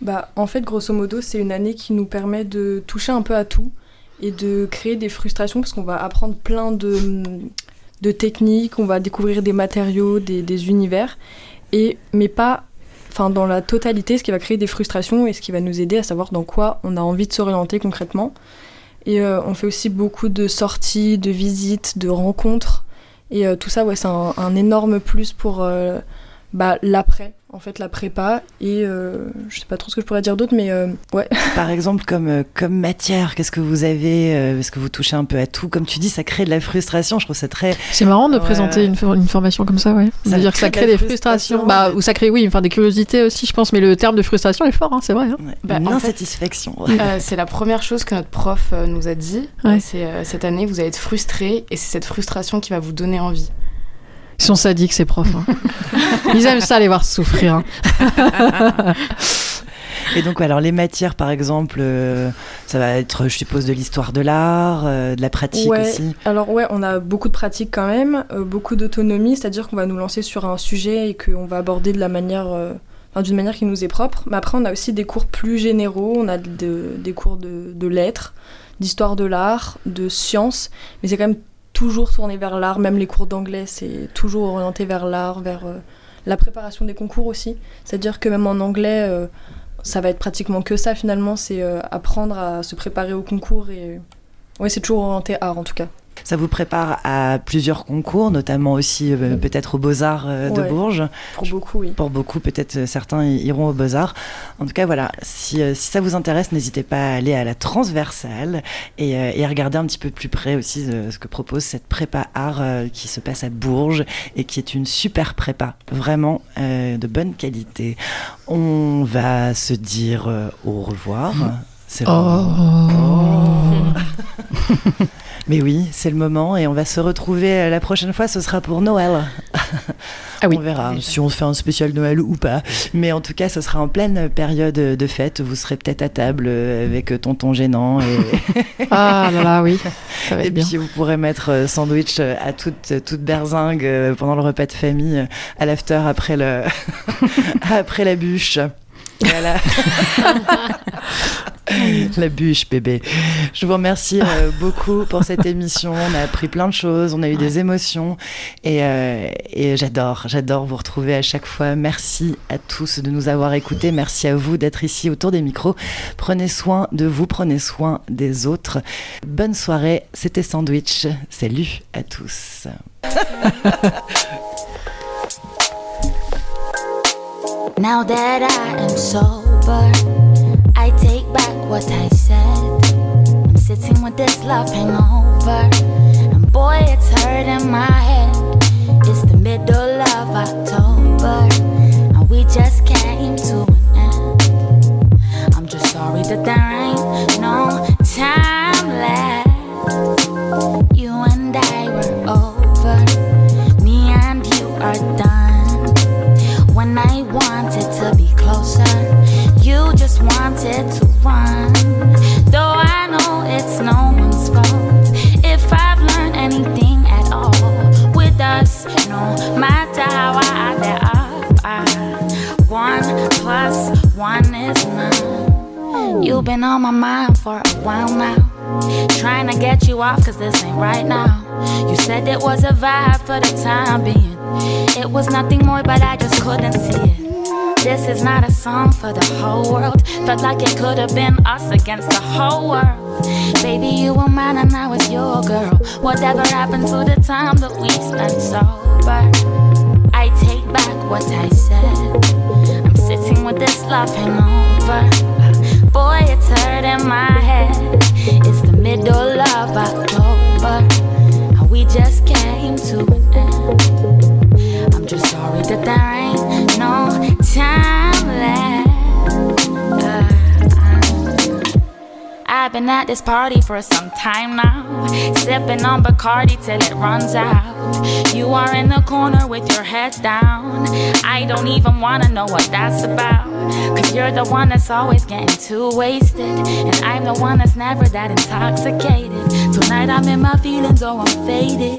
Bah, en fait, grosso modo, c'est une année qui nous permet de toucher un peu à tout et de créer des frustrations parce qu'on va apprendre plein de, de techniques, on va découvrir des matériaux, des, des univers, et, mais pas enfin, dans la totalité, ce qui va créer des frustrations et ce qui va nous aider à savoir dans quoi on a envie de s'orienter concrètement. Et euh, on fait aussi beaucoup de sorties, de visites, de rencontres. Et euh, tout ça, ouais, c'est un, énorme plus pour euh, bah, l'après, en fait, la prépa. Et euh, je sais pas trop ce que je pourrais dire d'autre, mais euh, ouais. Par exemple, comme, euh, comme matière, qu'est-ce que vous avez euh, Est-ce que vous touchez un peu à tout Comme tu dis, ça crée de la frustration. Je trouve ça très. C'est marrant de Ouais. présenter une, une formation comme ça, ouais. Ça C'est-à-dire que ça crée de des frustrations, frustration. bah, ou ça crée, oui, enfin des curiosités aussi, je pense, mais le terme de frustration est fort, hein, c'est vrai. hein. Bah, une en fait, insatisfaction. Euh, c'est la première chose que notre prof euh, nous a dit. Ouais. C'est euh, cette année, vous allez être frustré et c'est cette frustration qui va vous donner envie. Ils sont sadiques, ces profs. hein. Ils aiment ça, les voir souffrir. hein. Et donc, alors les matières, par exemple, euh, ça va être, je suppose, de l'histoire de l'art, euh, de la pratique Ouais, aussi. alors ouais, on a beaucoup de pratiques quand même, euh, beaucoup d'autonomie, c'est-à-dire qu'on va nous lancer sur un sujet et qu'on va aborder de la manière, enfin, d'une manière qui nous est propre. Mais après, on a aussi des cours plus généraux, on a de- des cours de, de lettres, d'histoire de l'art, de sciences, mais c'est quand même toujours tourné vers l'art, même les cours d'anglais, c'est toujours orienté vers l'art, vers euh, la préparation des concours aussi. C'est-à-dire que même en anglais, euh, ça va être pratiquement que ça finalement, c'est euh, apprendre à se préparer au concours et... Ouais, c'est toujours orienté art en tout cas. Ça vous prépare à plusieurs concours, notamment aussi euh, peut-être aux Beaux-Arts euh, de Ouais. Bourges. Pour beaucoup, oui. Pour beaucoup, peut-être euh, certains iront aux Beaux-Arts. En tout cas, voilà, si, euh, si ça vous intéresse, n'hésitez pas à aller à la transversale et, et à regarder un petit peu plus près aussi ce que propose cette prépa art qui se passe à Bourges et qui est une super prépa, vraiment de bonne qualité. On va se dire au revoir. C'est le moment. Oh. Mais oui, c'est le moment et on va se retrouver euh, la prochaine fois, ce sera pour Noël. Ah oui. On verra si on fait un spécial Noël ou pas. Mais en tout cas, ce sera en pleine période de fête. Vous serez peut-être à table euh, avec tonton gênant. Et, Ah là là, oui, ça va et bien. puis vous pourrez mettre euh, sandwich à toute, toute berzingue pendant le repas de famille, à l'after après, le après la bûche. Voilà. La bûche, bébé. Je vous remercie euh, beaucoup pour cette émission. On a appris plein de choses, on a eu des émotions euh, et j'adore, j'adore vous retrouver à chaque fois. Merci à tous de nous avoir écoutés. Merci à vous d'être ici autour des micros. Prenez soin de vous, prenez soin des autres. Bonne soirée, c'était Sandwich. Salut à tous. Now that I am sober, I take back what I said. I'm sitting with this love hangover, and boy, it's hurting my head. It's the middle of October, and we just came to an end. I'm just sorry that there ain't no been on my mind for a while now. Trying to get you off, cause this ain't right now. You said it was a vibe for the time being. It was nothing more, but I just couldn't see it. This is not a song for the whole world. Felt like it could have been us against the whole world. Baby, you were mine and I was your girl. Whatever happened to the time that we spent sober? I take back what I said. I'm sitting with this love hangover it's hurting my head. It's the middle of October, and we just came to an end. I'm just sorry that there ain't been at this party for some time now, sipping on Bacardi till it runs out. You are in the corner with your head down. I don't even wanna know what that's about. Cause you're the one that's always getting too wasted. And I'm the one that's never that intoxicated. Tonight I'm in my feelings, oh, I'm faded.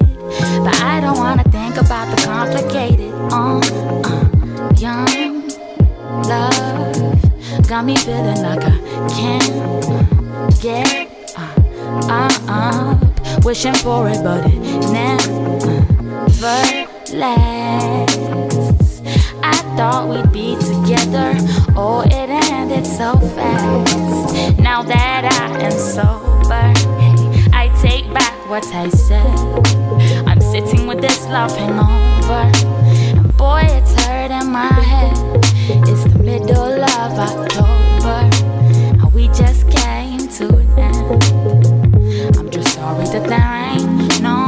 But I don't wanna think about the complicated. Uh, uh, young love got me feeling like I can't get uh, up. Wishing for it, but it never lasts. I thought we'd be together. Oh, it ended so fast. Now that I am sober, I take back what I said. I'm sitting with this love hangover. And boy, it's hurting my head. It's the middle of to an end. I'm just sorry that there ain't no